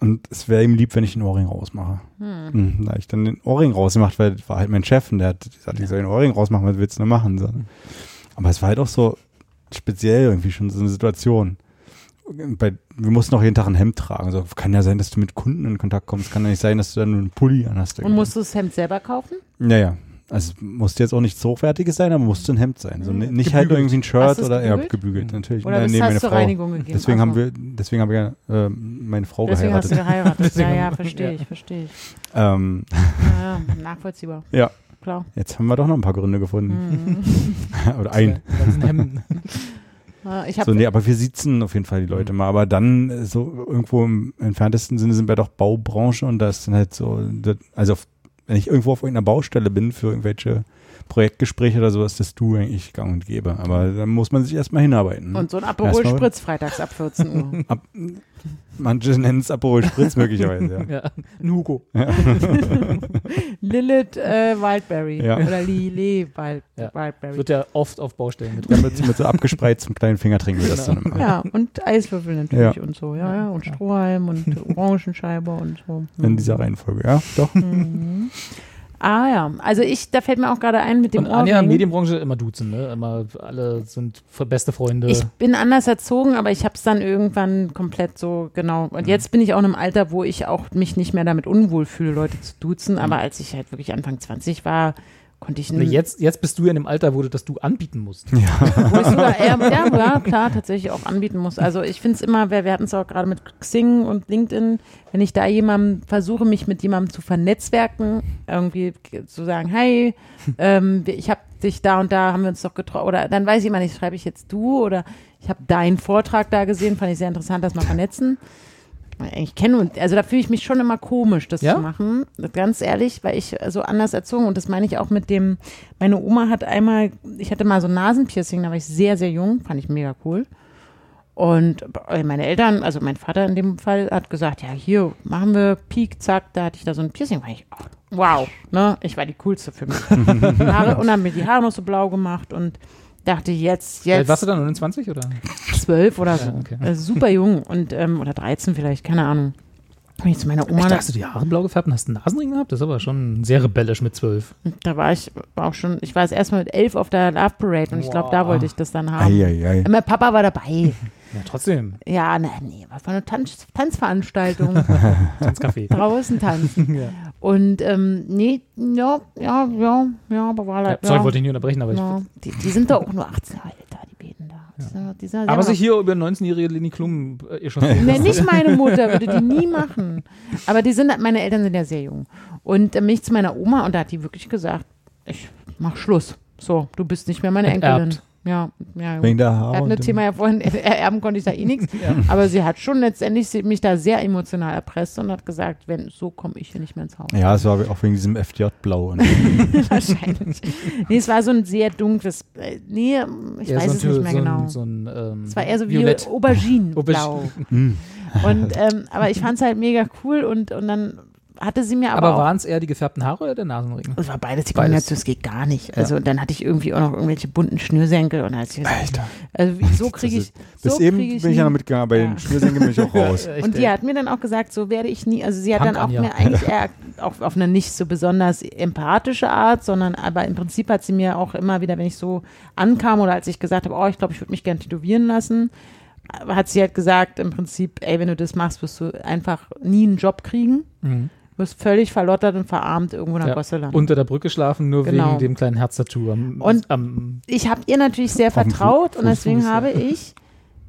Und es wäre ihm lieb, wenn ich den Ohrring rausmache. Hm. Hm, da ich dann den Ohrring rausgemacht, weil das war halt mein Chef und der hat gesagt, ich soll den Ohrring rausmachen, was willst du denn machen? So. Aber es war halt auch so speziell irgendwie schon so eine Situation. Bei, wir mussten auch jeden Tag ein Hemd tragen. So, kann ja sein, dass du mit Kunden in Kontakt kommst. Kann ja nicht sein, dass du dann nur einen Pulli anhast. Und musst du das Hemd selber kaufen? Naja. Also musste jetzt auch nichts Hochwertiges sein, aber musste ein Hemd sein. So, mhm. nicht halt gebügelt. halt irgendwie ein Shirt oder ja, gebügelt, natürlich. Oder nee, meine Frau. Reinigung gegeben? Deswegen also. haben wir, deswegen habe ich ja äh, meine Frau deswegen geheiratet. Deswegen hast du geheiratet. ja, ja, verstehe ich, verstehe ich. Ähm. Ja, nachvollziehbar. Ja, klar. Jetzt haben wir doch noch ein paar Gründe gefunden. Mhm. Oder ein. Ich so, nee, aber wir sitzen auf jeden Fall die Leute mhm. mal. Aber dann äh, so irgendwo im entferntesten Sinne sind wir doch Baubranche und da ist dann halt so, also auf, wenn ich irgendwo auf irgendeiner Baustelle bin für irgendwelche Projektgespräche oder sowas, das du eigentlich gang und gäbe. Aber da muss man sich erstmal hinarbeiten. Und so ein Aperol Spritz freitags ab 14 Uhr. Ab, manche nennen es Aperol Spritz möglicherweise, ja. ja. Ein Hugo. Ja. Lilith äh, Wildberry. Ja. Oder Lili Wild, ja. Wildberry. Wird ja oft auf Baustellen mit. Ja, mit, mit so abgespreiztem kleinen Finger trinken wir das dann immer. Ja, und Eiswürfel natürlich ja. und so, ja, ja. Und Strohhalm und Orangenscheibe und so. In dieser Reihenfolge, ja, doch. Mhm. Ah ja, also ich, da fällt mir auch gerade ein mit dem Und Anja, Medienbranche immer duzen, ne? Immer alle sind beste Freunde. Ich bin anders erzogen, aber ich habe es dann irgendwann komplett so genau. Und mhm. jetzt bin ich auch in einem Alter, wo ich auch mich nicht mehr damit unwohl fühle, Leute zu duzen. Mhm. Aber als ich halt wirklich Anfang 20 war, konnte ich nee, jetzt, jetzt bist du ja in dem Alter, wo du das du anbieten musst. Ja, wo ich sogar eher, ja, ja, klar, tatsächlich auch anbieten muss. Also ich finde es immer, wir, wir hatten es auch gerade mit Xing und LinkedIn, wenn ich da jemandem versuche, mich mit jemandem zu vernetzwerken, irgendwie zu sagen, hey, ähm, ich habe dich da und da, haben wir uns doch getroffen, oder dann weiß ich immer nicht, schreibe ich jetzt du oder ich habe deinen Vortrag da gesehen, fand ich sehr interessant, das mal vernetzen ich kenne und also da fühle ich mich schon immer komisch, das ja? zu machen. Ganz ehrlich, weil ich so anders erzogen und das meine ich auch mit dem. Meine Oma hat einmal, ich hatte mal so ein Nasenpiercing, da war ich sehr sehr jung, fand ich mega cool. Und meine Eltern, also mein Vater in dem Fall, hat gesagt, ja hier machen wir Peak, zack, da hatte ich da so ein Piercing. War ich, oh, wow, ne, ich war die coolste für mich. Haare, und dann mir die Haare noch so blau gemacht und dachte jetzt, jetzt. Warst du dann 29 oder? Zwölf oder so. Ja, okay. also super jung und ähm, oder 13 vielleicht, keine Ahnung. Bin ich zu meiner Oma. Echt, hast du die Haare blau gefärbt und hast einen Nasenring gehabt? Das ist aber schon sehr rebellisch mit zwölf. Da war ich auch schon, ich war das erste Mal mit elf auf der Love Parade und ich glaube, da wollte ich das dann haben. Ei, ei, ei. Mein Papa war dabei. Ja, trotzdem. Ja, ne, nee, war von einer Tanz Tanzveranstaltung. Tanzcafé. Draußen tanzen. ja. Und ähm, nee, ja, ja, ja, ja, aber war halt. Ja, sorry, ja, wollte ich nicht unterbrechen, aber ja, ich. Die, die sind doch auch nur 18 Jahre älter, die Beten da. Dieser, dieser Aber sich hier über 19-jährige Leni Klum äh, echauffiert. Nee, nicht meine Mutter, würde die nie machen. Aber die sind, meine Eltern sind ja sehr jung. Und äh, mich zu meiner Oma und da hat die wirklich gesagt, ich mach Schluss. So, du bist nicht mehr meine. Enkelin. Ja, ja. Wegen der Er Haare. dem- Thema ja vorhin, ererben konnte ich da eh nichts. Aber sie hat schon letztendlich sie- mich da sehr emotional erpresst und hat gesagt, wenn, so komme ich hier nicht mehr ins Haus. Ja, es war auch wegen diesem FJ-Blau. Und Wahrscheinlich. Nee, es war so ein sehr dunkles, äh, nee, ich Eher weiß so es ein, nicht mehr so genau. Ein, so ein, ähm, es war eher so wie Violett. Auberginenblau. Hm. und, ähm, aber ich fand es halt mega cool und, und dann hatte sie mir aber, Aber waren es eher die gefärbten Haare oder der Nasenring? Es war beides die. Kombination, das geht gar nicht. Also dann hatte ich irgendwie auch noch irgendwelche bunten Schnürsenkel und hat sie gesagt, Alter. also so kriege ich, Bis so eben krieg bin ich ich ja noch mitgegangen, bei Ja. den Schnürsenkeln bin ich auch raus. Und die hat mir dann auch gesagt, so werde ich nie, also sie hat Punk dann auch Anja. mir eigentlich eher auch auf eine nicht so besonders empathische Art, sondern aber im Prinzip hat sie mir auch immer wieder, wenn ich so ankam oder als ich gesagt habe, oh, ich glaube, ich würde mich gern tätowieren lassen, hat sie halt gesagt, im Prinzip, ey, wenn du das machst, wirst du einfach nie einen Job kriegen, Mhm. Wirst völlig verlottert und verarmt irgendwo in der Ja. Gosse landen. Unter der Brücke schlafen, nur Genau. wegen dem kleinen Herztattoo am, Und- am ich habe ihr natürlich sehr vertraut und deswegen Fuß, ja. habe ich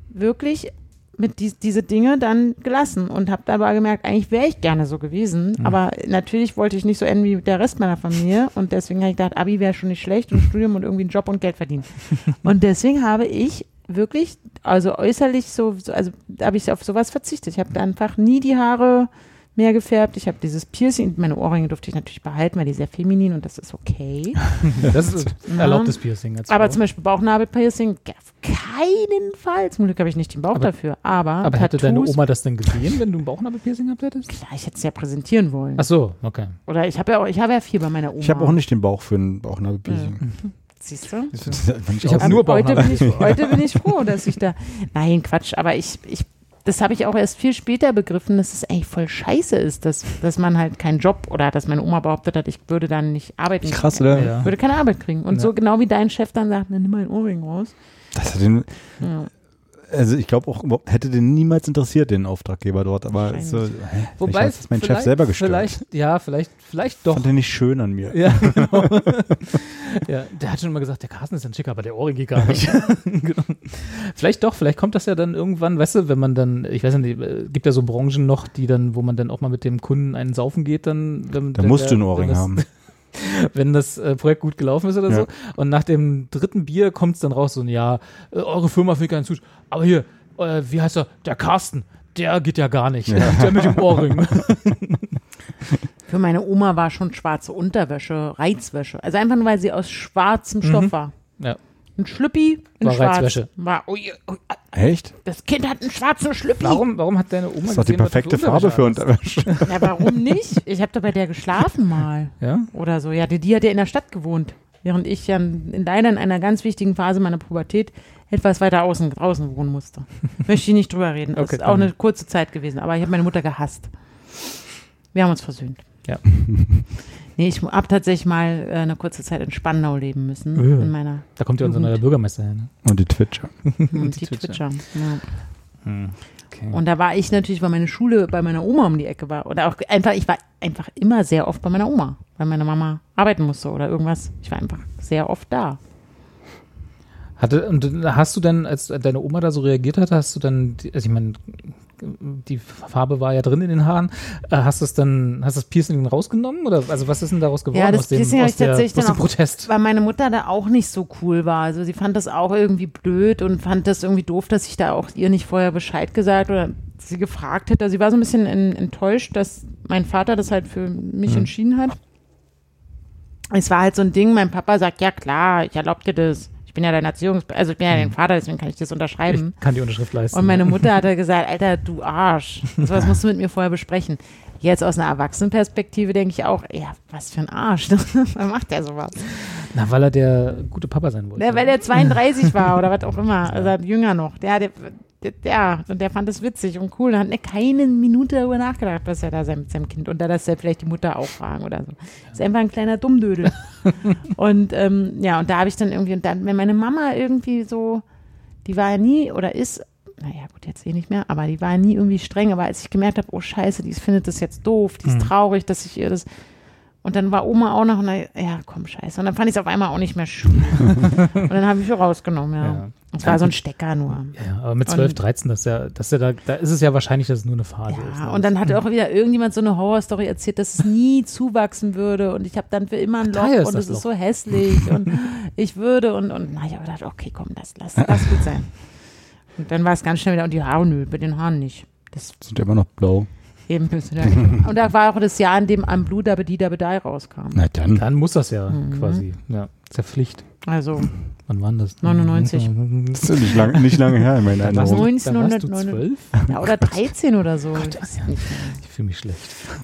wirklich mit dies, diese Dinge dann gelassen und habe dabei gemerkt, eigentlich wäre ich gerne so gewesen, Mhm. aber natürlich wollte ich nicht so enden wie der Rest meiner Familie und deswegen habe ich gedacht, Abi wäre schon nicht schlecht und Studium und irgendwie einen Job und Geld verdienen. und deswegen habe ich wirklich, also äußerlich so, so also habe ich auf sowas verzichtet. Ich habe einfach nie die Haare mehr gefärbt. Ich habe dieses Piercing, meine Ohrringe durfte ich natürlich behalten, weil die sehr feminin und das ist okay. Das ist Ja. erlaubtes Piercing. Als Aber Frau. zum Beispiel Bauchnabelpiercing, auf keinen Fall. Zum Glück habe ich nicht den Bauch Aber- dafür. Aber, aber hätte deine Oma das denn gesehen, wenn du ein Bauchnabelpiercing gehabt hättest? Klar, ich hätte es ja präsentieren wollen. Ach so, okay. Oder ich habe ja auch, ich habe ja viel bei meiner Oma. Ich habe auch nicht den Bauch für ein Bauchnabelpiercing. Siehst du? Ich hab aus- nur heute, Bauchnabel. bin ich, heute bin ich froh, dass ich da. Nein, Quatsch, aber ich, ich das habe ich auch erst viel später begriffen, dass es eigentlich voll scheiße ist, dass, dass man halt keinen Job oder dass meine Oma behauptet hat, ich würde dann nicht arbeiten. Krass, oder? Ja. Ich würde keine Arbeit kriegen. Und Ja. so genau wie dein Chef dann sagt, na, nimm mal einen Ohrring raus. Das hat den, Ja. Also ich glaube auch, hätte den niemals interessiert, den Auftraggeber dort. Aber so, hä, Wobei, hat es mein Chef selber gestört. Vielleicht, ja, vielleicht, vielleicht doch. Fand er nicht schön an mir. Ja, genau. ja, der hat schon immer gesagt, der Carsten ist ein Schicker, aber der Ohrring geht gar nicht. genau. Vielleicht doch, vielleicht kommt das ja dann irgendwann, weißt du, wenn man dann, ich weiß nicht, äh, gibt ja so Branchen noch, die dann, wo man dann auch mal mit dem Kunden einen saufen geht, dann. Wenn, Da musst der- du einen Ohrring haben. Wenn das äh, Projekt gut gelaufen ist oder Ja. so. Und nach dem dritten Bier kommt es dann raus, so ein Ja, äh, eure Firma findet keinen Zuschauer. Aber hier, äh, wie heißt er? Der Carsten. Der geht ja gar nicht. Ja. Der mit dem Ohrring. Für meine Oma war schon schwarze Unterwäsche, Reizwäsche. Also einfach nur, weil sie aus schwarzem Stoff war. Ja. Ein Schlüppi in War schwarz. Reizwäsche. War, ui, ui, Echt? das Kind hat einen schwarzen Schlüppi. Warum, warum hat deine Oma Das ist doch die gesehen, was du perfekte Farbe für Unterwäsche Unterwäsche. Ja, warum nicht? Ich habe da bei der geschlafen mal. Ja? Oder so. Ja, die, die hat ja in der Stadt gewohnt. Während ich ja in, leider in einer ganz wichtigen Phase meiner Pubertät etwas weiter außen, draußen wohnen musste. Möchte ich nicht drüber reden. Das Okay, ist auch komm. eine kurze Zeit gewesen. Aber ich habe meine Mutter gehasst. Wir haben uns versöhnt. Ja. Nee, ich habe tatsächlich mal äh, eine kurze Zeit in Spandau leben müssen. Ja. In meiner Da kommt ja unser neuer Bürgermeister her. Ne? Und die Twitcher. hm, Die die Twitcher. Twitcher. Ja. Hm. Okay. Und da war ich natürlich, weil meine Schule bei meiner Oma um die Ecke war. Oder auch einfach, ich war einfach immer sehr oft bei meiner Oma, weil meine Mama arbeiten musste oder irgendwas. Ich war einfach sehr oft da. Hatte, und hast du dann, als deine Oma da so reagiert hat, hast du dann, also ich meine, die Farbe war ja drin in den Haaren, äh, hast du es dann, hast das Piercing rausgenommen oder also was ist denn daraus geworden Ja, das aus dem, Piercing aus der, tatsächlich aus dem auch- Protest? Weil meine Mutter da auch nicht so cool war. Also sie fand das auch irgendwie blöd und fand das irgendwie doof, dass ich da auch ihr nicht vorher Bescheid gesagt oder sie gefragt hätte. Also sie war so ein bisschen en- enttäuscht, dass mein Vater das halt für mich Mhm. entschieden hat. Es war halt so ein Ding, mein Papa sagt, ja klar, ich erlaub dir das. Ich bin ja dein Erziehungs... Also ich bin ja dein Vater, deswegen kann ich das unterschreiben. Ich kann die Unterschrift leisten. Und meine Mutter hat gesagt, Alter, du Arsch. Das musst du mit mir vorher besprechen. Jetzt aus einer Erwachsenenperspektive denke ich auch, ja, was für ein Arsch. Wann macht der sowas? Na, weil er der gute Papa sein wollte. Ja, weil der 32 war oder was auch immer, also jünger noch. Der, der, der, und der fand das witzig und cool. Da hat er keine Minute darüber nachgedacht, was er da sein, mit seinem Kind und da das ja vielleicht die Mutter auch fragen oder so. Ist einfach ein kleiner Dummdödel. und ähm, ja, und da habe ich dann irgendwie, und dann, wenn meine Mama irgendwie so, die war ja nie oder ist, naja, gut, jetzt eh nicht mehr, aber die war ja nie irgendwie streng. Aber als ich gemerkt habe, oh Scheiße, die findet das jetzt doof, die ist Mhm. traurig, dass ich ihr das. Und dann war Oma auch noch, und dann, ja, komm, Scheiße. Und dann fand ich es auf einmal auch nicht mehr schön. und dann habe ich sie rausgenommen, ja. ja. Es war so ein Stecker nur. Ja, ja, aber mit 12, Und- 13, das ist ja, das ist ja da, da ist es ja wahrscheinlich, dass es nur eine Phase ist. Ja, ne? und dann hat auch wieder irgendjemand so eine Horrorstory erzählt, dass es nie zuwachsen würde und ich habe dann für immer ein Loch und das es ist so hässlich und ich würde und, und na, ich habe gedacht, okay, komm, lass, lass, lass gut sein. Und dann war es ganz schnell wieder, und die Haare, nö, mit den Haaren nicht. Das Sind immer noch blau. eben. Und da war auch das Jahr, in dem am Blue Dabbe Di Dabbe Die rauskam. Na dann. Dann muss das ja Mhm. quasi. Ja, ist ja Pflicht. Also Wann war denn das? 99. Das ist ja nicht lange nicht lange her in meiner Erinnerung. da warst du 1909. 12? ja, oder 13 oder so. Gott, Ich fühle mich schlecht.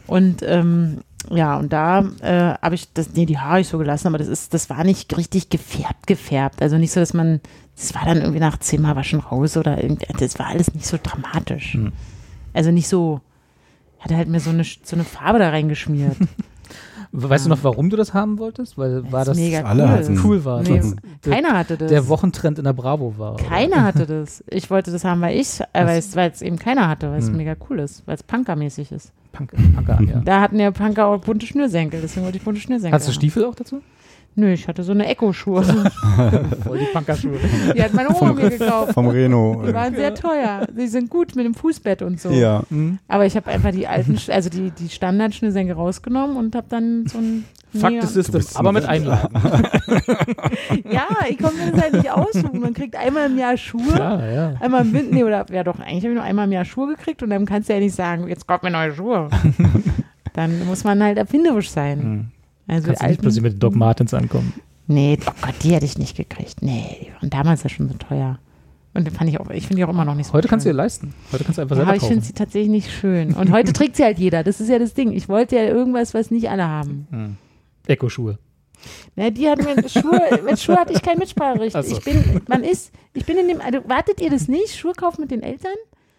Und ähm, ja, und da äh, habe ich das, nee, die Haare ich so gelassen, aber das ist, das war nicht richtig gefärbt, gefärbt. Also nicht so, dass man, das war dann irgendwie nach zehnmal waschen raus oder irgendwie, das war alles nicht so dramatisch. Hm. Also nicht so, hatte halt mir so eine, so eine Farbe da reingeschmiert. Weißt du noch, warum du das haben wolltest? Weil war das mega alle cool. cool war. Nee, keiner hatte das. der Wochentrend in der Bravo war. oder? keiner hatte das. Ich wollte das haben, weil ich, äh, weil es eben keiner hatte, weil es Hm. mega cool ist, weil es Punkermäßig ist. Punk, Punker, ja. Da hatten ja Punker auch bunte Schnürsenkel, deswegen wollte ich bunte Schnürsenkel. Hast du haben. Stiefel auch dazu? Nö, ich hatte so eine Echo-Schuhe. Voll die Punkerschuhe. Die hat meine Oma mir gekauft. Vom Reno. Die waren sehr teuer. Die sind gut mit dem Fußbett und so. ja. Mhm. Aber ich habe einfach die alten, also die, die Standardschnürsenkel rausgenommen und habe dann so ein. Mega- the system, bist aber mit Einlagen. Ja, ich konnte mir das halt nicht aussuchen. Man kriegt einmal im Jahr Schuhe. Klar, ja. Einmal im Winter, nee, oder ja doch, eigentlich habe ich nur einmal im Jahr Schuhe gekriegt und dann kannst du ja nicht sagen, jetzt kauft mir neue Schuhe. dann muss man halt erfinderisch sein. Also Kannst du nicht plötzlich mit Doc Martens ankommen. Nee, oh Gott, die hätte ich nicht gekriegt. Nee, die waren damals ja schon so teuer. Und fand ich auch, ich finde die auch immer noch nicht so Heute kannst du schön. dir leisten. Heute kannst du einfach Ja, selber aber ich finde sie tatsächlich nicht schön. Und heute trägt sie halt jeder. Das ist ja das Ding. Ich wollte ja irgendwas, was nicht alle haben. Mhm. Eco-Schuhe. Ne, die hatten mir Schuhe, mit Schuhe hatte ich kein Mitspracherecht. Ach so. Ich bin, man ist, ich bin in dem, also wartet ihr das nicht? Schuhe kaufen mit den Eltern?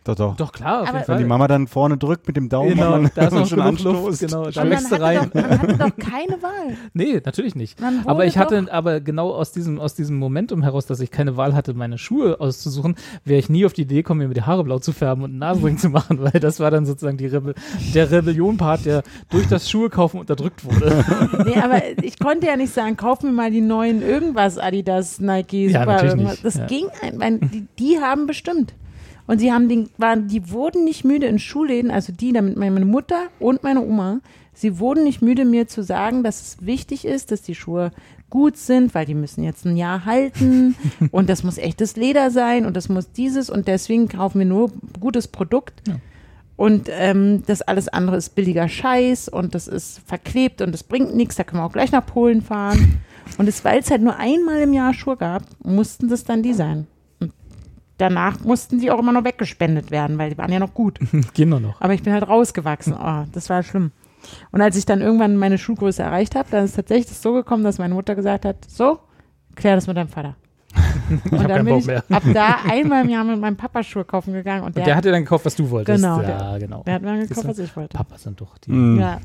Doch, doch. Doch, klar, auf Aber- jeden Wenn Fall. die Mama dann vorne drückt mit dem Daumen, Genau, und da ist noch schon genug Luft, anstoßt. genau, da wächst du hatte, rein. doch, man hatte doch keine Wahl. Nee, natürlich nicht. Aber ich hatte, aber genau aus diesem, aus diesem Momentum heraus, dass ich keine Wahl hatte, meine Schuhe auszusuchen, wäre ich nie auf die Idee gekommen, mir die Haare blau zu färben und einen Nasenring zu machen, weil das war dann sozusagen die Rebe der Rebellion-Part, der durch das Schuhe kaufen unterdrückt wurde. nee, aber ich konnte ja nicht sagen, kauf mir mal die neuen irgendwas, Adidas, Nike, Ja, Super, natürlich irgendwas. nicht. Das Ja. ging, ein, mein, die, die haben bestimmt. Und sie haben den, waren, die wurden nicht müde in Schulläden, also die, damit meine Mutter und meine Oma, sie wurden nicht müde, mir zu sagen, dass es wichtig ist, dass die Schuhe gut sind, weil die müssen jetzt ein Jahr halten und das muss echtes Leder sein und das muss dieses und deswegen kaufen wir nur gutes Produkt. Ja. Und ähm, das alles andere ist billiger Scheiß und das ist verklebt und das bringt nichts, da können wir auch gleich nach Polen fahren. Und es, weil es halt nur einmal im Jahr Schuhe gab, mussten das dann die sein. Und danach mussten die auch immer noch weggespendet werden, weil die waren ja noch gut. Gehen nur noch. Aber ich bin halt rausgewachsen. Oh, das war schlimm. Und als ich dann irgendwann meine Schuhgröße erreicht habe, dann ist tatsächlich das so gekommen, dass meine Mutter gesagt hat, so, klär das mit deinem Vater. Und hab dann keinen bin Bock ich mehr. ab da einmal im Jahr mit meinem Papa Schuhe kaufen gegangen. Und Und der, der hat dir dann gekauft, was du wolltest. Genau, Ja, genau. der hat mir Siehst gekauft, was ich wollte. Papa sind doch die. Mhm. Ja.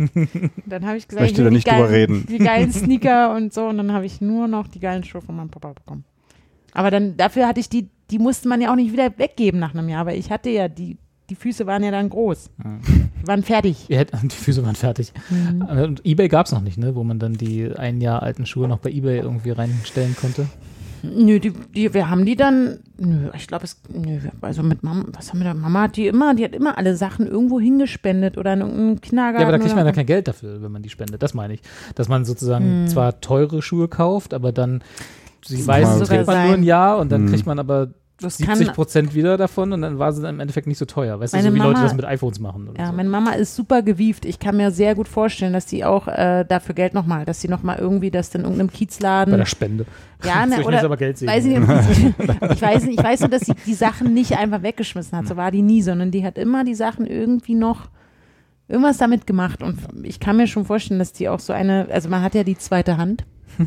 Dann habe ich gesagt, Möchte da die nicht drüber geilen- reden. Die geilen Sneaker und so. Und dann habe ich nur noch die geilen Schuhe von meinem Papa bekommen. Aber dann, dafür hatte ich die, die musste man ja auch nicht wieder weggeben nach einem Jahr, weil ich hatte ja, die, die Füße waren ja dann groß. Die waren fertig. Hättet, die Füße waren fertig. Mhm. Und Ebay gab es noch nicht, ne? wo man dann die ein Jahr alten Schuhe noch bei Ebay irgendwie reinstellen konnte. Nö, die, die, wir haben die dann, nö, ich glaube es, nö, also mit Mama, was haben wir da, Mama hat die immer, die hat immer alle Sachen irgendwo hingespendet oder in irgendeinem Kindergarten. Ja, aber da kriegt man ja kein Geld dafür, wenn man die spendet. Das meine ich. Dass man Hm. sozusagen zwar teure Schuhe kauft, aber dann, sie Das weiß, das sogar kriegt man nur ein. Jahr und dann Mhm. kriegt man aber das 70 kann, Prozent wieder davon und dann war sie dann im Endeffekt nicht so teuer. Weißt du, so wie Leute Mama- das mit iPhones machen. Ja, so. meine Mama ist super gewieft. Ich kann mir sehr gut vorstellen, dass die auch äh, dafür Geld nochmal, dass sie nochmal irgendwie das in irgendeinem Kiezladen. bei der Spende. ja, ne, oder aber Geld sehen. weiß ich, sie- ich weiß nicht, ich weiß nur, dass sie die Sachen nicht einfach weggeschmissen hat. So war die nie, sondern die hat immer die Sachen irgendwie noch irgendwas damit gemacht. Und ich kann mir schon vorstellen, dass die auch so eine, also man hat ja die zweite Hand.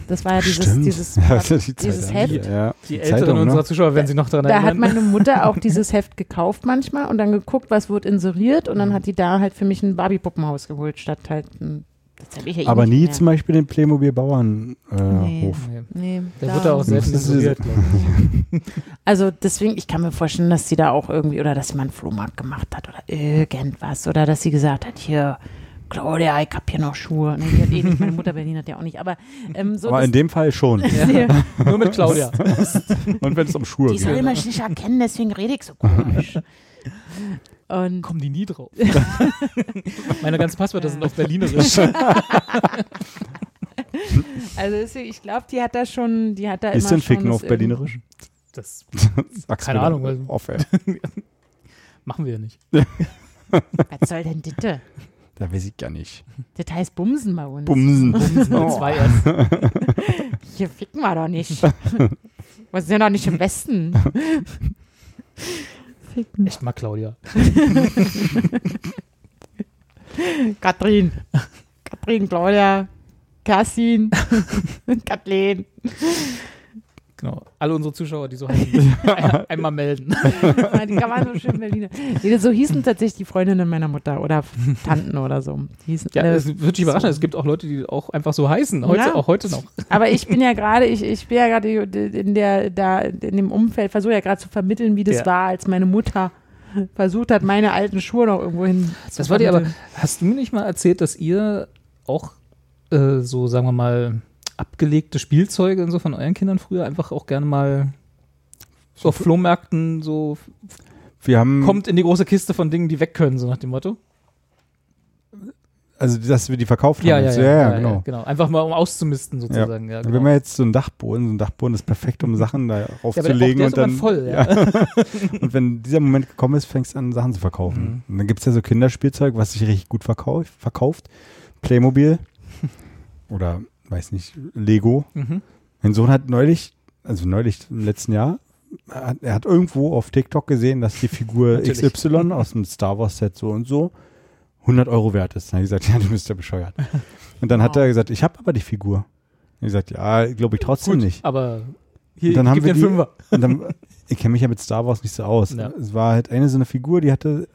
Das war ja dieses, Stimmt. dieses, Ja, die Zeit dieses. Heft. Ja. die Zeitung, Älteren ne? unserer Zuschauer werden sich noch daran Da hat erinnern. meine Mutter auch dieses Heft gekauft manchmal und dann geguckt, was wird inseriert und dann hat die da halt für mich ein Barbie-Puppenhaus geholt, statt halt ein, das hab ich ja eh Aber nie mehr. zum Beispiel den Playmobil Bauernhof. Äh, Nee. Nee. Nee, Der da- wird da auch ist- inseriert, glaube ich. Also deswegen, ich kann mir vorstellen, dass sie da auch irgendwie, oder dass sie mal einen Flohmarkt gemacht hat oder irgendwas. Oder dass sie gesagt hat, hier, Claudia, ich hab hier noch Schuhe. Ne, die hat eh nicht, meine Mutter Berlin hat ja auch nicht. Aber ähm, so Aber das, in dem Fall schon. die, Nur mit Claudia. Und wenn es um Schuhe die soll geht. immer nicht erkennen, deswegen rede ich so komisch. Und Kommen die nie drauf. Meine ganzen Passwörter sind auf Berlinerisch. also deswegen, ich glaube, die hat da schon, die hat da Ist immer denn Ficken das auf Berlinerisch? Das Sag's Keine Ahnung, Off, machen wir ja nicht. Was soll denn das? Da weiß ich gar nicht. Das heißt Bumsen bei uns. Bumsen. Mit Oh. zwei. Hier ficken wir doch nicht. Wir sind ja doch nicht im Westen. ficken. Echt mal Claudia. Katrin. Katrin, Claudia, Kerstin, Kathleen. Genau. Alle unsere Zuschauer, die so heißen, ein- einmal melden. Die kann man so schön Berliner. Nee, so hießen tatsächlich die Freundinnen meiner Mutter oder Tanten oder so. Hießen Ja, es wird dich überraschen. so. Es gibt auch Leute, die auch einfach so heißen. Heute, Ja. Auch heute noch. Aber ich bin ja gerade, ich, ich bin ja gerade in der, da, in dem Umfeld, versuche ja gerade zu vermitteln, wie das Ja. war, als meine Mutter versucht hat, meine alten Schuhe noch irgendwo hin Das wollte ich aber. Hast du mir nicht mal erzählt, dass ihr auch äh, so, sagen wir mal, abgelegte Spielzeuge und so von euren Kindern früher einfach auch gerne mal so auf Flohmärkten so Wir haben, kommt in die große Kiste von Dingen, die weg können, so nach dem Motto? also dass wir die verkauft haben. Ja, ja, jetzt. ja, ja, genau. genau. Einfach mal um auszumisten sozusagen. Ja, Wir genau. haben ja jetzt so einen Dachboden. So ein Dachboden ist perfekt, um Sachen da ja, aber aufzulegen. auch und der dann, voll. Ja. und wenn dieser Moment gekommen ist, fängst du an, Sachen zu verkaufen. Mhm. Und dann gibt es ja so Kinderspielzeug, was sich richtig gut verkauft. verkauft. Playmobil oder, weiß nicht, Lego. Mhm. Mein Sohn hat neulich, also neulich im letzten Jahr, er hat, er hat irgendwo auf TikTok gesehen, dass die Figur. XY aus dem Star Wars Set so und so 100 Euro wert ist. Dann habe ich gesagt, ja, du bist ja bescheuert. Und dann hat er gesagt, ich habe aber die Figur. Hab ich gesagt, ja, glaube ich trotzdem Gut, nicht. aber hier, Und dann haben wir den die- Fünfer. Und dann, ich kenne mich ja mit Star Wars nicht so aus. Ja. Es war halt eine so eine Figur, die hatte,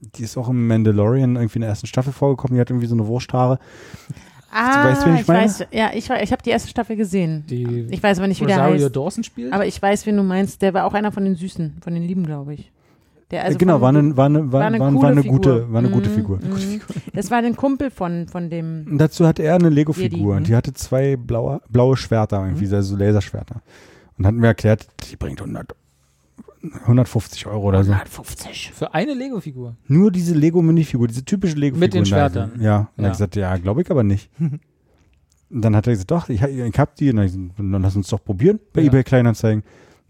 die ist auch im Mandalorian irgendwie in der ersten Staffel vorgekommen, die hat irgendwie so eine Wursthaare. Ah, weißt, ich ich weiß, ja, ich, ich habe die erste Staffel gesehen. Die Ich weiß aber nicht, wie der Rosario heißt. Dawson spielt. Aber ich weiß, wen du meinst. Der war auch einer von den Süßen, von den Lieben, glaube ich. Der also genau, war eine, war eine, war, war eine war, war eine Figur. gute, war eine gute Mhm, Figur. mhm. Das war ein Kumpel von, von dem. Und dazu hatte er eine Lego-Figur und die hatte zwei blaue, blaue Schwerter, irgendwie so Laserschwerter. Und hat mir erklärt, die bringt 100, 150 Euro oder so. 150. Für eine Lego-Figur. Nur diese Lego-Minifigur, diese typische Lego-Figur. Mit den Schwertern. Ja. Und Ja. er hat gesagt, ja, glaube ich aber nicht. und dann hat er gesagt, doch, ich, ich hab die. Und dann, lass uns doch probieren bei Ja. eBay Kleinanzeigen.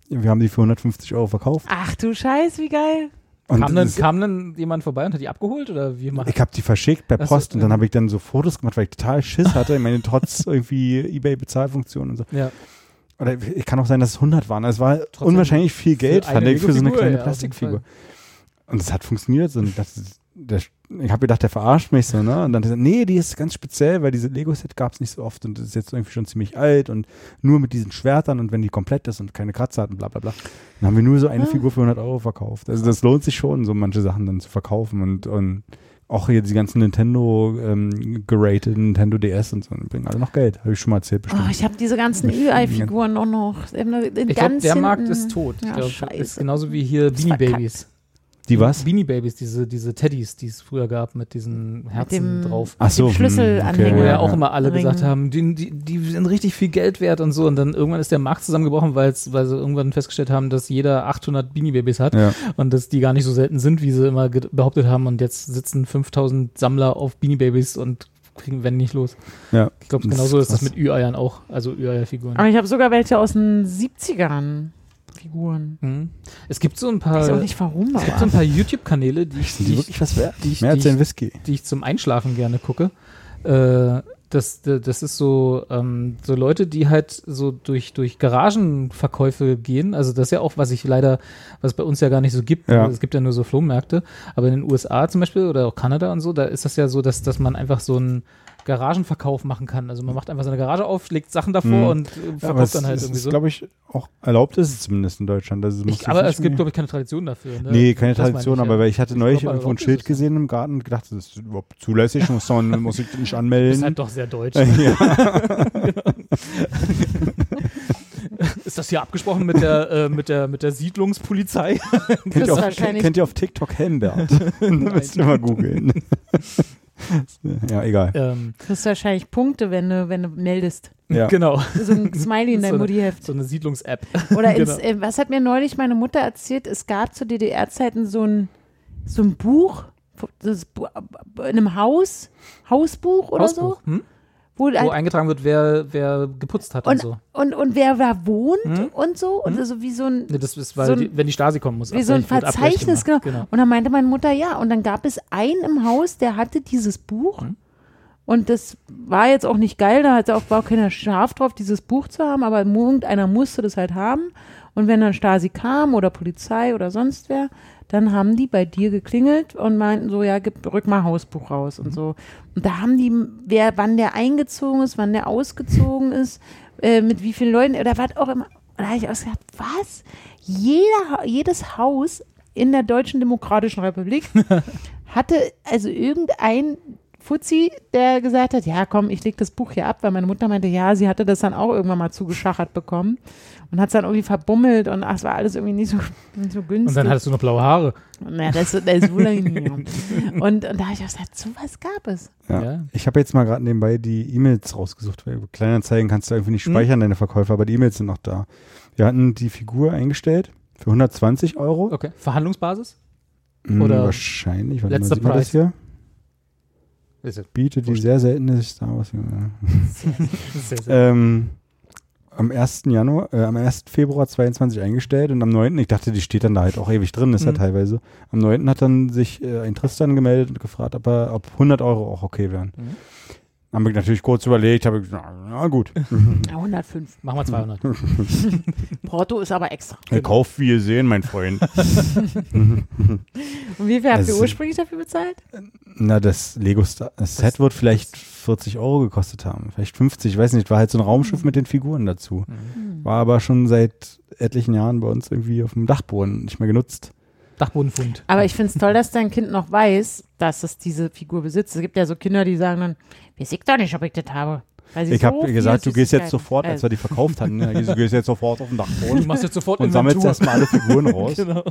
Wir haben die für 150 Euro verkauft. Ach du Scheiß, wie geil. Und Kam dann, kam dann jemand vorbei und hat die abgeholt? Oder wie macht ich habe die verschickt per Ach so, Post und dann habe ich dann so Fotos gemacht, weil ich total Schiss hatte. Ich meine, trotz irgendwie eBay-Bezahlfunktion und so. Ja. Oder ich kann auch sein, dass es 100 waren. Es war Trotzdem unwahrscheinlich viel Geld, für fand ich, für so eine kleine ja, Plastikfigur. Und es hat funktioniert. Und ist- der, ich habe gedacht, der verarscht mich so, ne? Und dann gesagt, nee, die ist ganz speziell, weil diese Lego-Set gab es nicht so oft und das ist jetzt irgendwie schon ziemlich alt und nur mit diesen Schwertern und wenn die komplett ist und keine Kratzer hat und bla bla bla. Dann haben wir nur so eine Ah. Figur für 100 Euro verkauft. Also das lohnt sich schon, so manche Sachen dann zu verkaufen und, und auch hier die ganzen Nintendo ähm, gerateten Nintendo DS und so, die bringen alle noch Geld. Habe ich schon mal erzählt bestimmt. Oh, ich habe diese ganzen Ü-Ei-Figuren auch noch. Ich glaube, der Markt ist tot. Ich Ja, glaube, scheiße. ist genauso wie hier Beanie. Babies. Die was? Beanie Babies, diese, diese Teddys, die es früher gab mit diesen Herzen dem- drauf. Ach so, dem Schlüsselanhänger. Wo ja, ja, auch immer alle Ring. gesagt haben, die, die, die sind richtig viel Geld wert und so. Und dann irgendwann ist der Markt zusammengebrochen, weil sie irgendwann festgestellt haben, dass jeder 800 Beanie Babies hat Ja. und dass die gar nicht so selten sind, wie sie immer behauptet haben. Und jetzt sitzen 5000 Sammler auf Beanie Babies und kriegen wenn nicht los. Ja. Ich glaube, Das genauso ist das krass. mit Ü-Eiern auch. Also Ü-Eier-Figuren. Aber ich habe sogar welche aus den 70ern. Figuren. Mhm. Es gibt so ein Ich weiß paar, auch nicht warum, es gibt so ein paar YouTube-Kanäle, die ich, die, ich, wirklich was wert? die ich- Mehr als die ein ich- Whisky. die ich zum Einschlafen gerne gucke. Äh, das, das ist so, ähm, so Leute, die halt so durch, durch Garagenverkäufe gehen. Also das ist ja auch, was ich leider, was es bei uns ja gar nicht so gibt. Ja. Es gibt ja nur so Flohmärkte. Aber in den USA zum Beispiel oder auch Kanada und so, da ist das ja so, dass, dass man einfach so einen Garagenverkauf machen kann. Also man macht einfach seine Garage auf, legt Sachen davor Mhm. und äh, Ja, verkauft es, dann halt es irgendwie ist, so. glaube ich, auch erlaubt ist es zumindest in Deutschland. Also Ich, aber es gibt, glaube ich, keine Tradition dafür. Ne? Nee, keine Das Tradition, ich, aber ja. ich hatte Ich neulich glaub, irgendwo ein Schild es. gesehen im Garten und gedacht, das ist überhaupt zulässig, muss, man, muss ich nicht anmelden. Das ist halt doch sehr deutsch. ja. Ist das hier abgesprochen mit der, äh, mit der, mit der Siedlungspolizei? kennt, ihr auf, kennt ihr auf TikTok Helmbert? Müsst ihr mal googeln. Ja, egal. Ähm, Kriegst wahrscheinlich Punkte, wenn du, wenn du meldest. Ja. Genau. So ein Smiley in So deinem eine- Mutti-Heft. So eine Siedlungs-App. Oder ins, Genau. äh, was hat mir neulich meine Mutter erzählt? Es gab zu DDR-Zeiten so ein, so ein Buch, das, Bu- in einem Haus, Hausbuch oder Hausbuch, hm? Wo, Wo halt, eingetragen wird, wer, wer geputzt hat und, und, so. und, und wer da wohnt Hm? und so. Und Hm? also wie so ein, Nee, das ist, weil so ein- die, wenn die Stasi kommen muss. wie so ein Verzeichnis, genau. gemacht. Und dann meinte meine Mutter, ja. Und dann gab es einen im Haus, der hatte dieses Buch. Mhm. Und das war jetzt auch nicht geil, da hatte auch, war auch keiner scharf drauf, dieses Buch zu haben, aber irgendeiner musste das halt haben. Und wenn dann Stasi kam oder Polizei oder sonst wer, dann haben die bei dir geklingelt und meinten so, ja, gib, rück mal Hausbuch raus Mhm. und so. Und da haben die, wer, wann der eingezogen ist, wann der ausgezogen ist, äh, mit wie vielen Leuten, oder was auch immer. Und da habe ich auch gesagt, was? Jeder, jedes Haus in der Deutschen Demokratischen Republik hatte also irgendein Fuzzi, der gesagt hat, ja komm, ich leg das Buch hier ab, weil meine Mutter meinte, ja, sie hatte das dann auch irgendwann mal zugeschachert bekommen und hat es dann irgendwie verbummelt und ach, es war alles irgendwie nicht so, nicht so günstig. Und dann hattest du noch blaue Haare. Na, das, das ist wohl ein- und, und da habe ich auch gesagt, sowas gab es. Ja. Ja. Ich habe jetzt mal gerade nebenbei die E-Mails rausgesucht, weil über Kleinanzeigen kannst du irgendwie nicht Hm. speichern, deine Verkäufer, aber die E-Mails sind noch da. Wir hatten die Figur eingestellt für 120 Euro. Okay. Verhandlungsbasis? Hm, oder wahrscheinlich. Warte mal, letzter sieht man das Preis. hier? Ist ja Bietet die sehr seltene Star Wars. Ja. sehr, sehr. ähm, am 1. Januar, äh, am 1. Februar 22 eingestellt und am 9. ich dachte, die steht dann da halt auch ewig drin, ist ja Mhm. teilweise. Am 9. hat dann sich äh, ein Tristan gemeldet und gefragt, ob, er, ob 100 Euro auch okay wären. Mhm. Haben wir natürlich kurz überlegt, habe gesagt, na, na gut. Ja, 105. Machen wir 200. Porto ist aber extra. Er kauft, wie ihr sehen, mein Freund. Und wie viel habt ihr ursprünglich dafür bezahlt? Na, das Lego Star das Set wird vielleicht 40 Euro gekostet haben. Vielleicht 50, ich weiß nicht. War halt so ein Raumschiff mit den Figuren dazu. Mhm. War aber schon seit etlichen Jahren bei uns irgendwie auf dem Dachboden nicht mehr genutzt. Dachbodenfund. Aber ich finde es toll, dass dein Kind noch weiß, dass es diese Figur besitzt. Es gibt ja so Kinder, die sagen dann, weiß ich doch nicht, ob ich das habe. Weil sie Ich so habe gesagt, du gehst jetzt sofort, als wir die verkauft hatten, ne? du gehst jetzt sofort auf den Du Dachboden machst jetzt sofort und sammelst Inventur. erstmal alle Figuren raus. Genau.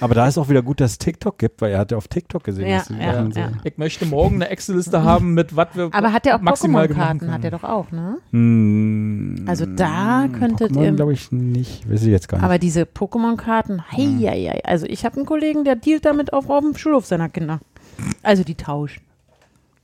Aber da ist auch wieder gut, dass es TikTok gibt, weil er hat ja auf TikTok gesehen, Ja, dass die ja, ja. Ich möchte morgen eine Excel-Liste haben, mit was wir Aber hat er auch Pokémon-Karten? Hat er doch auch, ne? Hm, Also da könntet Pokémon ihr- glaube ich nicht, weiß ich jetzt gar nicht. Aber diese Pokémon-Karten, hei, hei. Also ich habe einen Kollegen, der dealt damit auf, auf dem Schulhof seiner Kinder. Also die tauschen.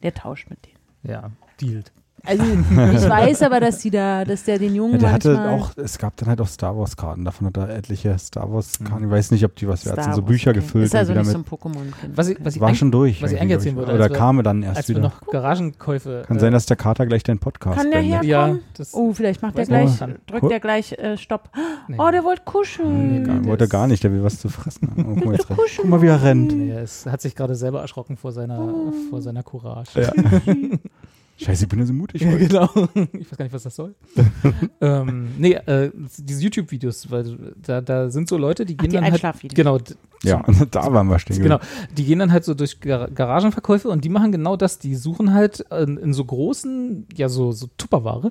Der tauscht mit denen. Ja, dealt. Also ich weiß aber, dass die da, dass der den Jungen Ja, der hatte auch, es gab dann halt auch Star Wars Karten, davon hat er etliche Star Wars Karten. Ich weiß nicht, ob die was wert sind, so Bücher okay. gefüllt Ist also nicht mit. so ein Pokémon-Kind. Was ich, was ich war schon durch. was ich irgendwie, eigentlich erzählen glaub wollte, Oder kam er dann erst als wir wieder. noch Garagenkäufe. Kann äh, sein, dass der Kater gleich deinen Podcast Kann der herkommen? Ja, das Oh, vielleicht macht der gleich, drückt der gleich äh, Stopp. nee. Oh, der wollte kuscheln. Nee, wollte er gar nicht, der will was zu fressen. Oh, guck, guck mal, wie er rennt. Nee, er hat sich gerade selber erschrocken vor seiner, Oh. vor seiner Courage. Ja. Scheiße, ich bin ja so mutig. Ja, genau. Ich weiß gar nicht, was das soll. ähm, nee, äh, diese YouTube-Videos, weil da, da sind so Leute, die Ach, gehen die dann halt. Genau, Ja, da waren wir stehen. Genau, die gehen dann halt so durch Gar Garagenverkäufe und die machen genau das. Die suchen halt in, in so großen, ja, so, so Tupperware,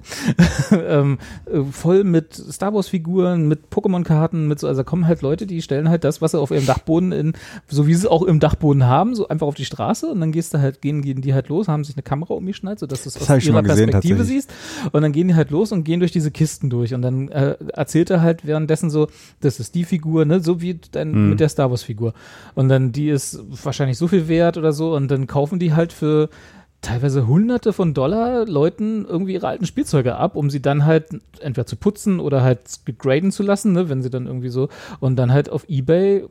ähm, äh, voll mit Star Wars-Figuren, mit Pokémon-Karten, mit so, also da kommen halt Leute, die stellen halt das, was sie auf ihrem Dachboden in, so wie sie es auch im Dachboden haben, so einfach auf die Straße und dann gehst du halt, gehen, gehen die halt los, haben sich eine Kamera umgeschnallt, sodass du es Das aus ihrer gesehen, Perspektive siehst. Und dann gehen die halt los und gehen durch diese Kisten durch. Und dann äh, erzählt er halt währenddessen so, das ist die Figur, ne, so wie dein, Mhm. mit der Star Wars Figur. Und dann die ist wahrscheinlich so viel wert oder so. Und dann kaufen die halt für teilweise hunderte von Dollar Leuten irgendwie ihre alten Spielzeuge ab, um sie dann halt entweder zu putzen oder halt graden zu lassen, ne, wenn sie dann irgendwie so. Und dann halt auf Ebay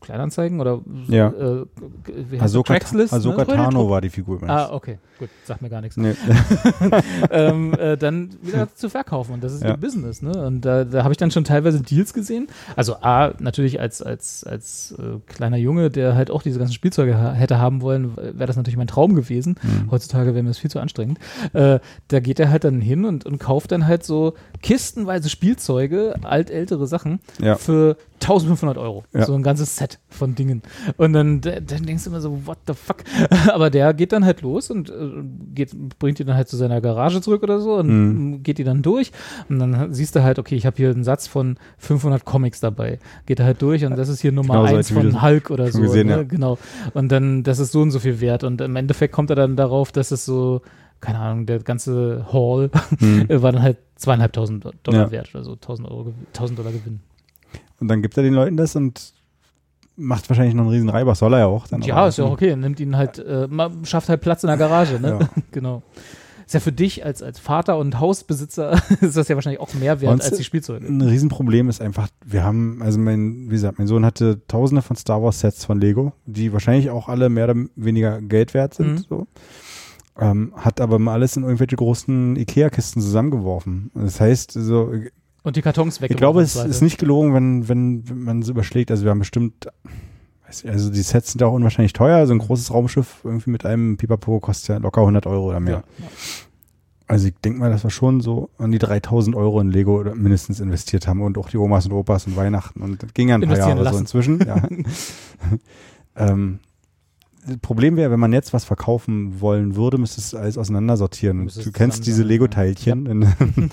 Kleinanzeigen oder Ja. äh, wie heißt Ahsoka? Craigslist, Ahsoka ne? Tano war die Figur übrigens. Ah, okay, gut, sagt mir gar nichts. Nee. ähm, äh, dann wieder zu verkaufen. Und das ist Ja. ihr Business, ne? Und da, da habe ich dann schon teilweise Deals gesehen. Also A, natürlich als, als, als äh, kleiner Junge, der halt auch diese ganzen Spielzeuge ha hätte haben wollen, wäre das natürlich mein Traum gewesen. Mhm. Heutzutage wäre mir das viel zu anstrengend. Äh, da geht er halt dann hin und, und kauft dann halt so kistenweise Spielzeuge, altältere Sachen, Ja. für 1500 Euro. Ja. So ein ganzes Set von Dingen. Und dann, dann denkst du immer so, what the fuck? Aber der geht dann halt los und äh, geht, bringt die dann halt zu seiner Garage zurück oder so und Mhm. geht die dann durch. Und dann siehst du halt, okay, ich habe hier einen Satz von 500 Comics dabei. Geht er halt durch und das ist hier Nummer Genau so eins als Video von Hulk oder so. gesehen, ne? ja. Genau. Und dann, das ist so und so viel wert. Und im Endeffekt kommt er dann darauf, dass es so, keine Ahnung, der ganze Haul Hm. war dann halt zweieinhalbtausend Dollar Ja. wert oder so, 1000 Euro, 1000 Dollar Gewinn. Und dann gibt er den Leuten das und macht wahrscheinlich noch einen riesen Reiber. Soll er ja auch. Dann ja, ist ja auch okay. Nimmt ihn halt, äh, schafft halt Platz in der Garage, ne? Ja. genau. Ist ja für dich als, als Vater und Hausbesitzer ist das ja wahrscheinlich auch mehr wert Sonst- als die Spielzeuge. Ein Riesenproblem ist einfach, wir haben, also mein, wie gesagt, mein Sohn hatte tausende von Star Wars Sets von Lego, die wahrscheinlich auch alle mehr oder weniger Geld wert sind, Mhm. so. Ähm, hat aber mal alles in irgendwelche großen Ikea-Kisten zusammengeworfen. Das heißt, so, Und die Kartons weg. ich glaube, es ist nicht gelogen, wenn, wenn, wenn man es überschlägt. Also wir haben bestimmt, ich, also die Sets sind auch unwahrscheinlich teuer. So ein großes Raumschiff irgendwie mit einem Pipapo kostet ja locker 100 Euro oder mehr. Ja. Also ich denke mal, dass wir schon so an die 3000 Euro in Lego oder mindestens investiert haben und auch die Omas und Opas und Weihnachten und das ging ja ein paar Jahre so inzwischen. Ja. ähm, das Problem wäre, wenn man jetzt was verkaufen wollen würde, müsste es alles auseinandersortieren. Und Müsste du es kennst diese Lego-Teilchen.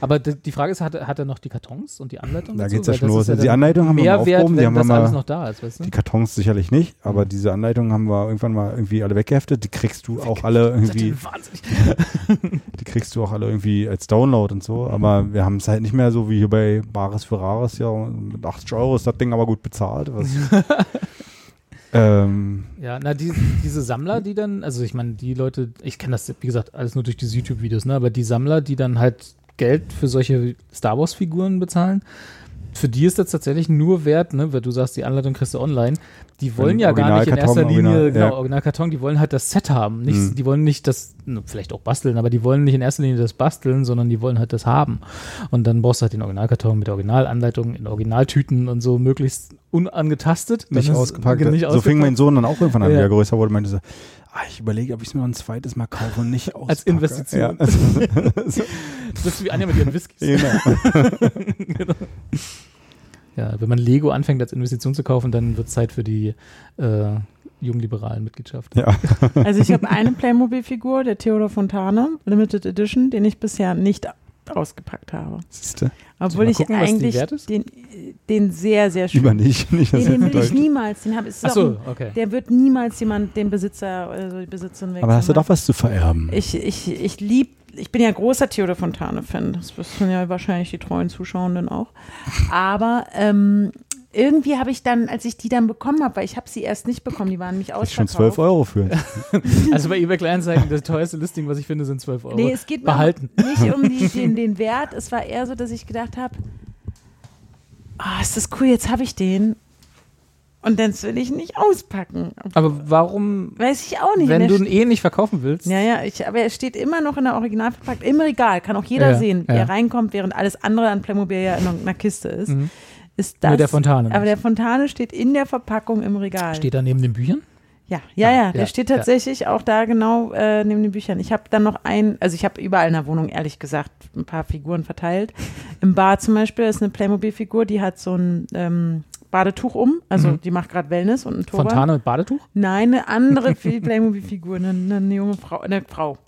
Aber d- die Frage ist, hat, er- hat er noch die Kartons und die Anleitung? Da dazu? geht's ja Weil schon los. ja Die Anleitung haben wir mal aufgehoben, die haben wir mal- alles noch da ist, weißt du? Die Kartons sicherlich nicht, aber diese Anleitungen haben wir irgendwann mal irgendwie alle weggeheftet. Die kriegst du auch alle irgendwie, die kriegst du auch alle irgendwie als Download und so. Aber wir haben es halt nicht mehr so wie hier bei Bares für Rares. Ja, mit 80 Euro ist das Ding aber gut bezahlt. Was, ähm, Ja, na, die, diese Sammler, die dann, also ich meine, die Leute, ich kenne das, wie gesagt, alles nur durch diese YouTube-Videos, ne, aber die Sammler, die dann halt Geld für solche Star Wars-Figuren bezahlen, für die ist das tatsächlich nur wert, ne, weil du sagst, die Anleitung kriegst du online. Die wollen ja gar nicht in erster Linie, Original- genau, ja. Originalkarton, die wollen halt das Set haben. Nicht, Mhm. Die wollen nicht das, ne, vielleicht auch basteln, aber die wollen nicht in erster Linie das basteln, sondern die wollen halt das haben. Und dann brauchst du halt den Originalkarton mit der Originalanleitung in Originaltüten und so möglichst unangetastet. Nicht ausgepackt. Nicht so fing ausgepackt. mein Sohn dann auch irgendwann an, Ja. wie er größer wurde, meinte so, ich überlege, ob ich es mir noch ein zweites Mal kaufe und nicht auspacke. Als Investition. Ja. Das ist wie Anja mit ihren Whiskys. genau. Ja, wenn man Lego anfängt als Investition zu kaufen, dann wird es Zeit für die äh, jungliberalen Mitgliedschaft. Ja. Also ich habe eine Playmobil-Figur, der Theodor Fontane, Limited Edition, den ich bisher nicht ausgepackt habe. Siehste, Obwohl ich gucken, eigentlich den, den sehr, sehr schön. lieber nicht. nicht den er will ich niemals. Den habe ich. Ach so, okay. Der wird niemals jemand, den Besitzer oder die Besitzerin wechseln. Aber hast du doch was zu vererben. Ich, ich, ich lieb, ich bin ja großer Theodor Fontane-Fan. Das wissen ja wahrscheinlich die treuen Zuschauenden auch. Aber ähm, irgendwie habe ich dann, als ich die dann bekommen habe, weil ich habe sie erst nicht bekommen, die waren nämlich ich ausverkauft. schon 12 Euro für. Also bei eBay Kleinanzeigen, das teuerste Listing, was ich finde, sind 12 Euro. Nee, es geht Behalten. nicht um die, den, den Wert. Es war eher so, dass ich gedacht habe, ah, ist das cool, jetzt habe ich den. Und dann will ich nicht auspacken. Aber warum, Weiß ich auch nicht. wenn du ihn eh nicht verkaufen willst? Ja, ja, ich, aber er steht immer noch in der Original verpackt, im Regal, kann auch jeder Ja, sehen, ja. der reinkommt, während alles andere an Playmobil ja in einer Kiste ist. Mhm. Ist das, Nur der Fontane Aber der Fontane steht in der Verpackung im Regal. Steht da neben den Büchern? ja, ja, ja, ja, der steht ja. tatsächlich auch da genau äh, neben den Büchern. Ich habe dann noch ein, also ich habe überall in der Wohnung, ehrlich gesagt, ein paar Figuren verteilt. Im Bar zum Beispiel ist eine Playmobil-Figur, die hat so ein ähm, Badetuch um, also Mhm. die macht gerade Wellness und ein Turban. Fontane mit Badetuch? Nein, eine andere Playmobil-Figur, eine, eine junge Frau, eine Frau.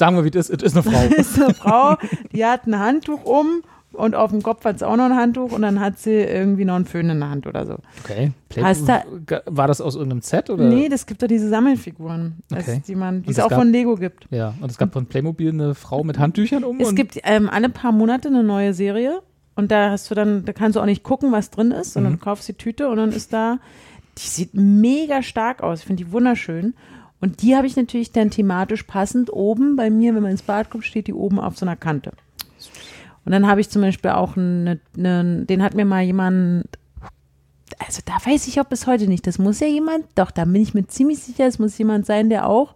Sagen wir, wie es ist. Es ist eine Frau. ist eine Frau, die hat ein Handtuch um und auf dem Kopf hat sie auch noch ein Handtuch und dann hat sie irgendwie noch einen Föhn in der Hand oder so. Okay. Play da- War das aus irgendeinem Set? Oder? Nee, das gibt doch diese Sammelfiguren, Okay. die man, die es auch gab- von Lego gibt. Ja, und es gab von Playmobil eine Frau mit Handtüchern um. Es gibt ähm, alle paar Monate eine neue Serie und da hast du dann, da kannst du auch nicht gucken, was drin ist, sondern Mhm. du kaufst die Tüte und dann ist da, die sieht mega stark aus, ich finde die wunderschön. Und die habe ich natürlich dann thematisch passend oben bei mir, wenn man ins Bad kommt, steht die oben auf so einer Kante. Und dann habe ich zum Beispiel auch eine, eine, den hat mir mal jemand, also da weiß ich auch bis heute nicht, das muss ja jemand, doch, da bin ich mir ziemlich sicher, es muss jemand sein, der auch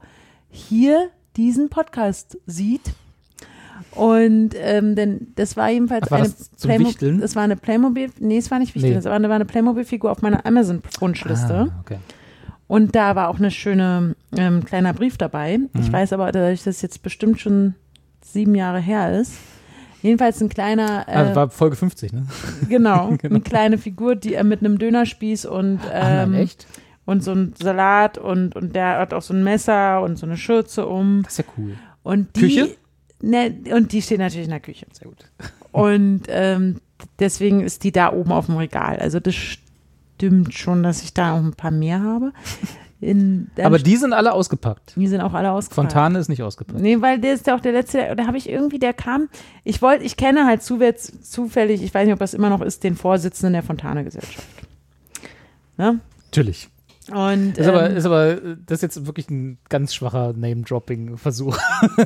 hier diesen Podcast sieht. Und ähm, denn das war jedenfalls war eine das Wichteln? das war eine Playmobil, nee, es war nicht Wichteln, Nee. das war eine, eine Playmobil-Figur auf meiner Amazon-Wunschliste. Ah, okay. Und da war auch eine schöne ähm, kleiner Brief dabei. Ich Mhm. weiß aber, dadurch, dass es jetzt bestimmt schon sieben Jahre her ist, Jedenfalls ein kleiner, äh, Ah, war Folge 50, ne? genau, eine kleine Figur, die äh, mit einem Dönerspieß und Ah, ähm, nein, echt? und so ein Salat und, und der hat auch so ein Messer und so eine Schürze um. Das ist ja cool. Und die, Küche? Ne, und die steht natürlich in der Küche. Sehr gut. Und ähm, deswegen ist die da oben auf dem Regal. Also das stimmt schon, dass ich da auch ein paar mehr habe. Aber die sind alle ausgepackt. die sind auch alle ausgefallen. Fontane ist nicht ausgepackt. Nee, weil der ist ja auch der letzte, da habe ich irgendwie, der kam, ich wollte, ich kenne halt zufällig, ich weiß nicht, ob das immer noch ist, den Vorsitzenden der Fontane-Gesellschaft. Ne? Natürlich. Und Ist, aber, ähm, ist aber, das ist jetzt wirklich ein ganz schwacher Name-Dropping-Versuch.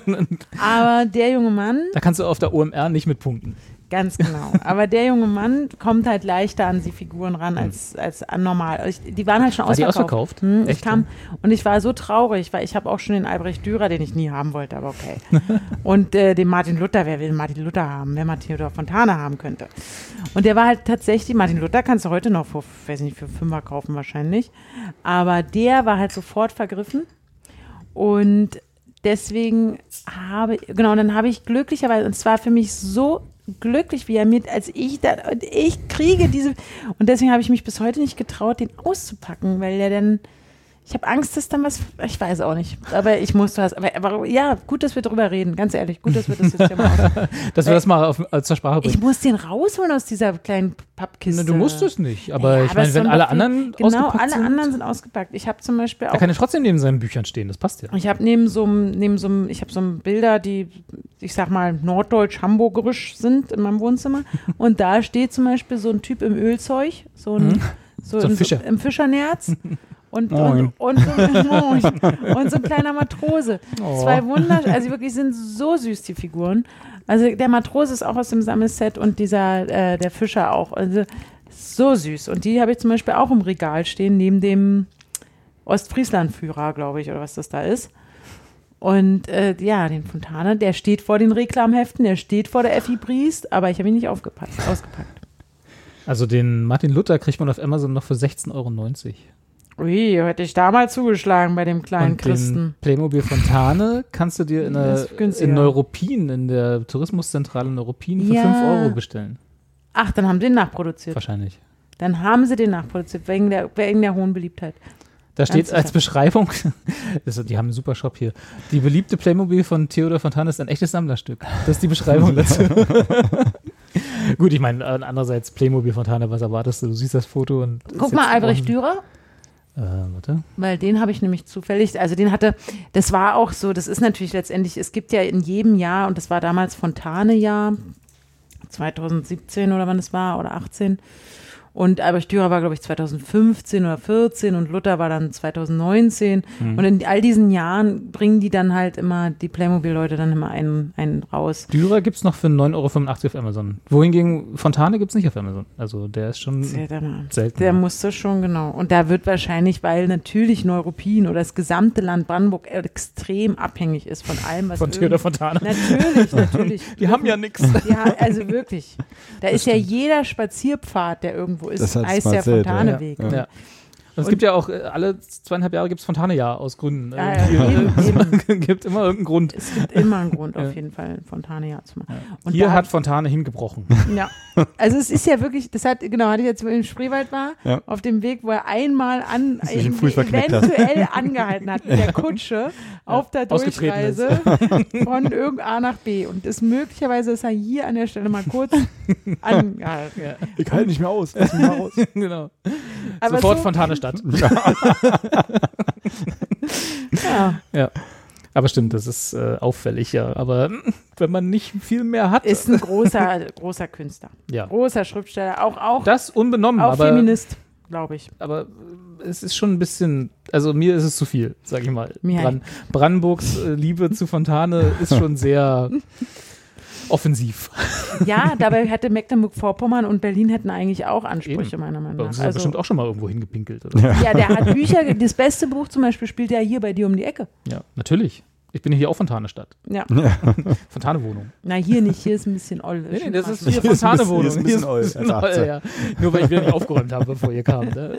aber der junge Mann, da kannst du auf der OMR nicht mit punkten. Ganz genau. Aber der junge Mann kommt halt leichter an die Figuren ran als, als an normal. Ich, die waren halt schon War die ausverkauft. ausverkauft? Hm, ich kam, und ich war so traurig, weil ich habe auch schon den Albrecht Dürer, den ich nie haben wollte, aber okay. und äh, den Martin Luther, wer will Martin Luther haben? Wer Martin Luther Fontane haben könnte. Und der war halt tatsächlich, Martin Luther kannst du heute noch für, weiß nicht, für Fünfer kaufen wahrscheinlich. Aber der war halt sofort vergriffen. Und deswegen habe, genau, und dann habe ich glücklicherweise, und es war für mich so glücklich, wie er mit, als ich da, und ich kriege diese, und deswegen habe ich mich bis heute nicht getraut, den auszupacken, weil der dann, ich habe Angst, dass dann was, ich weiß auch nicht, aber ich muss was, aber, aber ja, gut, dass wir drüber reden, ganz ehrlich, gut, dass wir das jetzt hier mal Dass wir das mal auf, äh, zur Sprache Ich bringen. muss den rausholen aus dieser kleinen Pappkiste. Ne, du musst es nicht, aber Ja, ich meine, wenn alle anderen Genau, ausgepackt alle sind, anderen sind ausgepackt. Ich habe zum Beispiel da auch kann er trotzdem neben seinen Büchern stehen, das passt ja. Ich habe neben so einem, neben so einem, ich habe so Bilder, die, ich sag mal, norddeutsch-hamburgerisch sind in meinem Wohnzimmer. Und da steht zum Beispiel so ein Typ im Ölzeug, so ein, so, So ein in, Fischer. Im Fischernerz. Und, und, und, so, moin. und so ein kleiner Matrose. Oh. Zwei Wunder, also wirklich sind so süß, die Figuren. Also der Matrose ist auch aus dem Sammelset und dieser, äh, der Fischer auch. Also so süß. Und die habe ich zum Beispiel auch im Regal stehen, neben dem Ostfriesland-Führer, glaube ich, oder was das da ist. Und äh, ja, den Fontane, der steht vor den Reklamheften, der steht vor der Effi Briest, aber ich habe ihn nicht aufgepasst, ausgepackt. Also den Martin Luther kriegt man auf Amazon noch für 16,90 Euro. Ui, hätte ich da mal zugeschlagen bei dem kleinen Und Christen. Playmobil Fontane kannst du dir in, günstiger. in Neuruppin, in der Tourismuszentrale Neuruppin für Ja. 5 Euro bestellen. Ach, dann haben sie den nachproduziert. Wahrscheinlich. Dann haben sie den nachproduziert, wegen der, wegen der hohen Beliebtheit. Da steht sicher. als Beschreibung, das, die haben einen super Shop hier. Die beliebte Playmobil von Theodor Fontane ist ein echtes Sammlerstück. Das ist die Beschreibung dazu. Gut, ich meine, äh, andererseits Playmobil Fontane, was erwartest du? Du siehst das Foto und. Guck mal, Albrecht. Dürer, Äh, warte. weil den habe ich nämlich zufällig, also den hatte, das war auch so, das ist natürlich letztendlich, es gibt ja in jedem Jahr, und das war damals Fontane-Jahr, 2017 oder wann es war, oder 18. Und Albrecht Dürer war, glaube ich, 2015 oder 14 und Luther war dann 2019. Und in all diesen Jahren bringen die dann halt immer, die Playmobil-Leute dann immer einen, einen raus. Dürer gibt es noch für 9,85 Euro auf Amazon. Wohingegen Fontane gibt es nicht auf Amazon. Also der ist schon selten. der musste schon, genau. Und da wird wahrscheinlich, weil natürlich Neuruppin oder das gesamte Land Brandenburg extrem abhängig ist von allem, was von Theodor Fontane. Natürlich, natürlich. Die haben ja nichts. Ja, also wirklich. Da ist ja jeder Spazierpfad, der irgendwo ist, Das heißt der Smart Set, Fontaneweg. ja. Ja. Und es gibt ja auch, äh, alle zweieinhalb Jahre gibt es Fontane-Jahr aus Gründen. Ja, Äh, ja, Es gibt immer irgendeinen Grund. Es gibt immer einen Grund, Ja. auf jeden Fall, Fontane ja zu machen. Und Hier da hat Fontane hingebrochen. Ja, also es ist ja wirklich, das hat, genau, hatte ich jetzt, wo ich im Spreewald war, Ja. auf dem Weg, wo er einmal an, eventuell angehalten hat mit der Kutsche auf der. Durchreise von irgend A nach B. Und ist möglicherweise ist er hier an der Stelle mal kurz angehalten. Ja, Ich halte nicht mehr aus. Lass mich mal raus. genau. Aber Sofort so, Fontane statt. ja, Aber stimmt, das ist äh, auffällig, ja. Aber wenn man nicht viel mehr hat, ist ein großer, großer Künstler. ja. Großer Schriftsteller, auch, auch, Das unbenommen, auch aber, Feminist, glaube ich. aber es ist schon ein bisschen, also mir ist es zu viel, sag ich mal. Mir Bran Brandenburgs äh, Liebe zu Fontane ist schon sehr offensiv. Ja, dabei hätte Mecklenburg-Vorpommern und Berlin hätten eigentlich auch Ansprüche, Eben. meiner Meinung Bei nach. uns ist er Also, bestimmt auch schon mal irgendwo hingepinkelt. Oder? ja, der hat Bücher, das beste Buch zum Beispiel spielt ja hier bei dir um die Ecke. Ja, natürlich. Ich bin hier auch Fontane-Stadt. Ja, Fontane-Wohnung. na hier nicht, hier ist ein bisschen oll. Nee, nee, das ist Hier hier ist ein bisschen- Fontane-Wohnung. hier ist ein bisschen oll, ja. Nur weil ich wieder nicht aufgeräumt habe, bevor ihr kam. Ne?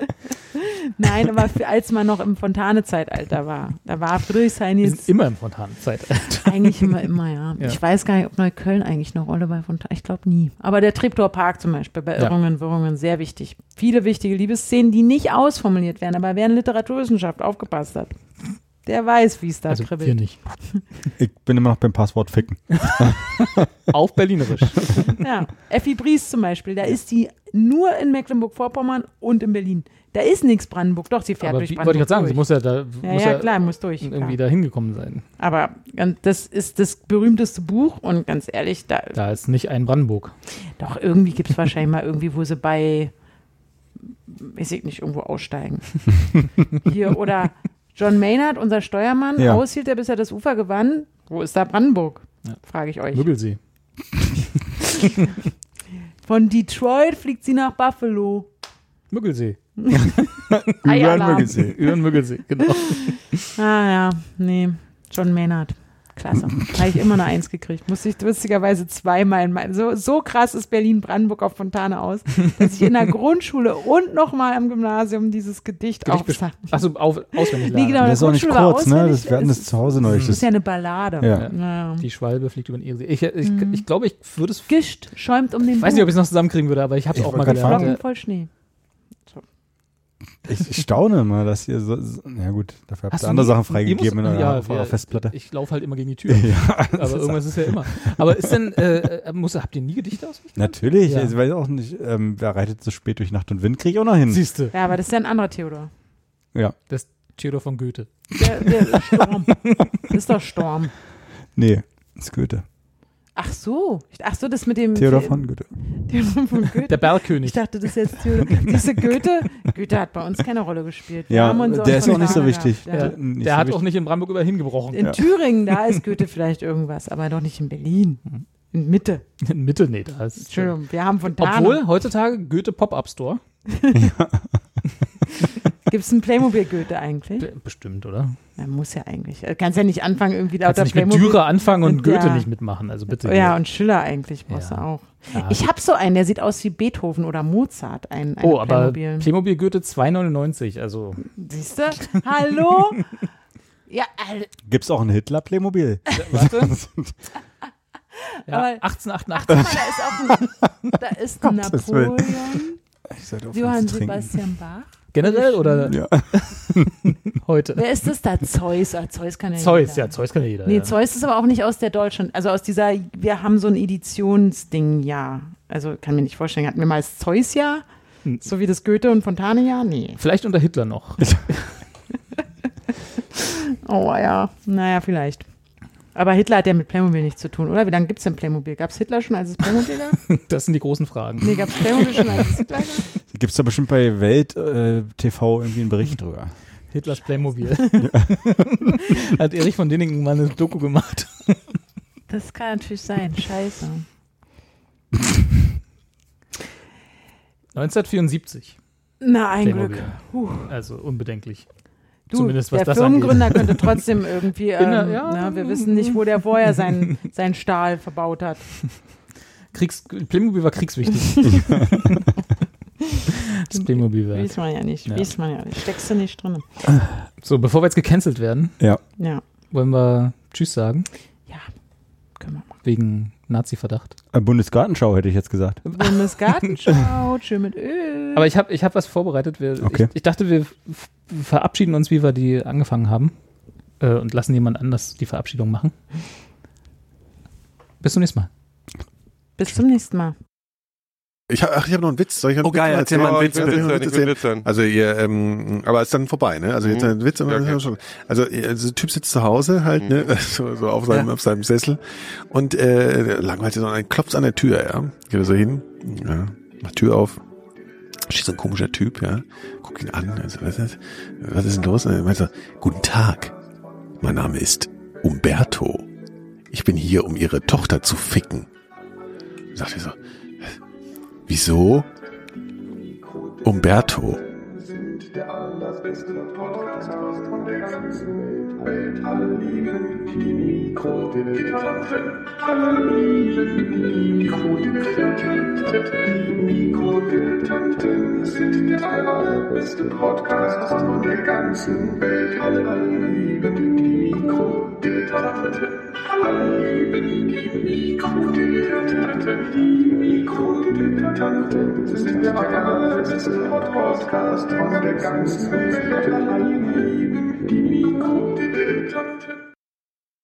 Nein, aber für, als man noch im Fontane-Zeitalter war, da war Friedrichshain Wir jetzt sind immer im Fontanenzeitalter. eigentlich immer, immer, ja. Ja. Ich weiß gar nicht, ob Neukölln eigentlich eine Rolle bei Fontane, ich glaube nie. Aber der Treptower Park zum Beispiel, bei Ja. Irrungen, Wirrungen, sehr wichtig. Viele wichtige Liebesszenen, die nicht ausformuliert werden, aber wer in Literaturwissenschaft aufgepasst hat, der weiß, wie es da Also wir kribbelt. nicht. Ich bin immer noch beim Passwort ficken. Auf Berlinerisch. Ja, Effi Bries zum Beispiel, da ist die nur in Mecklenburg-Vorpommern und in Berlin. Da ist nichts Brandenburg. Doch, sie fährt Aber durch wie, Brandenburg wollte ich gerade sagen, sie muss ja da ja, muss ja, ja, klar, muss durch. irgendwie klar. da hingekommen sein. Aber ganz- das ist das berühmteste Buch und ganz ehrlich, da, Da ist nicht ein Brandenburg. doch irgendwie gibt es wahrscheinlich mal irgendwie, wo sie bei, weiß ich nicht, irgendwo aussteigen. Hier, oder John Maynard, unser Steuermann, Ja. aushielt er, bis er das Ufer gewann. Wo ist da Brandenburg? Ja. Frage ich euch. Müggelsee. Von Detroit fliegt sie nach Buffalo. Müggelsee. Eialarm. Müggelsee. Über den Müggelsee, genau. Ah ja, nee, John Maynard. Klasse. Habe ich immer eine Eins gekriegt. Musste ich lustigerweise zweimal in meinem. So, so krass ist Berlin-Brandenburg auf Fontane aus, dass ich in der Grundschule und nochmal am Gymnasium dieses Gedicht Gedicht aufsag. Achso, auf, auswendig Nee, genau. Das ist auch nicht Grundschule war kurz, ne? Das, wir hatten das zu Hause neulich. Das ist ja eine Ballade. Ja. Ja. Die Schwalbe fliegt über den Ehrsee. Ich, ich, Mhm. ich glaube, ich würde es. Gischt schäumt um den Ich weiß nicht, ob ich es noch zusammenkriegen würde, aber ich habe es auch mal gelernt. Voll Schnee. Ich, ich staune immer, dass ihr so, so ja gut, dafür habt Hast ihr andere nie- Sachen freigegeben in musst- eurer, ja, auf eurer ja, Festplatte. Ich laufe halt immer gegen die Tür. Ja, aber irgendwas ist ja immer. Aber ist denn, äh, muss, habt ihr nie Gedichte auswendig? Natürlich, Ja. ich weiß auch nicht, ähm, wer reitet so spät durch Nacht und Wind, kriege ich auch noch hin. Siehst du. Ja, aber das ist ja ein anderer Theodor. Ja, Das Theodor von Goethe. Der, der Sturm. Ist doch Sturm. nee, das ist Goethe. Ach so. Ach so, das mit dem. Theodor von Goethe. Theodor von Goethe. Der Bergkönig. Ich dachte, das ist jetzt Theodor. Diese Goethe, Goethe hat bei uns keine Rolle gespielt. Wir Ja, der ist auch nicht so wichtig. gehabt, ja. Der, Nicht der so hat wichtig. auch nicht in Brandenburg über hingebrochen. In Ja. Thüringen, da ist Goethe vielleicht irgendwas, aber doch nicht in Berlin. In Mitte. In Mitte, nee, da ist. Entschuldigung, wir haben Fontane. Obwohl, heutzutage Goethe Pop-Up Store. Gibt es einen Playmobil-Goethe eigentlich? Be- Bestimmt, oder? Na, muss ja eigentlich. Du kannst ja nicht anfangen, irgendwie Kannst lauter du nicht mit Playmobil. Dürer anfangen und Und Goethe ja. nicht mitmachen, also bitte. ja, und Schiller eigentlich brauchst Ja. du auch. Ja. Ich habe so einen, der sieht aus wie Beethoven oder Mozart. Ein, ein Oh, aber Playmobil. Playmobil Goethe 2,99, also Siehst du? Hallo? ja, all- Gibt's auch ein Hitler-Playmobil? warte. ja, Aber- 1888. Ach, da ist auch ein, da ist. Napoleon, Ich sollte aufhören Johann. Sebastian Bach. Generell oder Ja. heute? Wer ist das da? Zeus. Ah, Zeus kann ja Zeus, jeder. ja, Zeus kann ja jeder. Nee, ja. Zeus ist aber auch nicht aus der Deutschen, also aus dieser, wir haben so ein Editionsding, ja. Also kann mir nicht vorstellen, hatten wir mal das Zeus-Jahr? Hm. So wie das Goethe- und Fontane-Jahr? Nee. Vielleicht unter Hitler noch. Oh ja, naja, vielleicht. Aber Hitler hat ja mit Playmobil nichts zu tun, oder? Wie lange gibt es denn Playmobil? Gab es Hitler schon, als es Playmobil gab? Das sind die großen Fragen. Nee, gab es Playmobil schon, als es Hitler gab? Gibt's da bestimmt bei Welt äh, TV irgendwie einen Bericht drüber? Hitlers Playmobil. Hat Erich von Dinningen mal eine Doku gemacht. Das kann natürlich sein, scheiße. 1974. Na, ein Playmobil. Glück. Puh. Also unbedenklich. Du, Zumindest was der das Firmengründer angeht. könnte trotzdem irgendwie, ähm, der- ja. na, wir wissen nicht, wo der vorher seinen sein Stahl verbaut hat. Kriegs Playmobil war kriegswichtig. das Playmobil-Werk. Weiß man ja nicht, Ja. weiß man ja nicht. Steckst du nicht drin. So, bevor wir jetzt gecancelt werden, Ja. Ja, wollen wir Tschüss sagen, ja, können wir machen. wegen Nazi-Verdacht. Bundesgartenschau hätte ich jetzt gesagt. Bundesgartenschau, schön mit Öl. Aber ich habe ich hab was vorbereitet. Wir, Okay. ich, ich dachte, wir verabschieden uns, wie wir die angefangen haben äh, und lassen jemand anders die Verabschiedung machen. Bis zum nächsten Mal. Bis zum nächsten Mal. Ich hab, ach, ich habe noch einen Witz. Soll ich einen Oh, geil, Witz erzähl mal einen Oh, Witz, ich will bitte. einen Witz einen. Witz. Also ihr, ähm, aber ist dann vorbei, ne? Also jetzt Mhm. ein Witz, okay. Also, also der Typ sitzt zu Hause halt, ne? So, so auf seinem, Ja. auf seinem Sessel und äh, langweilt sich so ein klopft an der Tür, ja. Geht er so hin, ja, macht Tür auf. Steht so ein komischer Typ, ja. Guckt ihn an. Also, was, ist, was ist denn los? Und er meint so, guten Tag. Mein Name ist Umberto. Ich bin hier, um ihre Tochter zu ficken. Sagt er so, wieso? Umberto. Alle lieben Mikrodilettanten. Mikrodilettanten. Mikrodilettanten sind der allerbeste Podcast von der ganzen Welt. Alle lieben die Mikrodilettanten. Alle lieben die Mikrodilettanten. Die Mikrodilettanten sind der allerbeste Podcast von der ganzen Welt. Alle lieben die Mikrodilettanten.